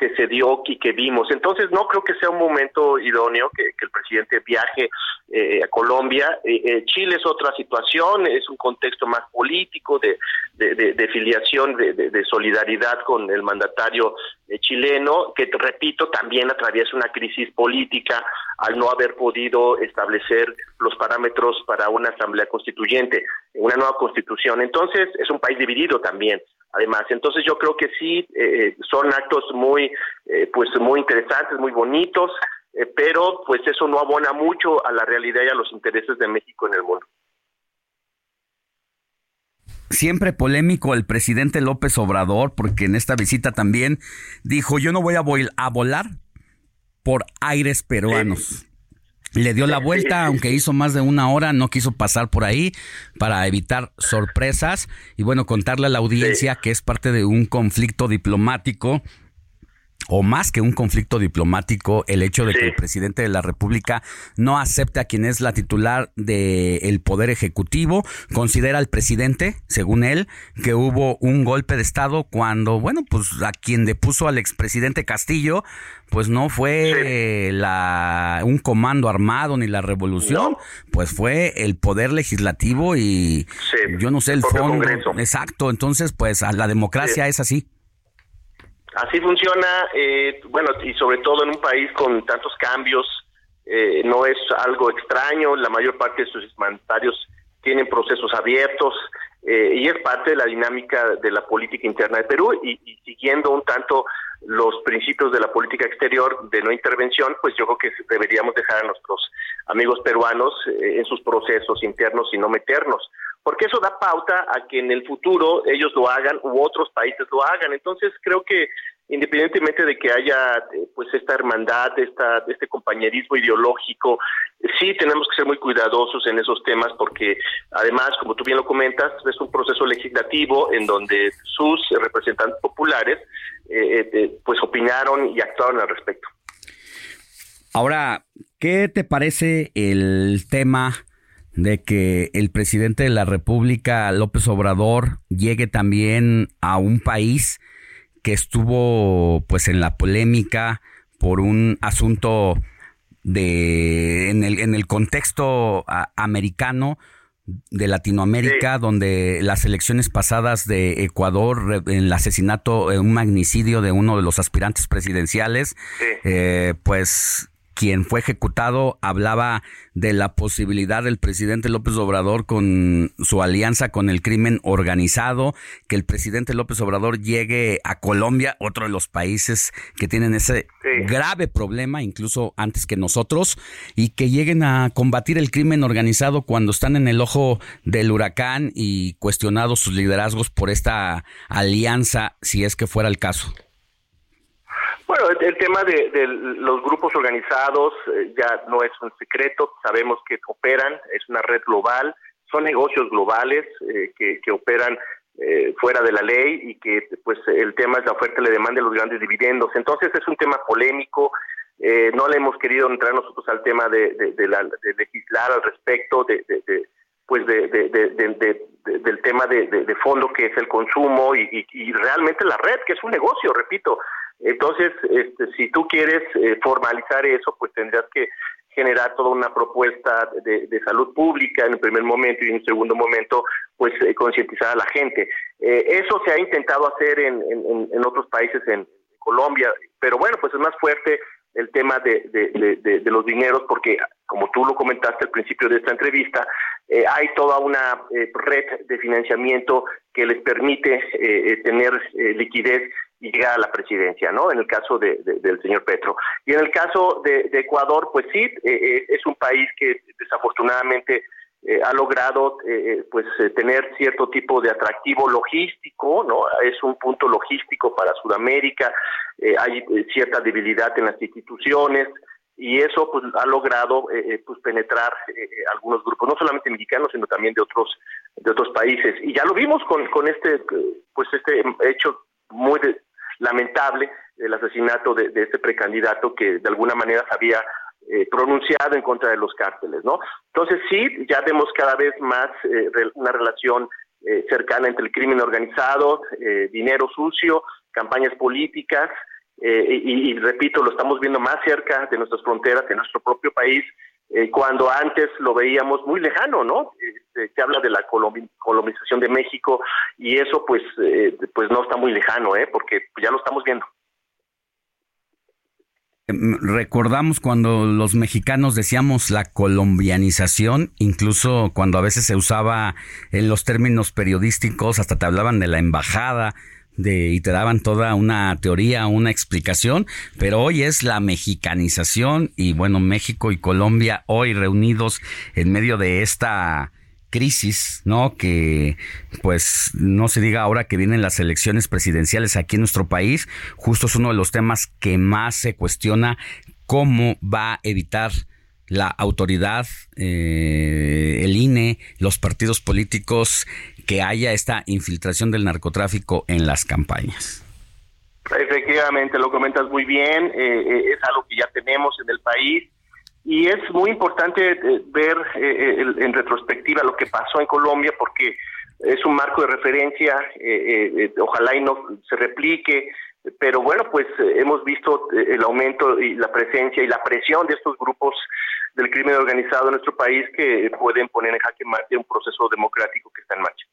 que se dio y que vimos. Entonces, no creo que sea un momento idóneo que, el presidente viaje eh, a Colombia. Eh, eh, Chile es otra situación, es un contexto más político, de, de, filiación, de, solidaridad con el mandatario chileno, que, repito, también atraviesa una crisis política al no haber podido establecer los parámetros para una asamblea constituyente, una nueva constitución. Entonces, es un país dividido también además. Entonces yo creo que sí, eh, son actos muy, eh, pues muy interesantes, muy bonitos, eh, pero pues eso no abona mucho a la realidad y a los intereses de México en el mundo. Siempre polémico el presidente López Obrador, porque en esta visita también dijo, yo no voy a, a volar por aires peruanos. Le dio la vuelta, aunque hizo más de una hora, no quiso pasar por ahí para evitar sorpresas y bueno, contarle a la audiencia que es parte de un conflicto diplomático o más que un conflicto diplomático, el hecho de que el presidente de la República no acepte a quien es la titular del Poder Ejecutivo, considera al presidente, según él, que hubo un golpe de Estado cuando, bueno, pues a quien depuso al expresidente Castillo, pues no fue la, un comando armado ni la revolución, pues fue el Poder Legislativo y yo no sé el fondo. Exacto, entonces pues a la democracia es así. Así funciona, eh, bueno, y sobre todo en un país con tantos cambios, eh, no es algo extraño, la mayor parte de sus mandatarios tienen procesos abiertos eh, y es parte de la dinámica de la política interna de Perú y, y, siguiendo un tanto los principios de la política exterior de no intervención, pues yo creo que deberíamos dejar a nuestros amigos peruanos en sus procesos internos y no meternos porque eso da pauta a que en el futuro ellos lo hagan u otros países lo hagan. Entonces creo que independientemente de que haya eh, pues esta hermandad, esta, este compañerismo ideológico, sí tenemos que ser muy cuidadosos en esos temas porque además, como tú bien lo comentas, es un proceso legislativo en donde sus representantes populares eh, eh, pues opinaron y actuaron al respecto. Ahora, ¿qué te parece el tema de que el presidente de la República, López Obrador, llegue también a un país que estuvo pues en la polémica por un asunto de en el, en el contexto americano de Latinoamérica, donde las elecciones pasadas de Ecuador, en el asesinato, un magnicidio de uno de los aspirantes presidenciales, eh, pues quien fue ejecutado, hablaba de la posibilidad del presidente López Obrador con su alianza con el crimen organizado, que el presidente López Obrador llegue a Colombia, otro de los países que tienen ese grave problema, incluso antes que nosotros, y que lleguen a combatir el crimen organizado cuando están en el ojo del huracán y cuestionados sus liderazgos por esta alianza, si es que fuera el caso. Bueno, el, tema de, los grupos organizados eh, ya no es un secreto, sabemos que operan, es una red global, son negocios globales eh, que, operan eh, fuera de la ley y que pues el tema es la oferta y la demanda de los grandes dividendos. Entonces es un tema polémico, no le hemos querido entrar nosotros al tema de, legislar al respecto, de, pues del tema de, fondo que es el consumo y, y realmente la red, que es un negocio, repito. Entonces, este, si tú quieres eh, formalizar eso, pues tendrás que generar toda una propuesta de, salud pública en el primer momento y en un segundo momento, pues eh, concientizar a la gente. Eh, eso se ha intentado hacer en, en, otros países, en Colombia, pero bueno, pues es más fuerte el tema de, de, los dineros porque, como tú lo comentaste al principio de esta entrevista, hay toda una red de financiamiento que les permite tener liquidez y llegar a la presidencia, ¿no? En el caso de, del señor Petro. Y en el caso de, Ecuador, pues sí, eh, eh, es un país que desafortunadamente eh, ha logrado pues tener cierto tipo de atractivo logístico, ¿no? Es un punto logístico para Sudamérica, hay cierta debilidad en las instituciones y eso pues ha logrado pues penetrar algunos grupos, no solamente mexicanos, sino también de otros de otros países. Y ya lo vimos con, con este pues este hecho muy lamentable el asesinato de, este precandidato que de alguna manera se había eh, pronunciado en contra de los cárteles, ¿no? Entonces sí, ya vemos cada vez más eh, una relación eh, cercana entre el crimen organizado, dinero sucio, campañas políticas, y, y, repito, lo estamos viendo más cerca de nuestras fronteras, de nuestro propio país, cuando antes lo veíamos muy lejano, ¿no? Este, se habla de la colonización de México y eso pues, pues no está muy lejano, ¿eh? Porque ya lo estamos viendo. Em, recordamos cuando los mexicanos decíamos la colombianización, incluso cuando a veces se usaba en los términos periodísticos, hasta te hablaban de la embajada, de, y te daban toda una teoría, una explicación, pero hoy es la mexicanización y bueno, México y Colombia hoy reunidos en medio de esta crisis, ¿no? Que pues no se diga ahora que vienen las elecciones presidenciales aquí en nuestro país, justo es uno de los temas que más se cuestiona cómo va a evitar la autoridad, eh, el INE, los partidos políticos, que haya esta infiltración del narcotráfico en las campañas. Efectivamente, lo comentas muy bien, eh, eh, es algo que ya tenemos en el país y es muy importante ver en retrospectiva lo que pasó en Colombia porque es un marco de referencia, ojalá y no se replique, pero bueno, pues hemos visto el aumento y la presencia y la presión de estos grupos del crimen organizado en nuestro país que pueden poner en jaque mate un proceso democrático que está en marcha.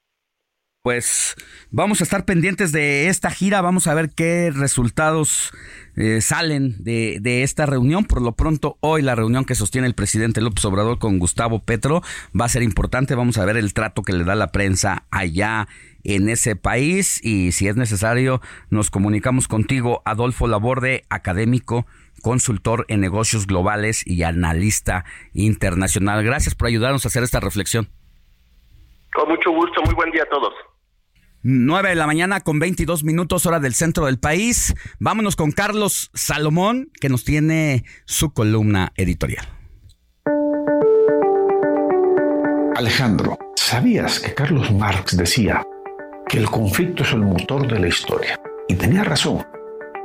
Pues vamos a estar pendientes de esta gira, vamos a ver qué resultados eh, salen de, de, esta reunión. Por lo pronto, hoy la reunión que sostiene el presidente López Obrador con Gustavo Petro va a ser importante. Vamos a ver el trato que le da la prensa allá en ese país y si es necesario nos comunicamos contigo, Adolfo Laborde, académico consultor en negocios globales y analista internacional. Gracias por ayudarnos a hacer esta reflexión. Con mucho gusto, muy buen día a todos. 9 de la mañana con 22 minutos hora del centro del país. Vámonos con Carlos Salomón, que nos tiene su columna editorial. Alejandro, ¿sabías que Carlos Marx decía que el conflicto es el motor de la historia? Y tenía razón.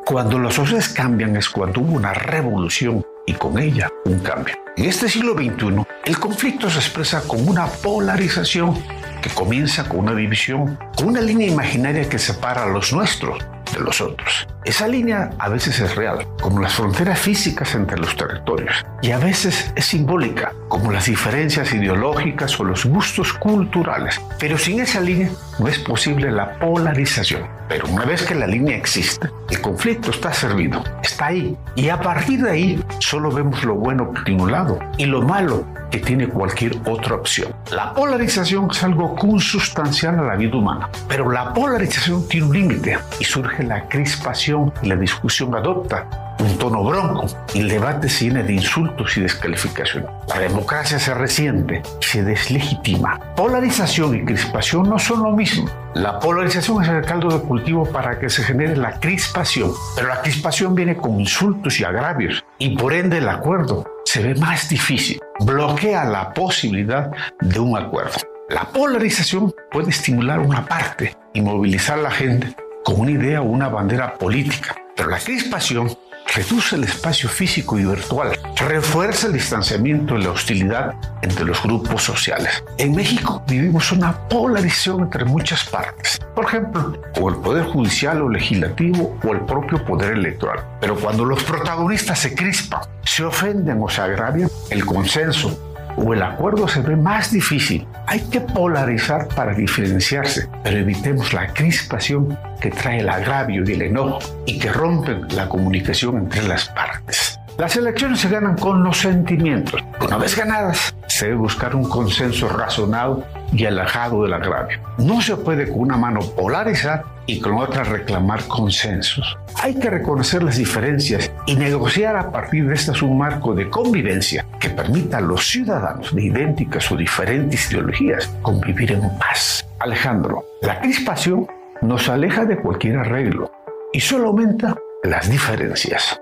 Cuando las sociedades cambian es cuando hubo una revolución y con ella un cambio. En este siglo XXI, el conflicto se expresa como una polarización que comienza con una división, con una línea imaginaria que separa a los nuestros de los otros. Esa línea a veces es real, como las fronteras físicas entre los territorios, y a veces es simbólica, como las diferencias ideológicas o los gustos culturales. Pero sin esa línea no es posible la polarización. Pero una vez que la línea existe, el conflicto está servido, está ahí, y a partir de ahí solo vemos lo bueno tiene un lado y lo malo que tiene cualquier otra opción. La polarización es algo consustancial a la vida humana, pero la polarización tiene un límite y surge la crispación y la discusión adopta un tono bronco y el debate se llena de insultos y descalificación. La democracia se resiente se deslegitima. Polarización y crispación no son lo mismo. La polarización es el caldo de cultivo para que se genere la crispación, pero la crispación viene con insultos y agravios y por ende el acuerdo se ve más difícil, bloquea la posibilidad de un acuerdo. La polarización puede estimular una parte y movilizar a la gente con una idea o una bandera política, pero la crispación reduce el espacio físico y virtual, refuerza el distanciamiento y la hostilidad entre los grupos sociales. En México vivimos una polarización entre muchas partes, por ejemplo, o el poder judicial o legislativo o el propio poder electoral. Pero cuando los protagonistas se crispan, se ofenden o se agravian, el consenso o el acuerdo se ve más difícil. Hay que polarizar para diferenciarse, pero evitemos la crispación que trae el agravio y el enojo y que rompen la comunicación entre las partes. Las elecciones se ganan con los sentimientos. Una vez ganadas, se debe buscar un consenso razonado y alejado del agravio. No se puede con una mano polarizar y con otra reclamar consensos. Hay que reconocer las diferencias y negociar a partir de este un marco de convivencia que permita a los ciudadanos de idénticas o diferentes ideologías convivir en paz. Alejandro, la crispación nos aleja de cualquier arreglo y solo aumenta las diferencias.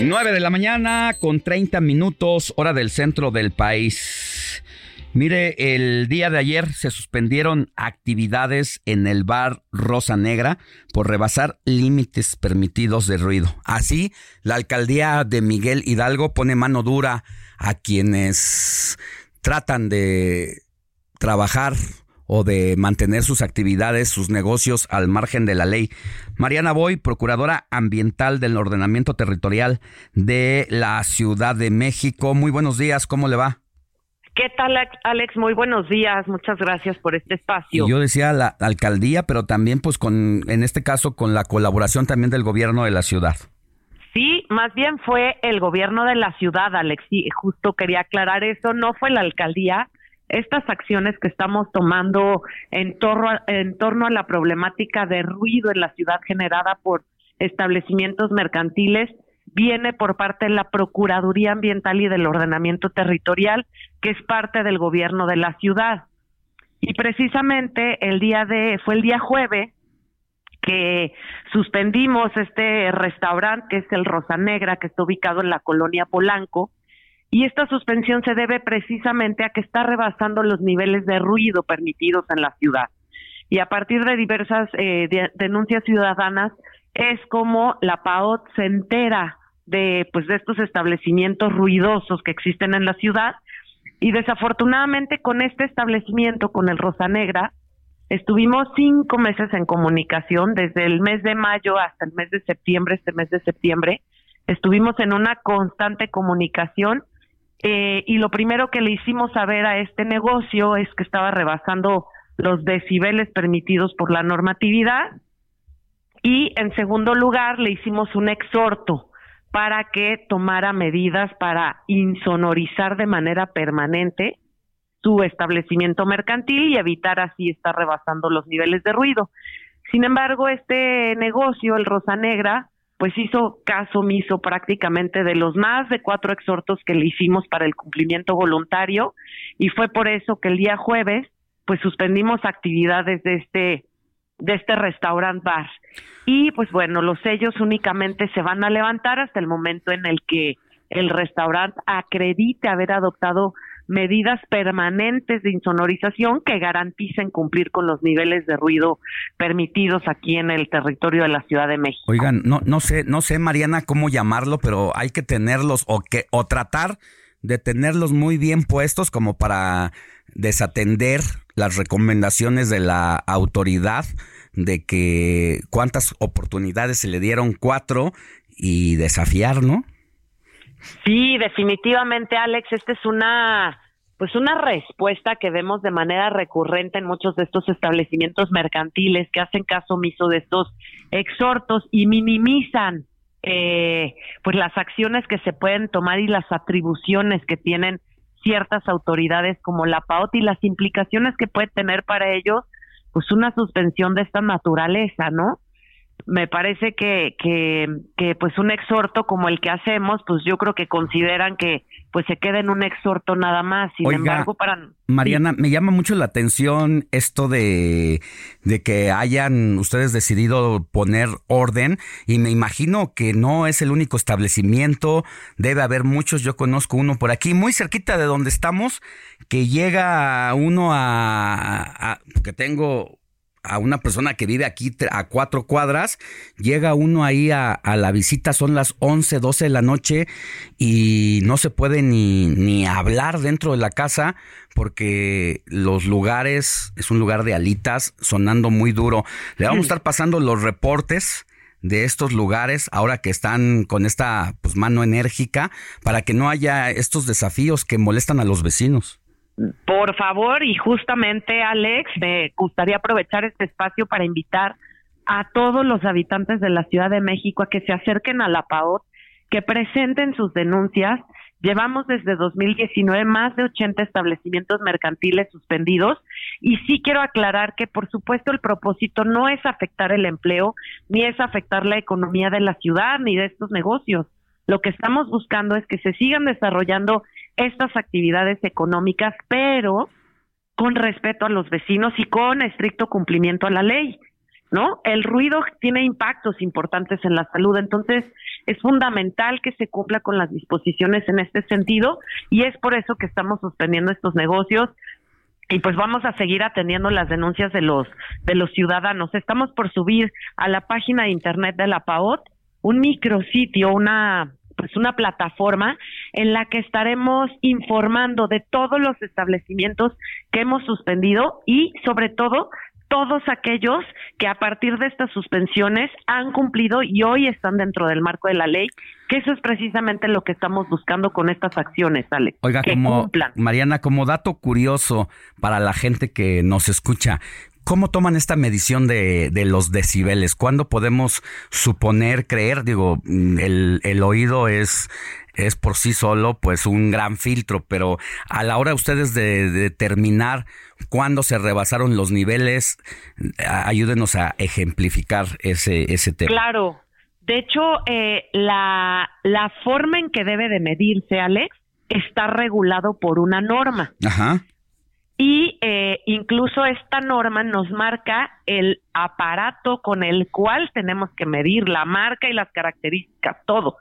9 de la mañana con 30 minutos, hora del centro del país. Mire, el día de ayer se suspendieron actividades en el bar Rosa Negra por rebasar límites permitidos de ruido. Así, la alcaldía de Miguel Hidalgo pone mano dura a quienes tratan de trabajar o de mantener sus actividades, sus negocios al margen de la ley. Mariana Boy, procuradora ambiental del ordenamiento territorial de la Ciudad de México. Muy buenos días, ¿cómo le va? ¿Qué tal, Alex? Muy buenos días. Muchas gracias por este espacio. yo decía la alcaldía, pero también, pues, con, en este caso, con la colaboración también del gobierno de la ciudad. Sí, más bien fue el gobierno de la ciudad, Alex. Sí, justo quería aclarar eso. No fue la alcaldía estas acciones que estamos tomando en torno, a, en torno a la problemática de ruido en la ciudad generada por establecimientos mercantiles viene por parte de la Procuraduría Ambiental y del Ordenamiento Territorial, que es parte del gobierno de la ciudad. Y precisamente el día de, fue el día jueves que suspendimos este restaurante que es el Rosa Negra, que está ubicado en la colonia Polanco, y esta suspensión se debe precisamente a que está rebasando los niveles de ruido permitidos en la ciudad. Y a partir de diversas eh, denuncias ciudadanas es como la PAOT se entera de pues de estos establecimientos ruidosos que existen en la ciudad y desafortunadamente con este establecimiento con el Rosa Negra Estuvimos cinco meses en comunicación, desde el mes de mayo hasta el mes de septiembre, este mes de septiembre. Estuvimos en una constante comunicación eh, y lo primero que le hicimos saber a este negocio es que estaba rebasando los decibeles permitidos por la normatividad y en segundo lugar le hicimos un exhorto para que tomara medidas para insonorizar de manera permanente su establecimiento mercantil y evitar así estar rebasando los niveles de ruido. Sin embargo, este negocio, el Rosa Negra, pues hizo caso omiso prácticamente de los más de cuatro exhortos que le hicimos para el cumplimiento voluntario y fue por eso que el día jueves pues suspendimos actividades de este de este restaurant bar. Y pues bueno los sellos únicamente se van a levantar hasta el momento en el que el restaurante acredite haber adoptado medidas permanentes de insonorización que garanticen cumplir con los niveles de ruido permitidos aquí en el territorio de la Ciudad de México. Oigan, no, no sé, no sé, Mariana, cómo llamarlo, pero hay que tenerlos o que, o tratar de tenerlos muy bien puestos como para desatender las recomendaciones de la autoridad de que cuántas oportunidades se le dieron cuatro y desafiar, ¿no? Sí, definitivamente, Alex, esta es una pues una respuesta que vemos de manera recurrente en muchos de estos establecimientos mercantiles que hacen caso omiso de estos exhortos y minimizan eh, pues las acciones que se pueden tomar y las atribuciones que tienen ciertas autoridades como la PAOT y las implicaciones que puede tener para ellos pues una suspensión de esta naturaleza, ¿no? Me parece que, que, que pues un exhorto como el que hacemos, pues yo creo que consideran que pues se queda en un exhorto nada más. Sin embargo, para... Mariana, me llama mucho la atención esto de, de que hayan ustedes decidido poner orden y me imagino que no es el único establecimiento, debe haber muchos, yo conozco uno por aquí, muy cerquita de donde estamos, que llega uno a, a que tengo a una persona que vive aquí a cuatro cuadras, llega uno ahí a, la visita, son las 11, 12 de la noche y no se puede ni, ni hablar dentro de la casa porque los lugares, es un lugar de alitas sonando muy duro. Le vamos a estar pasando los reportes de estos lugares ahora que están con esta pues, mano enérgica para que no haya estos desafíos que molestan a los vecinos. Por favor, y justamente Alex, me gustaría aprovechar este espacio para invitar a todos los habitantes de la Ciudad de México a que se acerquen a la PAOT, que presenten sus denuncias. Llevamos desde 2019 más de 80 establecimientos mercantiles suspendidos y sí quiero aclarar que por supuesto el propósito no es afectar el empleo ni es afectar la economía de la ciudad ni de estos negocios. Lo que estamos buscando es que se sigan desarrollando estas actividades económicas, pero con respeto a los vecinos y con estricto cumplimiento a la ley. ¿No? El ruido tiene impactos importantes en la salud, entonces es fundamental que se cumpla con las disposiciones en este sentido y es por eso que estamos suspendiendo estos negocios y pues vamos a seguir atendiendo las denuncias de los de los ciudadanos. Estamos por subir a la página de internet de la PAOT un micrositio, una pues una plataforma en la que estaremos informando de todos los establecimientos que hemos suspendido y sobre todo todos aquellos que a partir de estas suspensiones han cumplido y hoy están dentro del marco de la ley, que eso es precisamente lo que estamos buscando con estas acciones, Alex. Oiga, como Mariana, como dato curioso para la gente que nos escucha, ¿Cómo toman esta medición de, de, los decibeles? ¿Cuándo podemos suponer, creer? Digo, mm, el, el oído es, es por sí solo pues un gran filtro, pero a la hora ustedes de, determinar cuándo se rebasaron los niveles, ayúdenos a ejemplificar ese, ese tema. Claro, de hecho, eh, la, la forma en que debe de medirse, Alex, está regulado por una norma. Ajá y eh, incluso esta norma nos marca el aparato con el cual tenemos que medir la marca y las características, todo.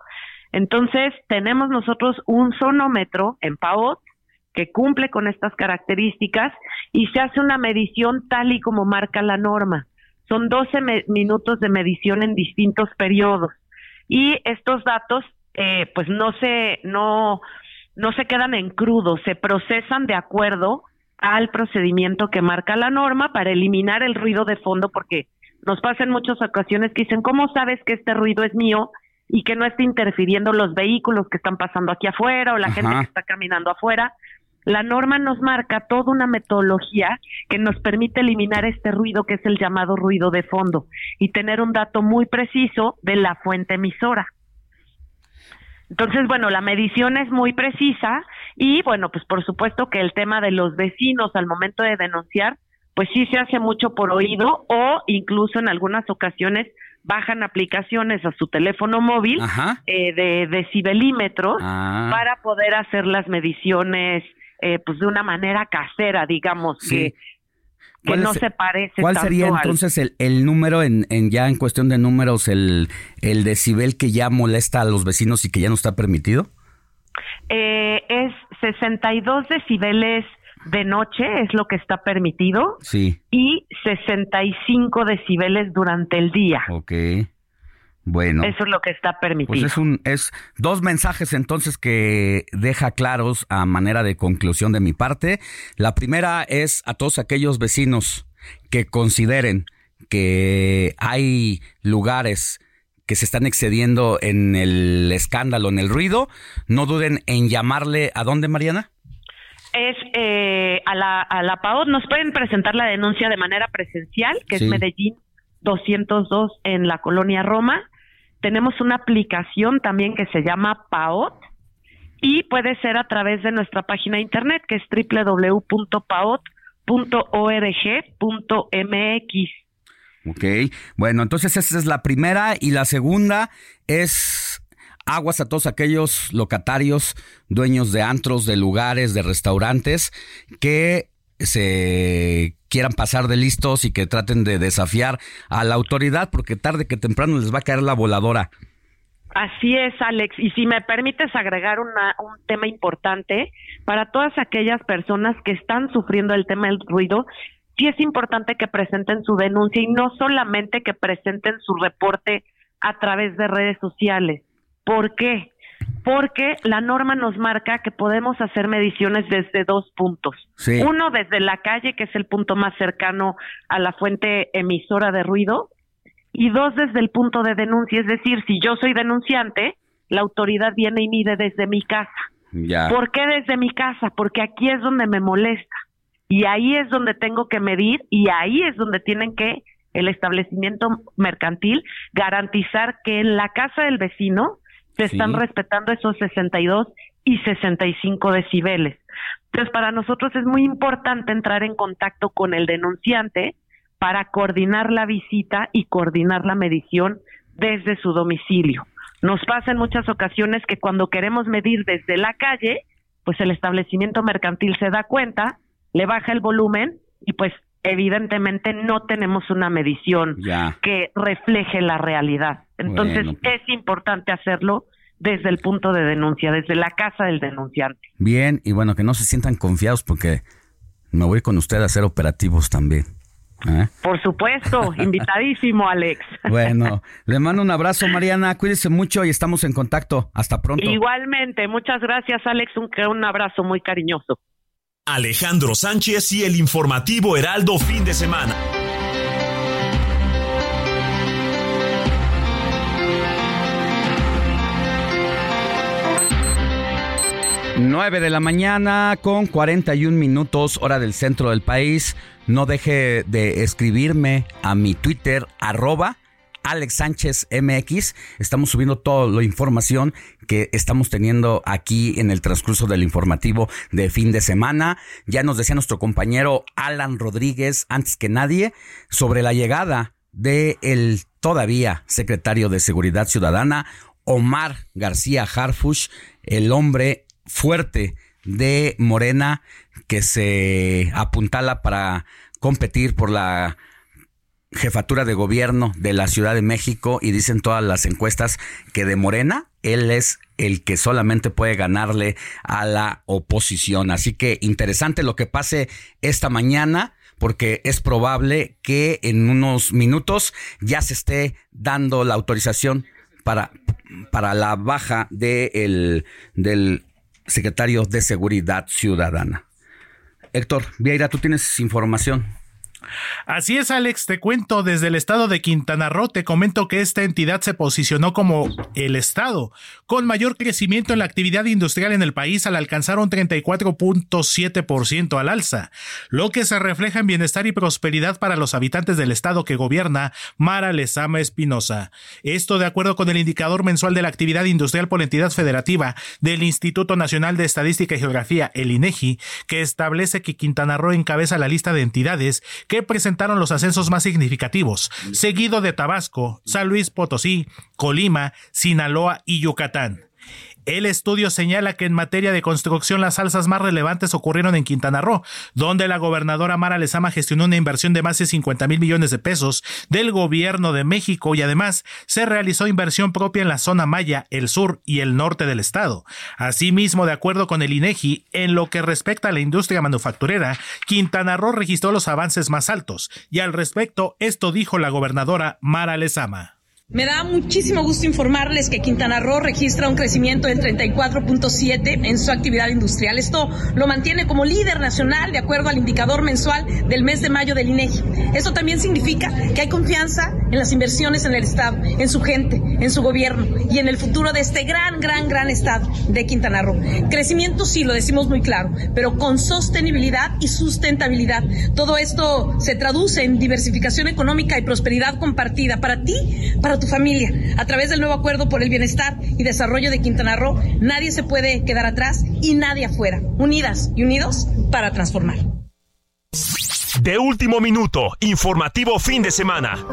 Entonces, tenemos nosotros un sonómetro en PAOT que cumple con estas características y se hace una medición tal y como marca la norma. Son 12 minutos de medición en distintos periodos y estos datos eh, pues no se no no se quedan en crudo, se procesan de acuerdo al procedimiento que marca la norma para eliminar el ruido de fondo, porque nos pasa en muchas ocasiones que dicen, ¿cómo sabes que este ruido es mío y que no está interfiriendo los vehículos que están pasando aquí afuera o la gente que está caminando afuera? La norma nos marca toda una metodología que nos permite eliminar este ruido que es el llamado ruido de fondo y tener un dato muy preciso de la fuente emisora. Entonces, bueno, la medición es muy precisa y bueno, pues por supuesto que el tema de los vecinos al momento de denunciar, pues sí se hace mucho por oído o incluso en algunas ocasiones bajan aplicaciones a su teléfono móvil eh, de decibelímetros Ah. para poder hacer las mediciones eh, pues de una manera casera, digamos, Sí. que, que ¿Cuál no es- se parece ¿Cuál tanto sería al- entonces el, el número en, en ya en cuestión de números, el, el decibel que ya molesta a los vecinos y que ya no está permitido? Eh, es 62 decibeles de noche, es lo que está permitido, Sí, y 65 decibeles durante el día. ok. Bueno. Eso es lo que está permitido. Pues es un es dos mensajes entonces que deja claros a manera de conclusión de mi parte. La primera es a todos aquellos vecinos que consideren que hay lugares que se están excediendo en el escándalo, en el ruido, no duden en llamarle a dónde, Mariana? Es eh, a la a la PAOT nos pueden presentar la denuncia de manera presencial, que Sí. es Medellín 202 en la colonia Roma. Tenemos una aplicación también que se llama PAOT y puede ser a través de nuestra página de internet que es www.paot.org.mx. Ok, bueno, entonces esa es la primera y la segunda es aguas a todos aquellos locatarios, dueños de antros, de lugares, de restaurantes que se quieran pasar de listos y que traten de desafiar a la autoridad porque tarde que temprano les va a caer la voladora. Así es, Alex. Y si me permites agregar una- un tema importante, para todas aquellas personas que están sufriendo el tema del ruido, sí es importante que presenten su denuncia y no solamente que presenten su reporte a través de redes sociales. ¿Por qué? Porque la norma nos marca que podemos hacer mediciones desde dos puntos. Sí. Uno desde la calle, que es el punto más cercano a la fuente emisora de ruido, y dos desde el punto de denuncia, es decir, si yo soy denunciante, la autoridad viene y mide desde mi casa. Ya. ¿Por qué desde mi casa? Porque aquí es donde me molesta y ahí es donde tengo que medir y ahí es donde tienen que el establecimiento mercantil garantizar que en la casa del vecino se Sí. están respetando esos 62 y 65 decibeles. Entonces, para nosotros es muy importante entrar en contacto con el denunciante para coordinar la visita y coordinar la medición desde su domicilio. Nos pasa en muchas ocasiones que cuando queremos medir desde la calle, pues el establecimiento mercantil se da cuenta, le baja el volumen y pues evidentemente no tenemos una medición Ya. que refleje la realidad. Entonces Bueno. es importante hacerlo desde el punto de denuncia, desde la casa del denunciante. Bien, y bueno, que no se sientan confiados porque me voy con usted a hacer operativos también. ¿eh? Por supuesto, invitadísimo, Alex. Bueno, le mando un abrazo, Mariana. Cuídese mucho y estamos en contacto. Hasta pronto. Igualmente, muchas gracias, Alex. Un, un abrazo muy cariñoso. Alejandro Sánchez y el informativo Heraldo fin de semana. Nueve de la mañana con 41 minutos, hora del centro del país. No deje de escribirme a mi Twitter, arroba Alex Sánchez MX. Estamos subiendo toda la información que estamos teniendo aquí en el transcurso del informativo de fin de semana. Ya nos decía nuestro compañero Alan Rodríguez, antes que nadie, sobre la llegada de el todavía secretario de Seguridad Ciudadana, Omar García Harfush, el hombre fuerte de Morena que se apuntala para competir por la jefatura de gobierno de la Ciudad de México y dicen todas las encuestas que de Morena él es el que solamente puede ganarle a la oposición. Así que interesante lo que pase esta mañana porque es probable que en unos minutos ya se esté dando la autorización para, para la baja de el- del secretario de Seguridad Ciudadana. Héctor Vieira, tú tienes información. Así es, Alex, te cuento desde el estado de Quintana Roo, te comento que esta entidad se posicionó como el estado con mayor crecimiento en la actividad industrial en el país al alcanzar un 34.7% al alza, lo que se refleja en bienestar y prosperidad para los habitantes del estado que gobierna Mara Lezama Espinosa. Esto de acuerdo con el indicador mensual de la actividad industrial por entidad federativa del Instituto Nacional de Estadística y Geografía, el INEGI, que establece que Quintana Roo encabeza la lista de entidades que presentaron los ascensos más significativos, seguido de Tabasco, San Luis Potosí, Colima, Sinaloa y Yucatán. El estudio señala que en materia de construcción las alzas más relevantes ocurrieron en Quintana Roo, donde la gobernadora Mara Lezama gestionó una inversión de más de 50 mil millones de pesos del gobierno de México y además se realizó inversión propia en la zona Maya, el sur y el norte del estado. Asimismo, de acuerdo con el INEGI, en lo que respecta a la industria manufacturera, Quintana Roo registró los avances más altos y al respecto esto dijo la gobernadora Mara Lezama. Me da muchísimo gusto informarles que Quintana Roo registra un crecimiento del 34.7 en su actividad industrial. Esto lo mantiene como líder nacional de acuerdo al indicador mensual del mes de mayo del INEGI. Esto también significa que hay confianza en las inversiones en el Estado, en su gente, en su gobierno y en el futuro de este gran, gran, gran Estado de Quintana Roo. Crecimiento sí, lo decimos muy claro, pero con sostenibilidad y sustentabilidad. Todo esto se traduce en diversificación económica y prosperidad compartida para ti, para tu familia. A través del nuevo acuerdo por el bienestar y desarrollo de Quintana Roo, nadie se puede quedar atrás y nadie afuera. Unidas y unidos para transformar. De último minuto, informativo fin de semana.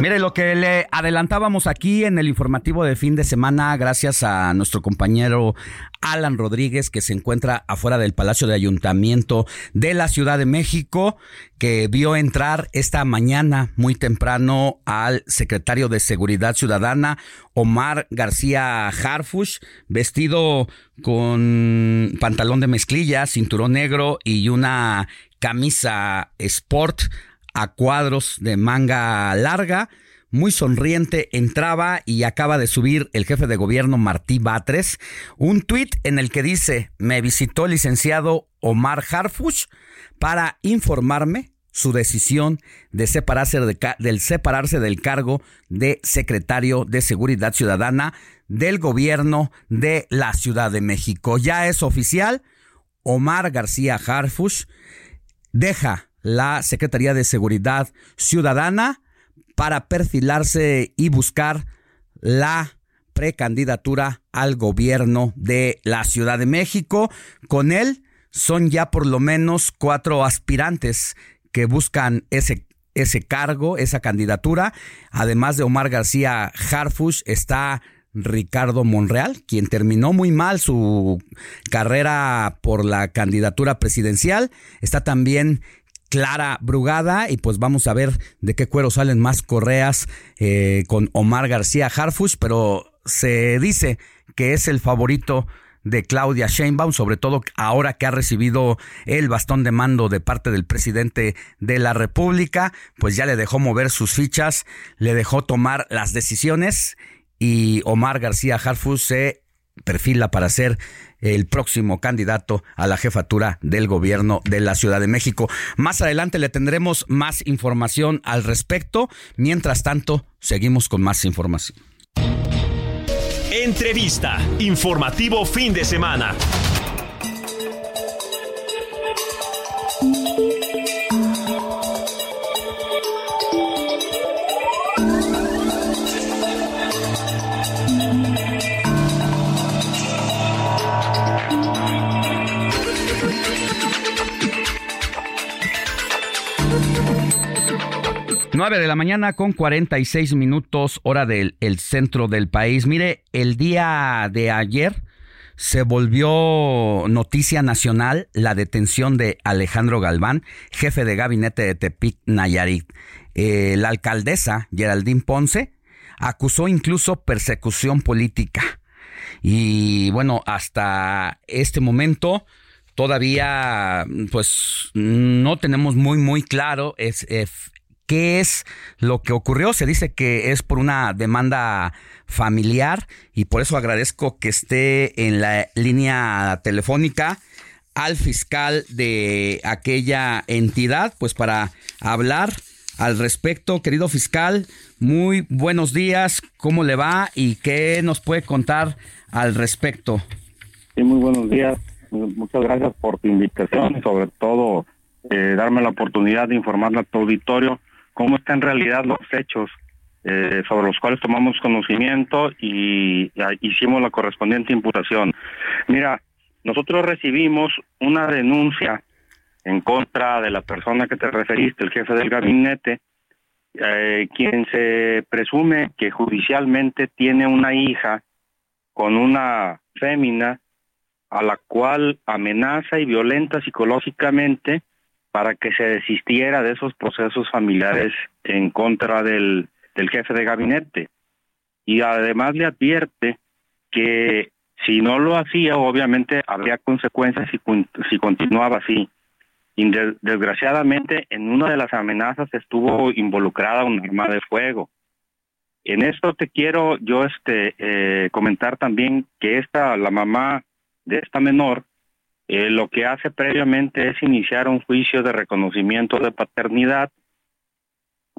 Mire, lo que le adelantábamos aquí en el informativo de fin de semana, gracias a nuestro compañero Alan Rodríguez, que se encuentra afuera del Palacio de Ayuntamiento de la Ciudad de México, que vio entrar esta mañana muy temprano al secretario de Seguridad Ciudadana, Omar García Harfush, vestido con pantalón de mezclilla, cinturón negro y una camisa sport a cuadros de manga larga, muy sonriente, entraba y acaba de subir el jefe de gobierno Martí Batres un tuit en el que dice, me visitó el licenciado Omar Harfush para informarme su decisión de separarse, del separarse del cargo de secretario de Seguridad Ciudadana del gobierno de la Ciudad de México. Ya es oficial, Omar García Harfush deja la Secretaría de Seguridad Ciudadana para perfilarse y buscar la precandidatura al gobierno de la Ciudad de México. Con él son ya por lo menos cuatro aspirantes que buscan ese, ese cargo, esa candidatura. Además de Omar García Harfush, está Ricardo Monreal, quien terminó muy mal su carrera por la candidatura presidencial. Está también Clara Brugada y pues vamos a ver de qué cuero salen más correas eh, con Omar García Harfush, pero se dice que es el favorito de Claudia Sheinbaum, sobre todo ahora que ha recibido el bastón de mando de parte del presidente de la República, pues ya le dejó mover sus fichas, le dejó tomar las decisiones y Omar García Harfush se perfila para ser el próximo candidato a la jefatura del gobierno de la Ciudad de México. Más adelante le tendremos más información al respecto. Mientras tanto, seguimos con más información. Entrevista. Informativo fin de semana. Nueve de la mañana con 46 minutos hora del el centro del país. Mire, el día de ayer se volvió noticia nacional la detención de Alejandro Galván, jefe de gabinete de Tepic Nayarit. Eh, la alcaldesa Geraldine Ponce acusó incluso persecución política. Y bueno, hasta este momento todavía pues no tenemos muy muy claro es, ¿Qué es lo que ocurrió? Se dice que es por una demanda familiar y por eso agradezco que esté en la línea telefónica al fiscal de aquella entidad, pues para hablar al respecto. Querido fiscal, muy buenos días, ¿cómo le va y qué nos puede contar al respecto? Sí, muy buenos días. Muchas gracias por tu invitación y sobre todo eh, darme la oportunidad de informarle a tu auditorio cómo están en realidad los hechos eh, sobre los cuales tomamos conocimiento y ya hicimos la correspondiente imputación. Mira, nosotros recibimos una denuncia en contra de la persona que te referiste, el jefe del gabinete, eh, quien se presume que judicialmente tiene una hija con una fémina a la cual amenaza y violenta psicológicamente para que se desistiera de esos procesos familiares en contra del, jefe de gabinete. Y además le advierte que si no lo hacía, obviamente habría consecuencias si, continuaba así. Y de- desgraciadamente, en una de las amenazas estuvo involucrada un arma de fuego. En esto te quiero yo este eh, comentar también que esta la mamá de esta menor eh, lo que hace previamente es iniciar un juicio de reconocimiento de paternidad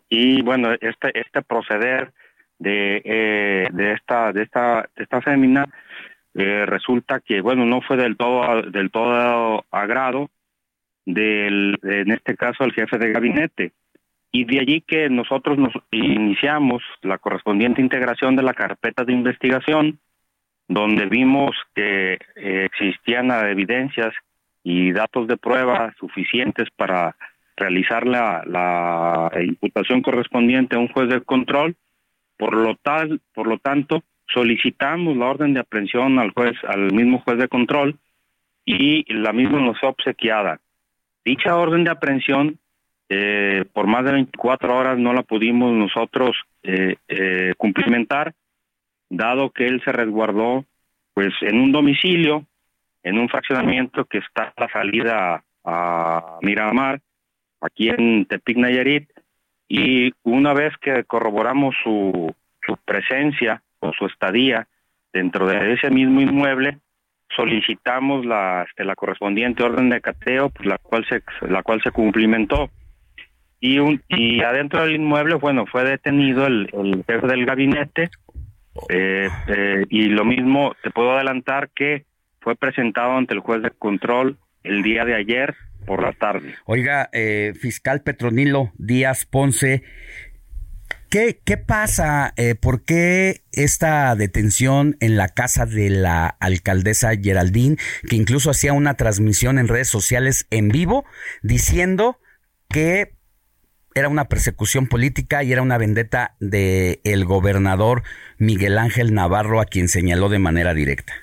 y bueno este este proceder de eh, de esta de esta de esta fémina eh, resulta que bueno no fue del todo del todo agrado del en este caso el jefe de gabinete. Y de allí que nosotros nos iniciamos la correspondiente integración de la carpeta de investigación donde vimos que eh, existían evidencias y datos de prueba suficientes para realizar la, imputación correspondiente a un juez de control. Por lo tal, por lo tanto, solicitamos la orden de aprehensión al juez, al mismo juez de control, y la misma nos fue obsequiada. Dicha orden de aprehensión, eh, por más de 24 horas no la pudimos nosotros eh, cumplimentar, dado que él se resguardó pues en un domicilio, en un fraccionamiento que está a la salida a Miramar, aquí en Tepic Nayarit, y una vez que corroboramos su, presencia o su estadía dentro de ese mismo inmueble, solicitamos la, este, correspondiente orden de cateo, pues, la cual se la cual se cumplimentó. Y un y adentro del inmueble, bueno, fue detenido el jefe del gabinete eh, eh, y lo mismo te puedo adelantar que fue presentado ante el juez de control el día de ayer por la tarde. Oiga, eh, fiscal Petronilo Díaz Ponce, ¿qué, qué pasa? Eh, ¿Por qué esta detención en la casa de la alcaldesa Geraldine, que incluso hacía una transmisión en redes sociales en vivo diciendo que era una persecución política y era una vendetta del el gobernador Miguel Ángel Navarro a quien señaló de manera directa?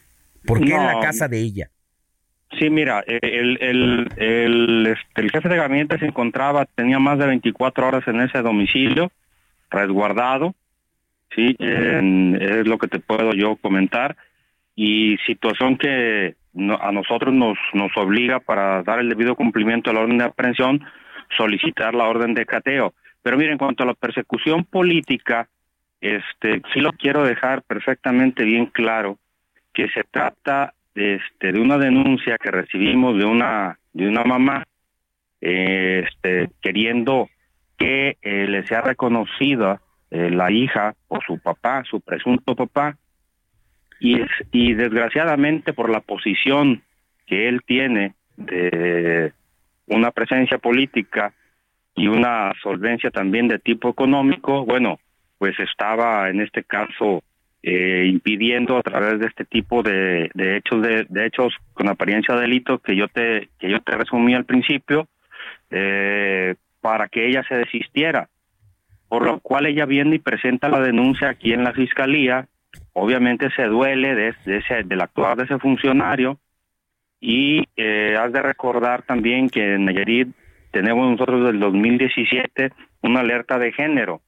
¿Por qué en la No. casa de ella? Sí, mira, el, el, el, este, el jefe de gabinete se encontraba, tenía más de 24 horas en ese domicilio, resguardado, sí, en- es lo que te puedo yo comentar, y situación que no- a nosotros nos, nos obliga para dar el debido cumplimiento a la orden de aprehensión, solicitar la orden de cateo. Pero mira, en cuanto a la persecución política, este, sí lo quiero dejar perfectamente bien claro, que se trata este, de una denuncia que recibimos de una de una mamá eh, este, queriendo que eh, le sea reconocida eh, la hija o su papá, su presunto papá, y, y desgraciadamente por la posición que él tiene de una presencia política y una solvencia también de tipo económico, bueno, pues estaba en este caso eh, impidiendo a través de este tipo de, de hechos de, hechos con apariencia de delito que yo te que yo te resumí al principio eh, para que ella se desistiera. Por lo cual ella viene y presenta la denuncia aquí en la fiscalía. Obviamente se duele de, de ese del actuar de ese funcionario y eh, has de recordar también que en Nayarit tenemos nosotros del 2017 una alerta de género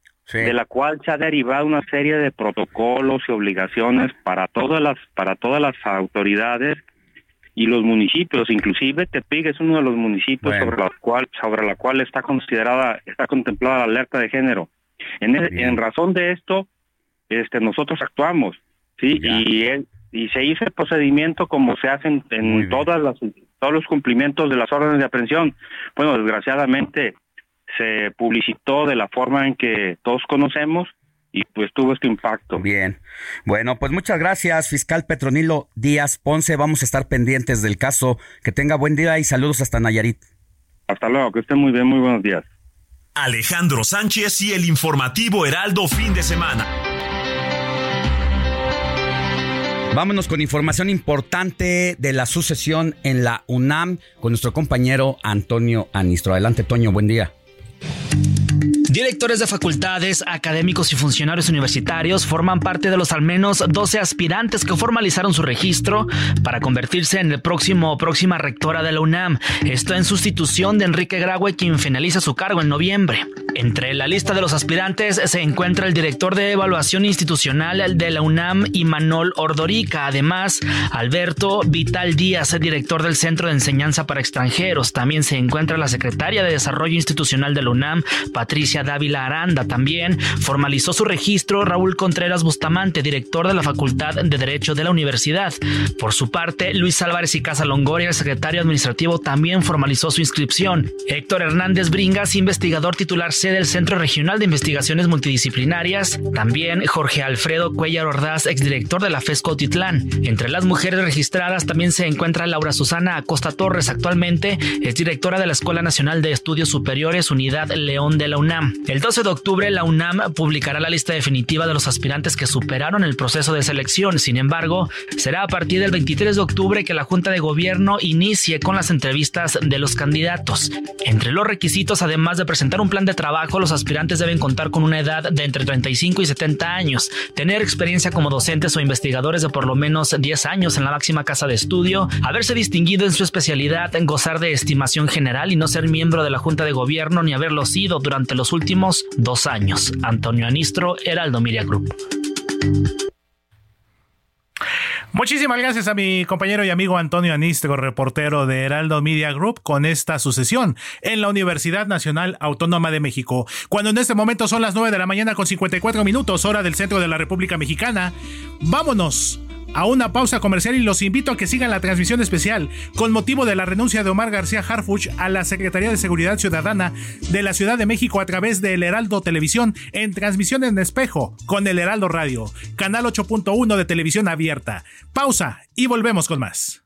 de la cual se ha derivado una serie de protocolos y obligaciones para todas las para todas las autoridades y los municipios, inclusive Tepic es uno de los municipios Bueno. sobre la cual sobre la cual está considerada está contemplada la alerta de género. En, e- en razón de esto, este nosotros actuamos, sí, y él- y se hizo el procedimiento como se hace en, en todas las todos los cumplimientos de las órdenes de aprehensión. Bueno, desgraciadamente se publicitó de la forma en que todos conocemos y pues tuvo este impacto. Bien. Bueno, pues muchas gracias, fiscal Petronilo Díaz Ponce. Vamos a estar pendientes del caso. Que tenga buen día y saludos hasta Nayarit. Hasta luego, que esté muy bien, muy buenos días. Alejandro Sánchez y el informativo Heraldo fin de semana. Vámonos con información importante de la sucesión en la UNAM con nuestro compañero Antonio Anistro. Adelante, Toño, buen día. Directores de facultades, académicos y funcionarios universitarios forman parte de los al menos 12 aspirantes que formalizaron su registro para convertirse en el próximo o próxima rectora de la UNAM. Esto en sustitución de Enrique Graue, quien finaliza su cargo en noviembre. Entre la lista de los aspirantes se encuentra el director de evaluación institucional de la UNAM, Imanol Ordorica. Además, Alberto Vital Díaz, director del Centro de Enseñanza para Extranjeros. También se encuentra la secretaria de Desarrollo Institucional de la UNAM, Patricia Dávila Aranda. También formalizó su registro Raúl Contreras Bustamante, director de la Facultad de Derecho de la Universidad. Por su parte, Luis Álvarez y Casa Longoria, el secretario administrativo, también formalizó su inscripción. Héctor Hernández Bringas, investigador titular C del Centro Regional de Investigaciones Multidisciplinarias. También Jorge Alfredo Cuellar Ordaz, exdirector de la FESCO Titlán. Entre las mujeres registradas también se encuentra Laura Susana Acosta Torres, actualmente es directora de la Escuela Nacional de Estudios Superiores Unidad León de la UNAM. El 12 de octubre, la UNAM publicará la lista definitiva de los aspirantes que superaron el proceso de selección. Sin embargo, será a partir del 23 de octubre que la Junta de Gobierno inicie con las entrevistas de los candidatos. Entre los requisitos, además de presentar un plan de trabajo, los aspirantes deben contar con una edad de entre 35 y 70 años, tener experiencia como docentes o investigadores de por lo menos 10 años en la máxima casa de estudio, haberse distinguido en su especialidad, gozar de estimación general y no ser miembro de la Junta de Gobierno ni haberlo sido durante los últimos dos años. Antonio Anistro, Heraldo Media Group. Muchísimas gracias a mi compañero y amigo Antonio Anistro, reportero de Heraldo Media Group, con esta sucesión en la Universidad Nacional Autónoma de México. Cuando en este momento son las 9 de la mañana con 54 minutos, hora del centro de la República Mexicana, vámonos a una pausa comercial y los invito a que sigan la transmisión especial con motivo de la renuncia de Omar García Harfuch a la Secretaría de Seguridad Ciudadana de la Ciudad de México a través del Heraldo Televisión en transmisión en espejo con el Heraldo Radio, canal 8.1 de televisión abierta. Pausa y volvemos con más.